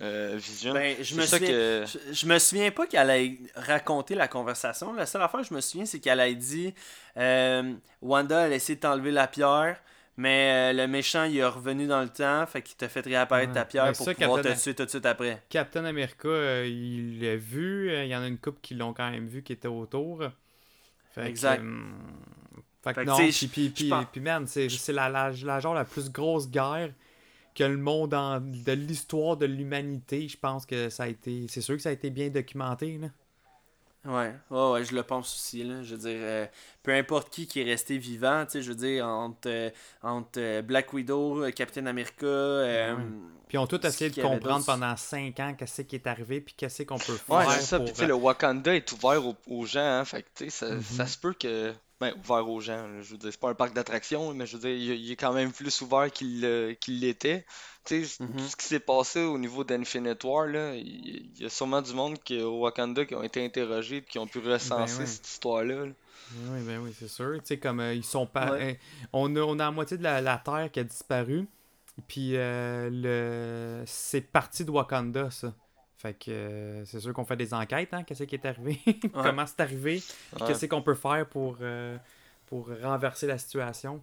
euh, Vision? Ben, je me souviens, je, me souviens pas qu'elle ait raconté la conversation. La seule affaire que je me souviens, c'est qu'elle a dit euh, Wanda a essayé de t'enlever la pierre. Mais euh, le méchant, il est revenu dans le temps, fait qu'il t'a fait réapparaître ta pierre pour pouvoir te tuer tout de suite après. Captain America, il l'a vu. Il y en a une couple qui l'ont quand même vu qui était autour. exact. Hum, fait que non, puis, puis, puis, puis, man, c'est la, la, la, genre la plus grosse guerre que le monde en, de l'histoire de l'humanité. Je pense que ça a été. C'est sûr que ça a été bien documenté. Là. Ouais, ouais, ouais, je le pense aussi. Là. Je veux dire, euh, peu importe qui qui est resté vivant, tu sais, je veux dire, entre, euh, entre euh, Black Widow, Captain America. Puis ils ont tous essayé de comprendre pendant 5 ans qu'est-ce qui est arrivé, puis qu'est-ce qu'on peut faire. Ouais, c'est ça. Puis tu sais, le Wakanda est ouvert aux, gens, hein, fait que tu sais, ça, ça se peut que ben, ouvert aux gens. Je veux dire, c'est pas un parc d'attractions, mais je veux dire, il, est quand même plus ouvert qu'il euh, l'était. Tu sais, tout mm-hmm. ce qui s'est passé au niveau d'Infinite War, là, il, y a sûrement du monde qui, au Wakanda qui ont été interrogés qui ont pu recenser ben cette histoire-là. Oui, ben oui, c'est sûr. Tu sais, comme euh, ils sont pas. Euh, on, a, on a la moitié de la, Terre qui a disparu. Puis le c'est parti de Wakanda, ça. Fait que euh, c'est sûr qu'on fait des enquêtes, hein, qu'est-ce qui est arrivé, comment c'est arrivé, qu'est-ce qu'on peut faire pour, euh, pour renverser la situation.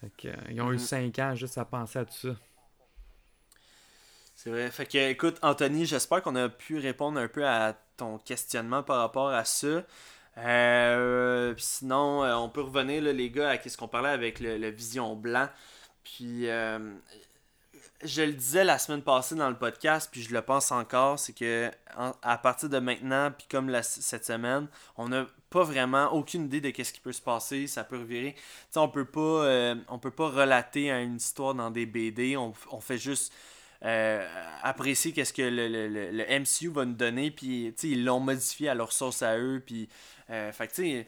Fait que, euh, ils ont eu 5 mm. ans juste à penser à tout ça. C'est vrai. Fait que, écoute, Anthony, j'espère qu'on a pu répondre un peu à ton questionnement par rapport à ça. sinon, on peut revenir, les gars, à ce qu'on parlait avec le, Vision Blanc. Puis, je le disais la semaine passée dans le podcast, puis je le pense encore, c'est que à partir de maintenant, puis comme cette semaine, on a pas vraiment aucune idée de qu'est-ce qui peut se passer, ça peut revirer. sais on peut pas euh, on peut pas relater une histoire dans des BD, on, on fait juste euh, apprécier qu'est-ce que le, le, le, MCU va nous donner, puis ils l'ont modifié à leur sauce à eux, puis euh, tu sais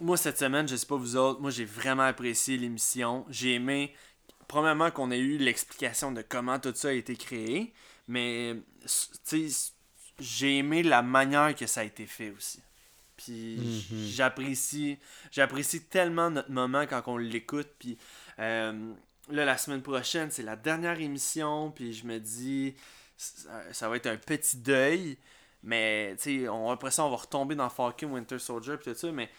moi cette semaine, je sais pas vous autres, moi j'ai vraiment apprécié l'émission, j'ai aimé premièrement qu'on ait eu l'explication de comment tout ça a été créé, mais j'ai aimé la manière que ça a été fait aussi. Puis mhm. j'apprécie j'apprécie tellement notre moment quand on l'écoute. Puis euh, là, la semaine prochaine, c'est la dernière émission. Puis je me dis, ça, va être un petit deuil. Mais tu sais, après ça, on va retomber dans Falcon Winter Soldier. Puis tout ça. Mais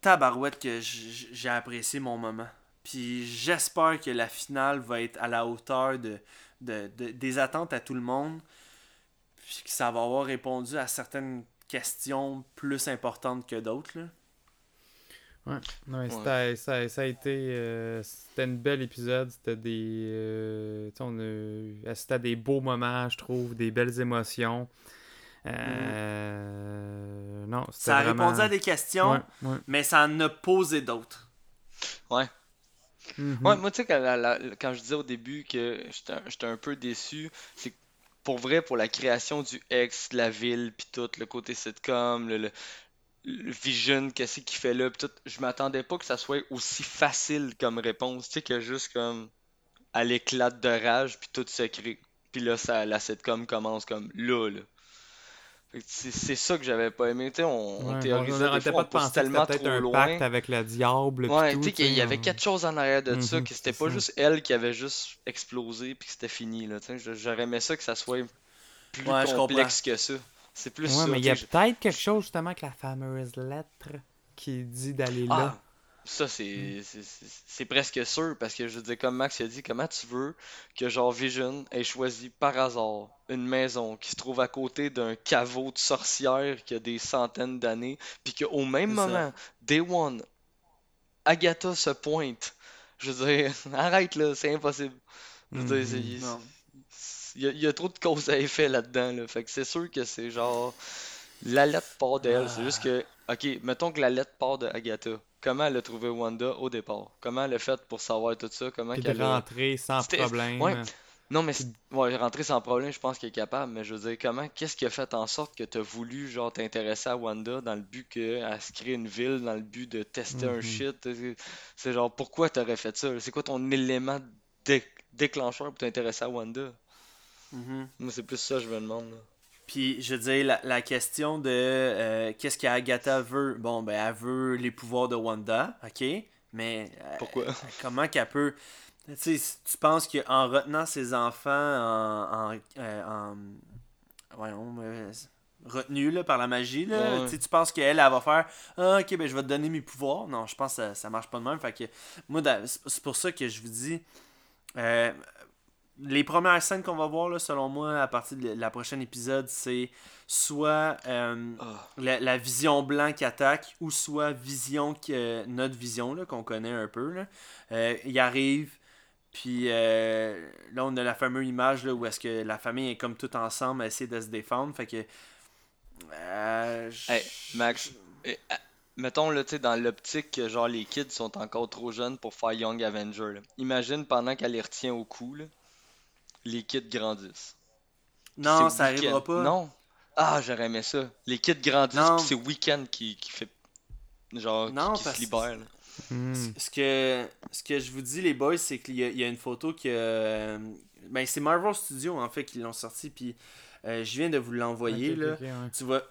tabarouette que j'ai apprécié mon moment. Puis j'espère que la finale va être à la hauteur de, des attentes à tout le monde. Puis que ça va avoir répondu à certaines questions plus importantes que d'autres. Ouais, ouais. Ça, ça, a été. Euh, c'était un bel épisode. C'était des. Euh, on a assisté à des beaux moments, je trouve, des belles émotions. Euh, non, ça a répondu à des questions, mais ça en a posé d'autres. Ouais. Mhm. moi, tu sais, quand, je disais au début que j'étais un peu déçu, c'est pour vrai, pour la création du ex, la ville, puis tout, le côté sitcom, le, vision, qu'est-ce qu'il fait là, puis tout, je m'attendais pas que ça soit aussi facile comme réponse, tu sais, que juste comme à l'éclat de rage, puis tout se crée. Puis là, ça, la sitcom commence comme là, là. C'est ça que j'avais pas aimé. tu on, on théorisait des fois, on tellement trop un loin. pacte avec le diable. Ouais, tu sais qu'il y avait quelque chose en arrière de ça, mhm, que c'était pas juste elle qui avait juste explosé puis que c'était fini. J'aurais aimé ça que ça soit plus complexe que ça. C'est plus ouais, mais il y a peut-être quelque chose justement avec la fameuse lettre qui dit d'aller là. Ah, ça, c'est c'est presque sûr parce que je veux dire, comme Max a dit, comment tu veux que genre Vision ait choisi par hasard une maison qui se trouve à côté d'un caveau de sorcière qui a des centaines d'années, puis qu'au même moment, Day One, Agatha se pointe. Je veux dire, arrête là, c'est impossible. Je veux dire, mhm. il y, a, y, a trop de causes à effet là-dedans. Là. Fait que c'est sûr que c'est genre. La lettre part d'elle. C'est juste que. Ok, mettons que la lettre part de Agatha comment elle a trouvé Wanda au départ? Comment elle a fait pour savoir tout ça? Comment qu'elle a... rentrer sans problème. Ouais. Non, mais ouais, rentrer sans problème, je pense qu'elle est capable. Mais je veux dire, comment, qu'est-ce qui a fait en sorte que tu as voulu genre t'intéresser à Wanda dans le but qu'elle se crée une ville, dans le but de tester un mm-hmm. shit? C'est genre, pourquoi t'aurais fait ça? C'est quoi ton élément déclencheur pour t'intéresser à Wanda? Mm-hmm. Moi, c'est plus ça que je me demande. Puis, je veux dire, la, question de euh, qu'est-ce qu'Agatha veut? Bon, ben, elle veut les pouvoirs de Wanda, ok? Mais. Euh, Pourquoi? comment qu'elle peut? Tu sais, tu penses qu'en retenant ses enfants en. en, euh, voyons, retenu là, par la magie, là, tu penses qu'elle, elle va faire ah, ok, ben je vais te donner mes pouvoirs. Non, je pense que ça, ça marche pas de même. Fait que, moi, c'est pour ça que je vous dis les premières scènes qu'on va voir, là, selon moi, à partir de la prochaine épisode, c'est soit euh, ah. la, vision blanc qui attaque, ou soit vision que, notre vision, qu'on connaît un peu. Là. Euh, il arrive, puis euh, là, on a la fameuse image là, où est-ce que la famille est comme tout ensemble à essayer de se défendre. Fait que. Hey, Max, mettons là, dans l'optique que genre les kids sont encore trop jeunes pour faire Young Avenger. Imagine pendant qu'elle les retient au cou. Là les kids grandissent. Non, ça arrivera pas. Non. Ah, j'aurais aimé ça. Les kids grandissent, puis c'est Weekend qui, qui fait. Genre, qui, se libère. Hmm. Ce, que, ce que je vous dis, les boys, c'est qu'il y, a une photo que. ben, c'est Marvel Studios, en fait, qui l'ont sorti, puis euh, je viens de vous l'envoyer. là. Tu vois.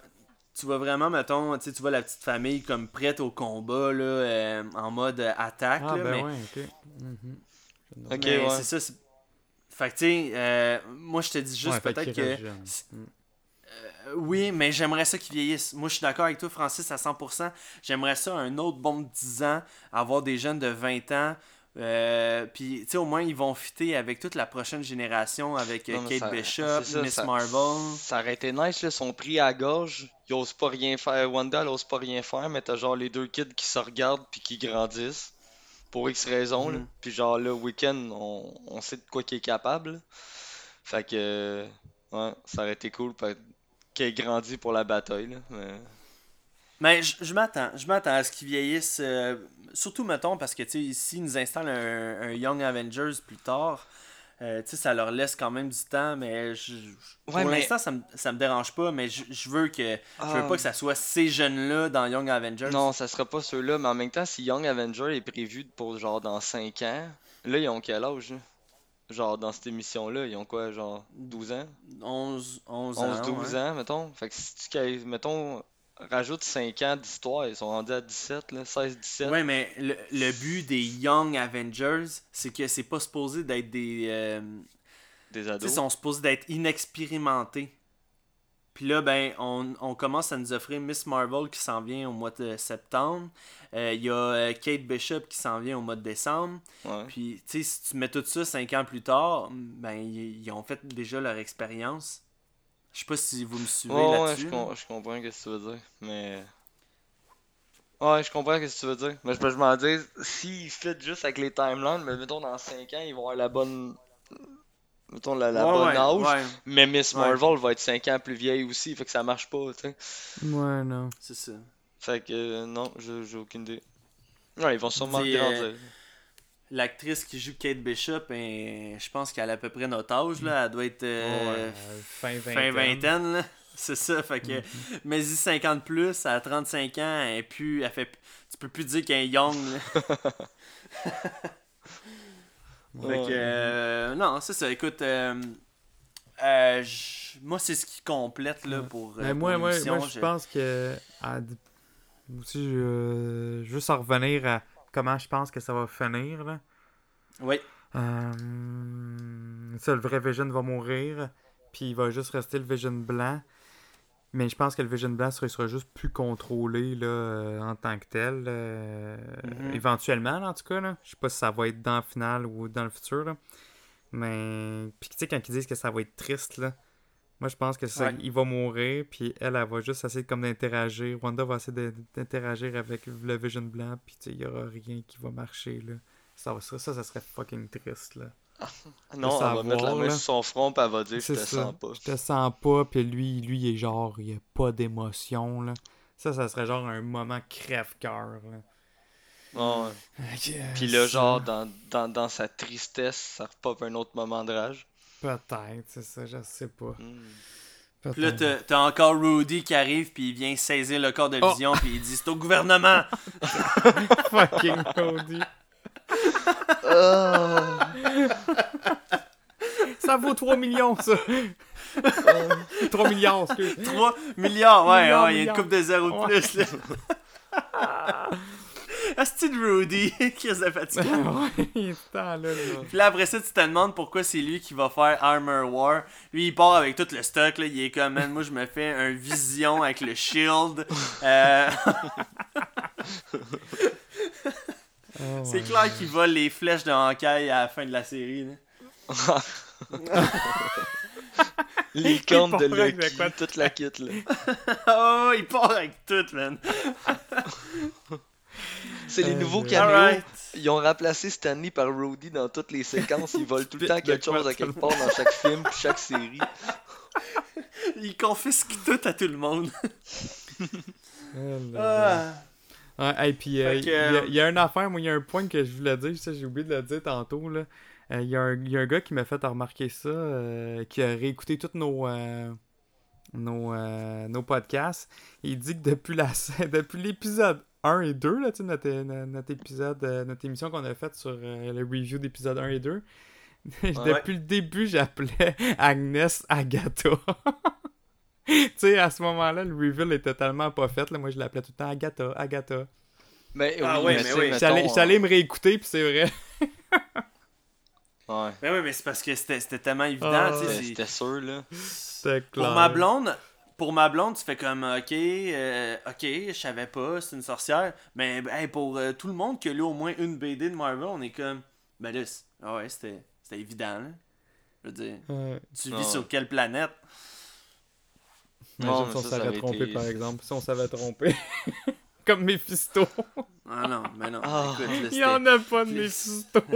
Tu vois vraiment, mettons, tu vois la petite famille comme prête au combat, là, euh, en mode attaque. Ah, ben ouais, ok. Mhm. Ok, ouais. C'est ça, fait que, tu sais, euh, moi, je te dis juste peut-être que. Euh, oui, mais j'aimerais ça qu'ils vieillissent. Moi, je suis d'accord avec toi, Francis, à 100%. J'aimerais ça un autre bon de 10 ans, avoir des jeunes de 20 ans. Euh, puis, tu sais, au moins, ils vont fitter avec toute la prochaine génération, avec Kate Bishop, Miss Marvel. Ça aurait été nice, là, son prix à gorge. Ils osent pas rien faire. Wanda, elle ose pas rien faire, mais t'as genre les deux kids qui se regardent puis qui grandissent pour X raisons. Mhm. Puis genre le week-end, on, on, sait de quoi qu'il est capable. Fait que ouais, ça aurait été cool qu'il ait grandi pour la bataille. Mais... Mais je, m'attends. Je m'attends à ce qu'ils vieillissent. euh, surtout, mettons, parce que, tu sais, ici, ils nous installent un, un Young Avengers plus tard. Euh, tu sais, ça leur laisse quand même du temps, mais je, je- pour Ouais, mais- l'instant, ça me, ça me dérange pas, mais je, je veux que je Ah. veux pas que ça soit ces jeunes-là dans Young Avengers. Non, ça sera pas ceux-là, mais en même temps, si Young Avenger est prévu pour genre dans 5 ans, là, ils ont quel âge, là? Genre, dans cette émission-là, ils ont quoi, genre 12 ans? 11, 11 ans. 11-12 ouais. ans, mettons. Fait que si tu, mettons, rajoute 5 ans d'histoire, ils sont rendus à 17, là, 16-17. Ouais, mais le, le but des Young Avengers, c'est que c'est pas supposé d'être des. euh, Des ados. ils sont supposés d'être inexpérimentés. Puis là, ben, on, on commence à nous offrir Miss Marvel qui s'en vient au mois de septembre. Euh, Il y a euh, Kate Bishop qui s'en vient au mois de décembre. Ouais. Puis, tu sais, si tu mets tout ça cinq ans plus tard, ben, ils ont fait déjà leur expérience. Je sais pas si vous me suivez Ouais, ouais, là-dessus. je, com- je comprends ce que tu veux dire, mais... Ouais, je comprends ce que tu veux dire. Mais je peux je m'en dire, s'ils fit juste avec les timelines, mais mettons dans 5 ans, ils vont avoir la bonne... Mettons la, la Ouais, bonne ouais, âge. ouais, Mais Miss Ouais. Marvel va être 5 ans plus vieille aussi, fait que ça marche pas, tu sais. Ouais, non. c'est ça. Fait que euh, non, je- j'ai aucune idée. Ouais, ils vont sûrement Dis, euh, grandir. L'actrice qui joue Kate Bishop, ben, je pense qu'elle a à peu près notre âge. Là. Elle doit être euh, fin fin vingtaine. vingtaine. là. C'est ça. Fait que, mais y 50 plus, à 35 ans, elle, est plus, elle fait, tu peux plus dire qu'elle est young. Fait que, euh, non, c'est ça. Écoute, euh, euh, moi, c'est ce qui complète là, pour, Mais pour moi, moi, je pense que. à- aussi, je- juste en revenir à comment je pense que ça va finir. Là. Oui, Euh, ça, le vrai Vision va mourir, puis il va juste rester le Vision blanc. Mais je pense que le Vision blanc sera, sera juste plus contrôlé là, euh, en tant que tel. euh, Mhm. Éventuellement, là, en tout cas. Là. Je sais pas si ça va être dans le final ou dans le futur. Là. Mais. Puis tu sais, quand ils disent que ça va être triste, là. Moi, je pense que ça, Ouais. il va mourir, puis elle, elle va juste essayer comme d'interagir. Wanda va essayer d'interagir avec le Vision blanc, puis il y aura rien qui va marcher, là. Ça, ça, ça serait fucking triste, là. Non, elle va mettre la main là. sur son front pis elle va dire je C'est te ça. sens pas. Je te sens pas, puis lui, lui, il est genre, il a pas d'émotion, là. Ça, ça serait genre un moment crève-cœur, là. Ouais. Ok, Puis là, genre, dans, dans, dans sa tristesse, ça repop un autre moment de rage. Peut-être, c'est ça, je sais pas. Hmm. Puis là, t'as encore Rudy qui arrive, puis il vient saisir le corps de Oh. vision, puis il dit c'est au gouvernement. Fucking Cody. Ah. Ça vaut 3 millions, ça. 3 millions, excuse. 3 milliards, ouais, Milliards, ouais, il y a une milliards. coupe de zéro de Ouais. plus, là. Asti de Rudy, de fatigue. ouais, il est temps, là, là. Puis là, après ça, tu te demandes pourquoi c'est lui qui va faire Armor War. Lui, il part avec tout le stock, là. Il est comme, man, moi, je me fais un vision avec le shield. Euh, Oh, c'est clair qu'il vole les flèches de Hankai à la fin de la série, là. Les cornes de Il part avec Lucky, quoi? toute la kit, là. Oh, il part avec tout, man. C'est les Euh, nouveaux caméos. Ils ont remplacé Stanley par Rudy dans toutes les séquences. Ils volent tout le temps quelque chose à quelque part dans chaque film pis chaque série. Il confisque tout à tout le monde. Oh là là. Ah. Et puis, euh, il que, y, a- euh, y a une affaire, moi, il y a un point que je voulais dire, ça, j'ai oublié de le dire tantôt, là. Euh, Il y, a un- il y a un gars qui m'a fait remarquer ça, euh, qui a réécouté tous nos, euh, nos, euh, nos podcasts. Il dit que depuis la depuis l'épisode 1 et 2, là, tu sais, notre, notre épisode, euh, notre émission qu'on a faite sur euh, le review d'épisode 1 et 2, depuis le début, j'appelais Agnès Agatha. tu sais, à ce moment-là, le reveal était tellement pas fait. Là, moi, je l'appelais tout le temps Agatha, Agatha. Mais Ah oui, ouais, mais oui. J'allais mettons, j'allais me réécouter, puis c'est vrai. Ouais, Ben oui, mais c'est parce que c'était c'était tellement évident, Ah, tu sais. c'était sûr, là. C'était Pour clair. ma blonde, pour ma blonde, tu fais comme ok, euh, ok, je savais pas, c'est une sorcière. Mais ben, hey, pour euh, tout le monde qui a lu au moins une BD de Marvel, on est comme ben là, c'est- ah ouais, c'était c'était évident. Là. Je veux dire, Ouais. tu vis ouais. sur quelle planète? Imagine Non, si on s'avait avait trompé, été- par exemple. Si on s'avait trompé. Comme Mephisto. Ah non, mais non. Ah. Écoute, là, Il y en a pas de Mephisto.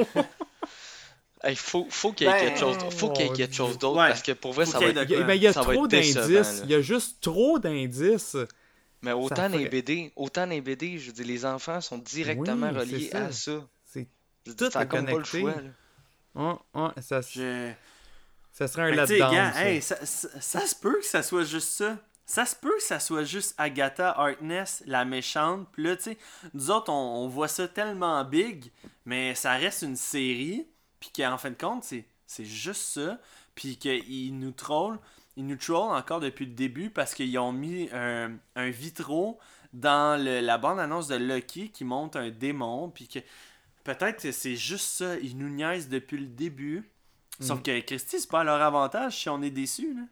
Hey, faut, faut qu'il y ait Ben, quelque chose d'autre. Faut qu'il y ait quelque chose d'autre Ouais. parce que pour vrai, Faut ça va être. de- Il y a, mais il y a Ça trop d'indices. Il y a juste trop d'indices. Mais autant les BD, autant les BD, je veux dire, les enfants sont directement Oui, reliés ça. à ça. C'est Je veux Tout est comme pas le connecté. choix, ça, Je... ça serait un gars, ça. hey, ça, ça- ça se peut que ça soit juste ça. Ça se peut que ça soit juste Agatha Harkness, la méchante. Puis là, tu sais, nous autres, on, on voit ça tellement big, mais ça reste une série. Puis qu'en fin de compte, c'est, c'est juste ça. Puis qu'ils nous trollent. Ils nous trollent encore depuis le début parce qu'ils ont mis un, un vitro dans le- la bande-annonce de Lucky qui montre un démon. Puis que peut-être que c'est juste ça. Ils nous niaisent depuis le début. Sauf Mhm. que Christy, c'est pas à leur avantage si on est déçu. Là.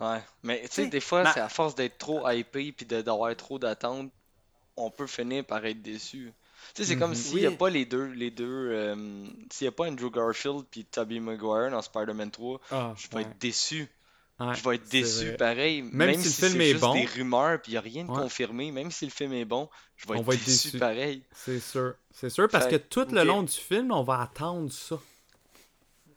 Ouais, mais tu sais, des fois, ma- c'est à force d'être trop hypé puis de- d'avoir trop d'attentes, on peut finir par être déçu. Tu sais, c'est comme Mhm. s'il n'y a pas les deux, les deux, euh, s'il n'y a pas Andrew Garfield puis Tobey Maguire dans Spider-Man 3, Ah, je vais ouais. être déçu. Ouais, Je vais être déçu vrai. pareil, Même même, si le si film c'est est juste bon, des rumeurs puis il n'y a rien de Ouais. confirmé, même si le film est bon, je vais On être, va être déçu, déçu. pareil. C'est sûr. C'est sûr, parce que tout le long du film, on va attendre ça.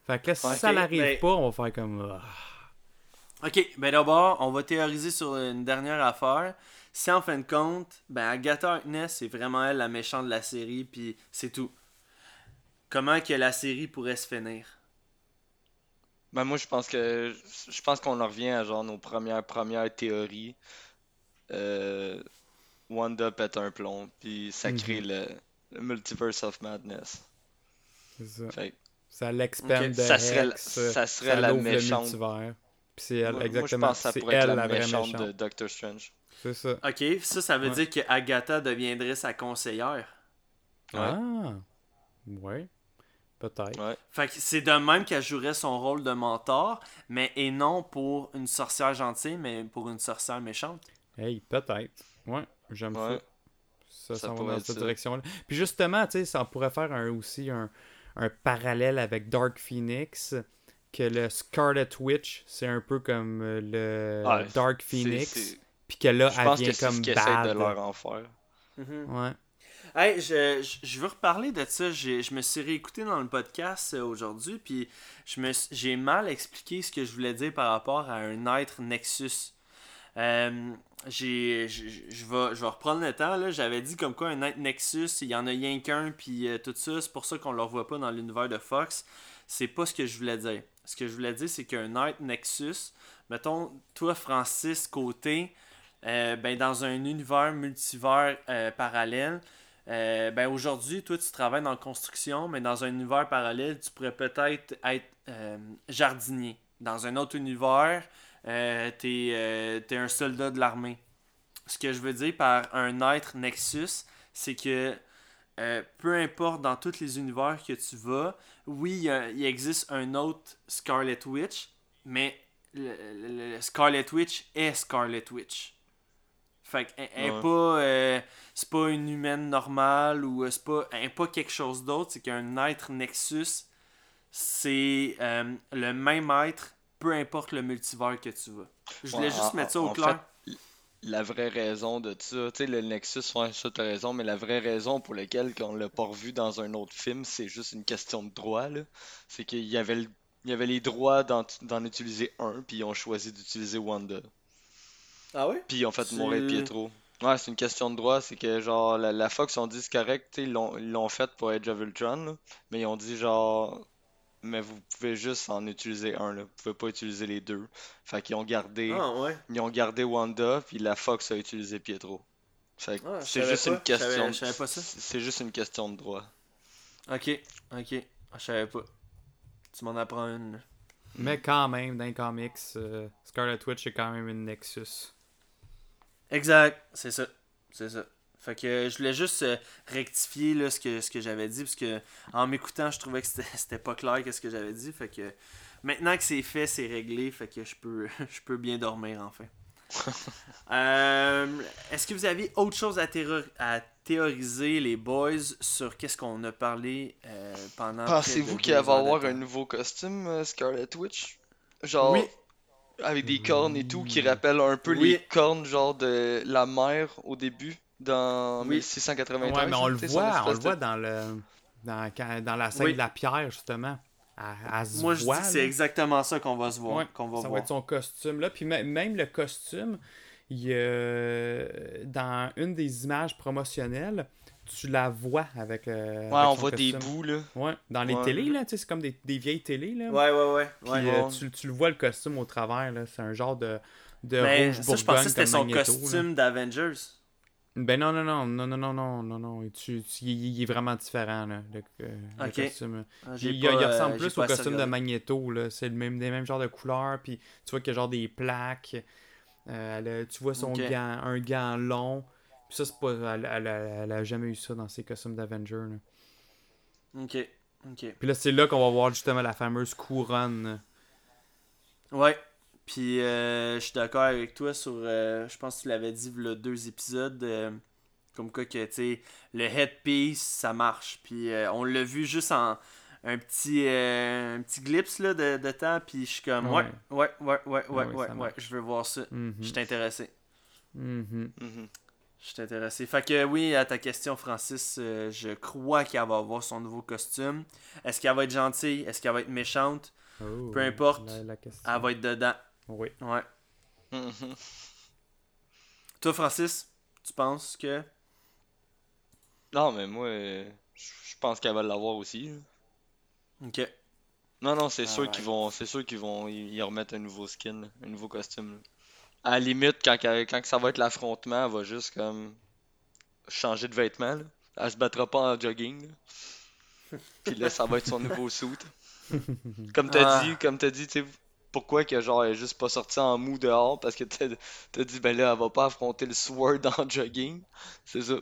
Fait que là, si ça n'arrive ben- pas, on va faire comme. ah. Ok, ben d'abord, on va théoriser sur une dernière affaire. Si en fin de compte, ben Agatha Harkness, c'est vraiment elle la méchante de la série, puis c'est tout. Comment que la série pourrait se finir? Ben moi, je pense que je pense qu'on en revient à genre nos premières premières théories. Euh, Wanda pète un plomb, puis ça Mhm. crée le, le Multiverse of Madness. C'est ça. Fait Ça l'expand Ok. de Ça serait ça serait la méchante. Puis c'est elle, moi, moi, je exactement. pense que ça pourrait être elle la, la vraie méchante méchante. de Doctor Strange. C'est ça. Ok, ça, ça veut Ouais. dire que Agatha deviendrait sa conseillère. Ouais. Ah. Ouais. Peut-être. Ouais. Fait que c'est de même qu'elle jouerait son rôle de mentor, mais et non pour une sorcière gentille, mais pour une sorcière méchante. Hey, peut-être. Ouais, j'aime Ouais. ça. Ça, Ça va dans cette direction-là. Puis justement, tu sais, ça pourrait faire un, aussi un, un parallèle avec Dark Phoenix. Que le Scarlet Witch, c'est un peu comme euh, le Ouais, Dark Phoenix. Puis que là, Je elle pense vient que c'est comme ce qu'ils de leur en faire. Ouais. Hey, je, je, je veux reparler de ça. J'ai- Je me suis réécouté dans le podcast euh, aujourd'hui, puis je me suis- j'ai mal expliqué ce que je voulais dire par rapport à un être Nexus. Euh, j'ai, je, vais, je vais reprendre le temps. là. J'avais dit comme quoi un être Nexus, il y en a rien qu'un, puis euh, tout ça. C'est pour ça qu'on ne le revoit pas dans l'univers de Fox. C'est pas ce que je voulais dire. Ce que je voulais dire, c'est qu'un être Nexus, mettons, toi, Francis, côté, euh, ben, dans un univers multivers euh, parallèle, euh, ben aujourd'hui, toi, tu travailles dans la construction, mais dans un univers parallèle, tu pourrais peut-être être euh, jardinier. Dans un autre univers, euh, tu es, un soldat de l'armée. Ce que je veux dire par un être Nexus, c'est que euh, peu importe dans tous les univers que tu vas, oui, il existe un autre Scarlet Witch, mais le Scarlet Witch est Scarlet Witch. Fait qu'elle elle Ouais. pas. euh, c'est pas une humaine normale ou euh, c'est pas, elle pas quelque chose d'autre. C'est qu'un être Nexus, c'est euh, le même être, peu importe le multivers que tu vas. Je voulais Ouais, juste en- mettre ça au clair. fait, la vraie raison de ça, tu sais, le Nexus, ouais, ça t'as raison, mais la vraie raison pour laquelle on l'a pas revu dans un autre film, c'est juste une question de droit, là. C'est qu'il y avait, le- il y avait les droits d'en d'en utiliser un, puis ils ont choisi d'utiliser Wanda. Ah oui? Puis ils ont fait Tu- mourir Pietro. Ouais, c'est une question de droit, c'est que genre la, la Fox ont dit c'est correct, tu sais, ils l'ont ils l'ont fait pour Age of Ultron, là, mais ils ont dit genre mais vous pouvez juste en utiliser un là, vous pouvez pas utiliser les deux. Fait qu'ils ont gardé Ah ouais. ils ont gardé Wanda, puis la Fox a utilisé Pietro. Fait que Ah, c'est juste pas, une je question. savais- je savais pas ça. c'est- C'est juste une question de droit. Ok, ok. Ah, je savais pas. Tu m'en apprends une. Mais quand même, dans les comics, euh, Scarlet Witch est quand même une Nexus. Exact, c'est ça. C'est ça. Fait que je voulais juste euh, rectifier là, ce que, ce que j'avais dit, parce que en m'écoutant, je trouvais que c'était pas clair qu'est-ce que j'avais dit. Fait que maintenant que c'est fait, c'est réglé, fait que je peux, je peux bien dormir enfin. Euh, Est-ce que vous avez autre chose à, à théoriser, les boys, sur qu'est-ce qu'on a parlé euh, pendant. Pensez-vous qu'il va avoir un nouveau costume, euh, Scarlet Witch? Genre, Oui. Avec des cornes et tout, qui rappellent un peu Oui. les cornes, genre de la mer au début, dans Oui. 1693. Ouais, mais on le voit, on le voit dans le dans, la scène Oui. de la pierre, justement. Elle se Moi, je dis c'est exactement ça qu'on va se voir. Ouais, qu'on va ça va être son costume là. Puis mê- même le costume, il y a- dans une des images promotionnelles, tu la vois avec. euh, Ouais, avec on voit des bouts, là. Ouais, dans les Ouais. télés, là, tu sais, c'est comme des, des vieilles télés, là. Ouais, ouais, ouais. Puis ouais. euh, tu, tu le vois le costume au travers, là. C'est un genre de, de Mais rouge ça, je pensais que c'était comme son Magneto, là. costume d'Avengers. Ben non, non, non, non, non, non, non, non, non. Tu, tu- il, il est vraiment différent, là, le, euh, le costume. Ah, Il, pas, euh, ressemble j'ai plus au costume de. Magneto, là. C'est le même, des mêmes genres de couleurs, puis tu vois qu'il y a genre des plaques. Euh, elle tu vois son gant, un gant long. Puis ça, c'est pas. Elle, elle, a- elle a jamais eu ça dans ses costumes d'Avenger. Ok, ok. Puis là, c'est là qu'on va voir justement la fameuse couronne. Ouais. Puis euh, je suis d'accord avec toi sur. euh, je pense que tu l'avais dit le deux épisodes. euh, comme quoi que, tu sais, le headpiece, ça marche. Puis on l'a vu juste en un petit, euh, un petit glimpse là, de, de temps. Puis je suis comme, ouais, ouais, ouais, ouais, ouais, Ouais, ouais, je veux voir ça. Mhm. Je suis intéressé. Mhm. Mhm. Je suis intéressé. Fait que oui, à ta question, Francis, euh, je crois qu'elle va avoir son nouveau costume. Est-ce qu'elle va être gentille? Est-ce qu'elle va être méchante? Oh, Peu importe. La, la question. Elle va être dedans. Oui. Ouais. Mhm. Toi, Francis, tu penses que? Non, mais moi, je pense qu'elle va l'avoir aussi. Ok. Non, non, c'est Ah sûr ouais. qu'ils vont, c'est sûr qu'ils vont y remettre un nouveau skin, un nouveau costume. là. À la limite, quand, quand que ça va être l'affrontement, elle va juste comme changer de vêtements. Là. Elle se battra pas en jogging. là. Puis là, ça va être son nouveau suit. Comme t'as Ah. dit, comme t'as dit, tu sais, pourquoi que genre elle est juste pas sortie en mou dehors? Parce que t'as t'as dit, ben là, elle va pas affronter le sword en jogging. C'est ça.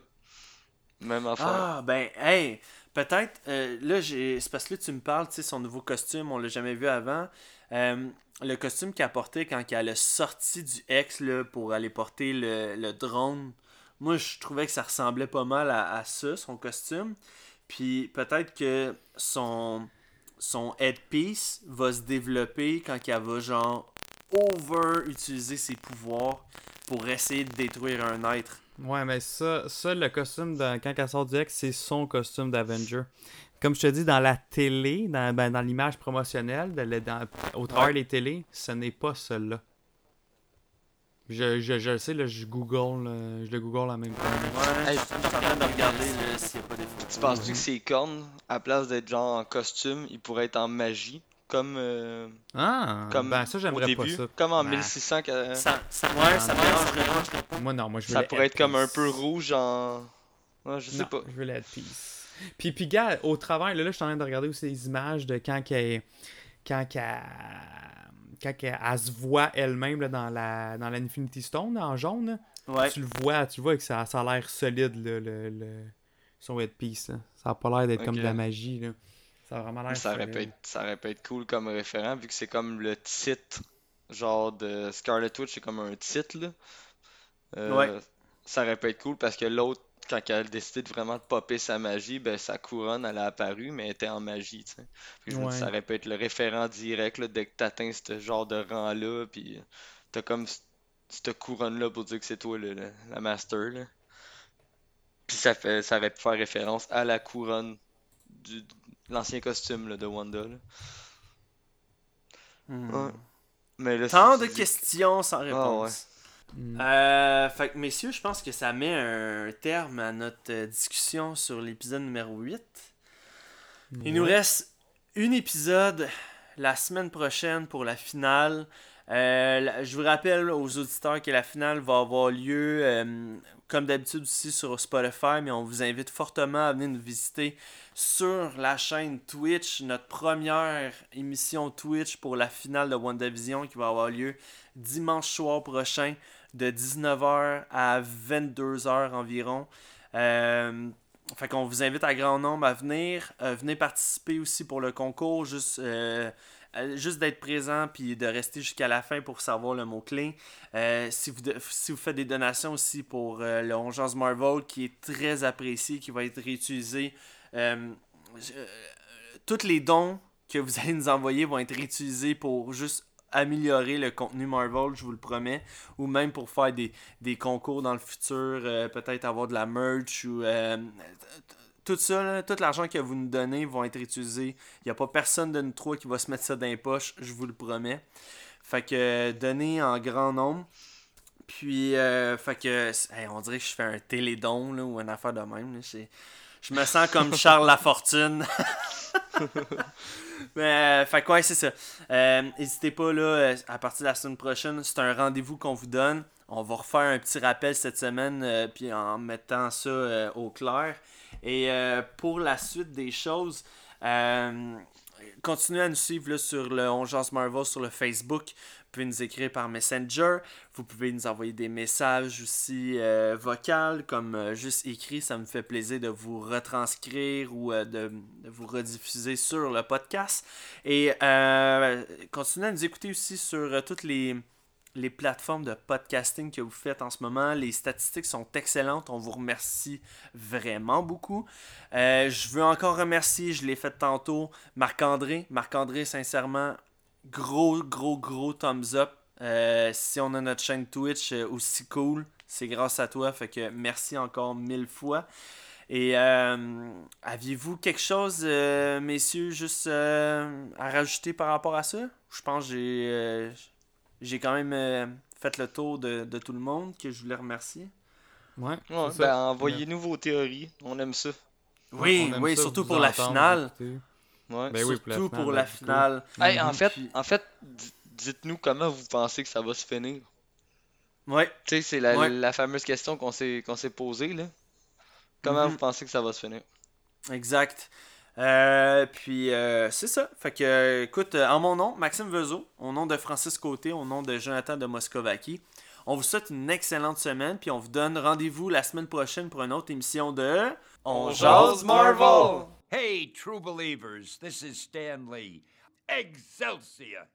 Même affaire. Ah, ben, hey, peut-être. euh, là, j'ai. C'est parce que là, tu me parles, tu sais, son nouveau costume, on l'a jamais vu avant. Euh, le costume qu'elle portait quand elle a sorti du ex là, pour aller porter le, drone. Moi, je trouvais que ça ressemblait pas mal à, ça, son costume. Puis peut-être que son, son headpiece va se développer quand elle va, genre, over utiliser ses pouvoirs pour essayer de détruire un être. Ouais, mais ça, ça le costume, de, quand elle sort du X, c'est son costume d'Avenger. Comme je te dis, dans la télé, dans, ben, dans l'image promotionnelle, de le- dans- au travers Ouais. des télés, ce n'est pas celui-là. Je, je, je le sais, là, je google, euh, je le google en même temps. Ouais, Hey. je suis en train de regarder là, s'il n'y a pas des photos. Tu penses-tu que ses cornes, à place d'être genre en costume, ils pourraient être en magie? Comme, euh, Ah, comme ben ça, au j'aimerais pas début? ça. Comme en Nah. 1600, que- Ça, ça, ouais, ça me dérangerait pas. Moi, non, moi, je veux ça pourrait être comme un peu rouge en... Ouais, je sais Non, pas. je veux la headpiece. Puis, puis gars, au travers, là, là, je suis en train de regarder aussi les images de quand qu'elle quand qu'elle quand qu'elle elle se voit elle-même là, dans la dans l'Infinity Stone en jaune. Ouais. Tu le vois, tu vois que ça, ça a l'air solide là, le, le- son headpiece. là. Ça a pas l'air d'être comme de la magie là. Ça a vraiment l'air Ça aurait, solide. pu être, ça aurait pu être cool comme référent, vu que c'est comme le titre, genre de Scarlet Witch, c'est comme un titre, là. Euh, Ouais. Ça aurait pu être cool parce que l'autre, quand elle a décidé de vraiment de popper sa magie, ben sa couronne, elle a apparu, mais elle était en magie, me dis, ça aurait pu être le référent direct, là, dès que t'atteins ce genre de rang-là, puis t'as comme cette couronne-là pour dire que c'est toi le- le- la master, là. Puis ça fait, ça aurait pu faire référence à la couronne du, de l'ancien costume là, de Wanda. Là. Hmm. Ouais. Mais là, Tant de questions sans réponse. Mm. Euh, fait que, messieurs, je pense que ça met un terme à notre euh, discussion sur l'épisode numéro 8. Il nous reste un épisode la semaine prochaine pour la finale. Euh, je vous rappelle aux auditeurs que la finale va avoir lieu, euh, comme d'habitude aussi sur Spotify, mais on vous invite fortement à venir nous visiter sur la chaîne Twitch, notre première émission Twitch pour la finale de WandaVision qui va avoir lieu dimanche soir prochain de 19h à 22h environ. Euh, fait qu'on vous invite à grand nombre à venir. Euh, venez participer aussi pour le concours. Juste, euh, euh, juste d'être présent puis de rester jusqu'à la fin pour savoir le mot-clé. Si, vous, si vous faites des donations aussi pour le 11 Marvel qui est très apprécié, qui va être réutilisé. tous les dons que vous allez nous envoyer vont être réutilisés pour juste améliorer le contenu Marvel, je vous le promets, ou même pour faire des, concours dans le futur, euh, peut-être avoir de la merch ou euh, tout ça, tout l'argent que vous nous donnez vont être utilisés. Il n'y a pas personne de nous trois qui va se mettre ça dans les poches, je vous le promets. Fait que donnez en grand nombre. Puis, euh, fait que, on dirait que je fais un télédon là, ou une affaire de même. Je me sens comme Charles Lafortune. Mais, euh, fait que, ouais, c'est ça. Euh, N'hésitez pas, là, euh, à partir de la semaine prochaine, c'est un rendez-vous qu'on vous donne. On va refaire un petit rappel cette semaine, euh, puis en mettant ça au clair. Et pour la suite des choses, continuez à nous suivre là, sur le Ongeance Marvel sur le Facebook. Pouvez nous écrire par Messenger. Vous pouvez nous envoyer des messages aussi euh, vocaux, comme euh, juste écrit. Ça me fait plaisir de vous retranscrire ou euh, de, vous rediffuser sur le podcast. Et euh, continuez à nous écouter aussi sur toutes les, les plateformes de podcasting que vous faites en ce moment. Les statistiques sont excellentes. On vous remercie vraiment beaucoup. Je veux encore remercier, je l'ai fait tantôt, Marc-André. Marc-André, sincèrement, gros, gros, gros thumbs up. Euh, si on a notre chaîne Twitch euh, aussi cool, c'est grâce à toi. Fait que merci encore mille fois. Et euh, aviez-vous quelque chose, euh, messieurs, juste euh, à rajouter par rapport à ça? Je pense que j'ai, euh, j'ai quand même euh, fait le tour de, de tout le monde, que je voulais remercier. Ouais, ben envoyez-nous vos théories, on aime ça. Oui, On aime oui, ça surtout pour la entendre, finale. Ouais. Ben surtout pour pour la la finale, finale. Hey, en Mhm. fait, en fait, di- dites-nous comment vous pensez que ça va se finir. Ouais. Tu sais, c'est la, Ouais. la fameuse question qu'on s'est qu'on s'est posée là. Comment Mhm. vous pensez que ça va se finir? Exact. Euh, puis euh, c'est ça. Fait que, euh, écoute, euh, en mon nom, Maxime Vezo, au nom de Francis Côté, au nom de Jonathan de Moscovaki, on vous souhaite une excellente semaine, puis on vous donne rendez-vous la semaine prochaine pour une autre émission de On jase Marvel. Hey, true believers, this is Stan Lee. Excelsior!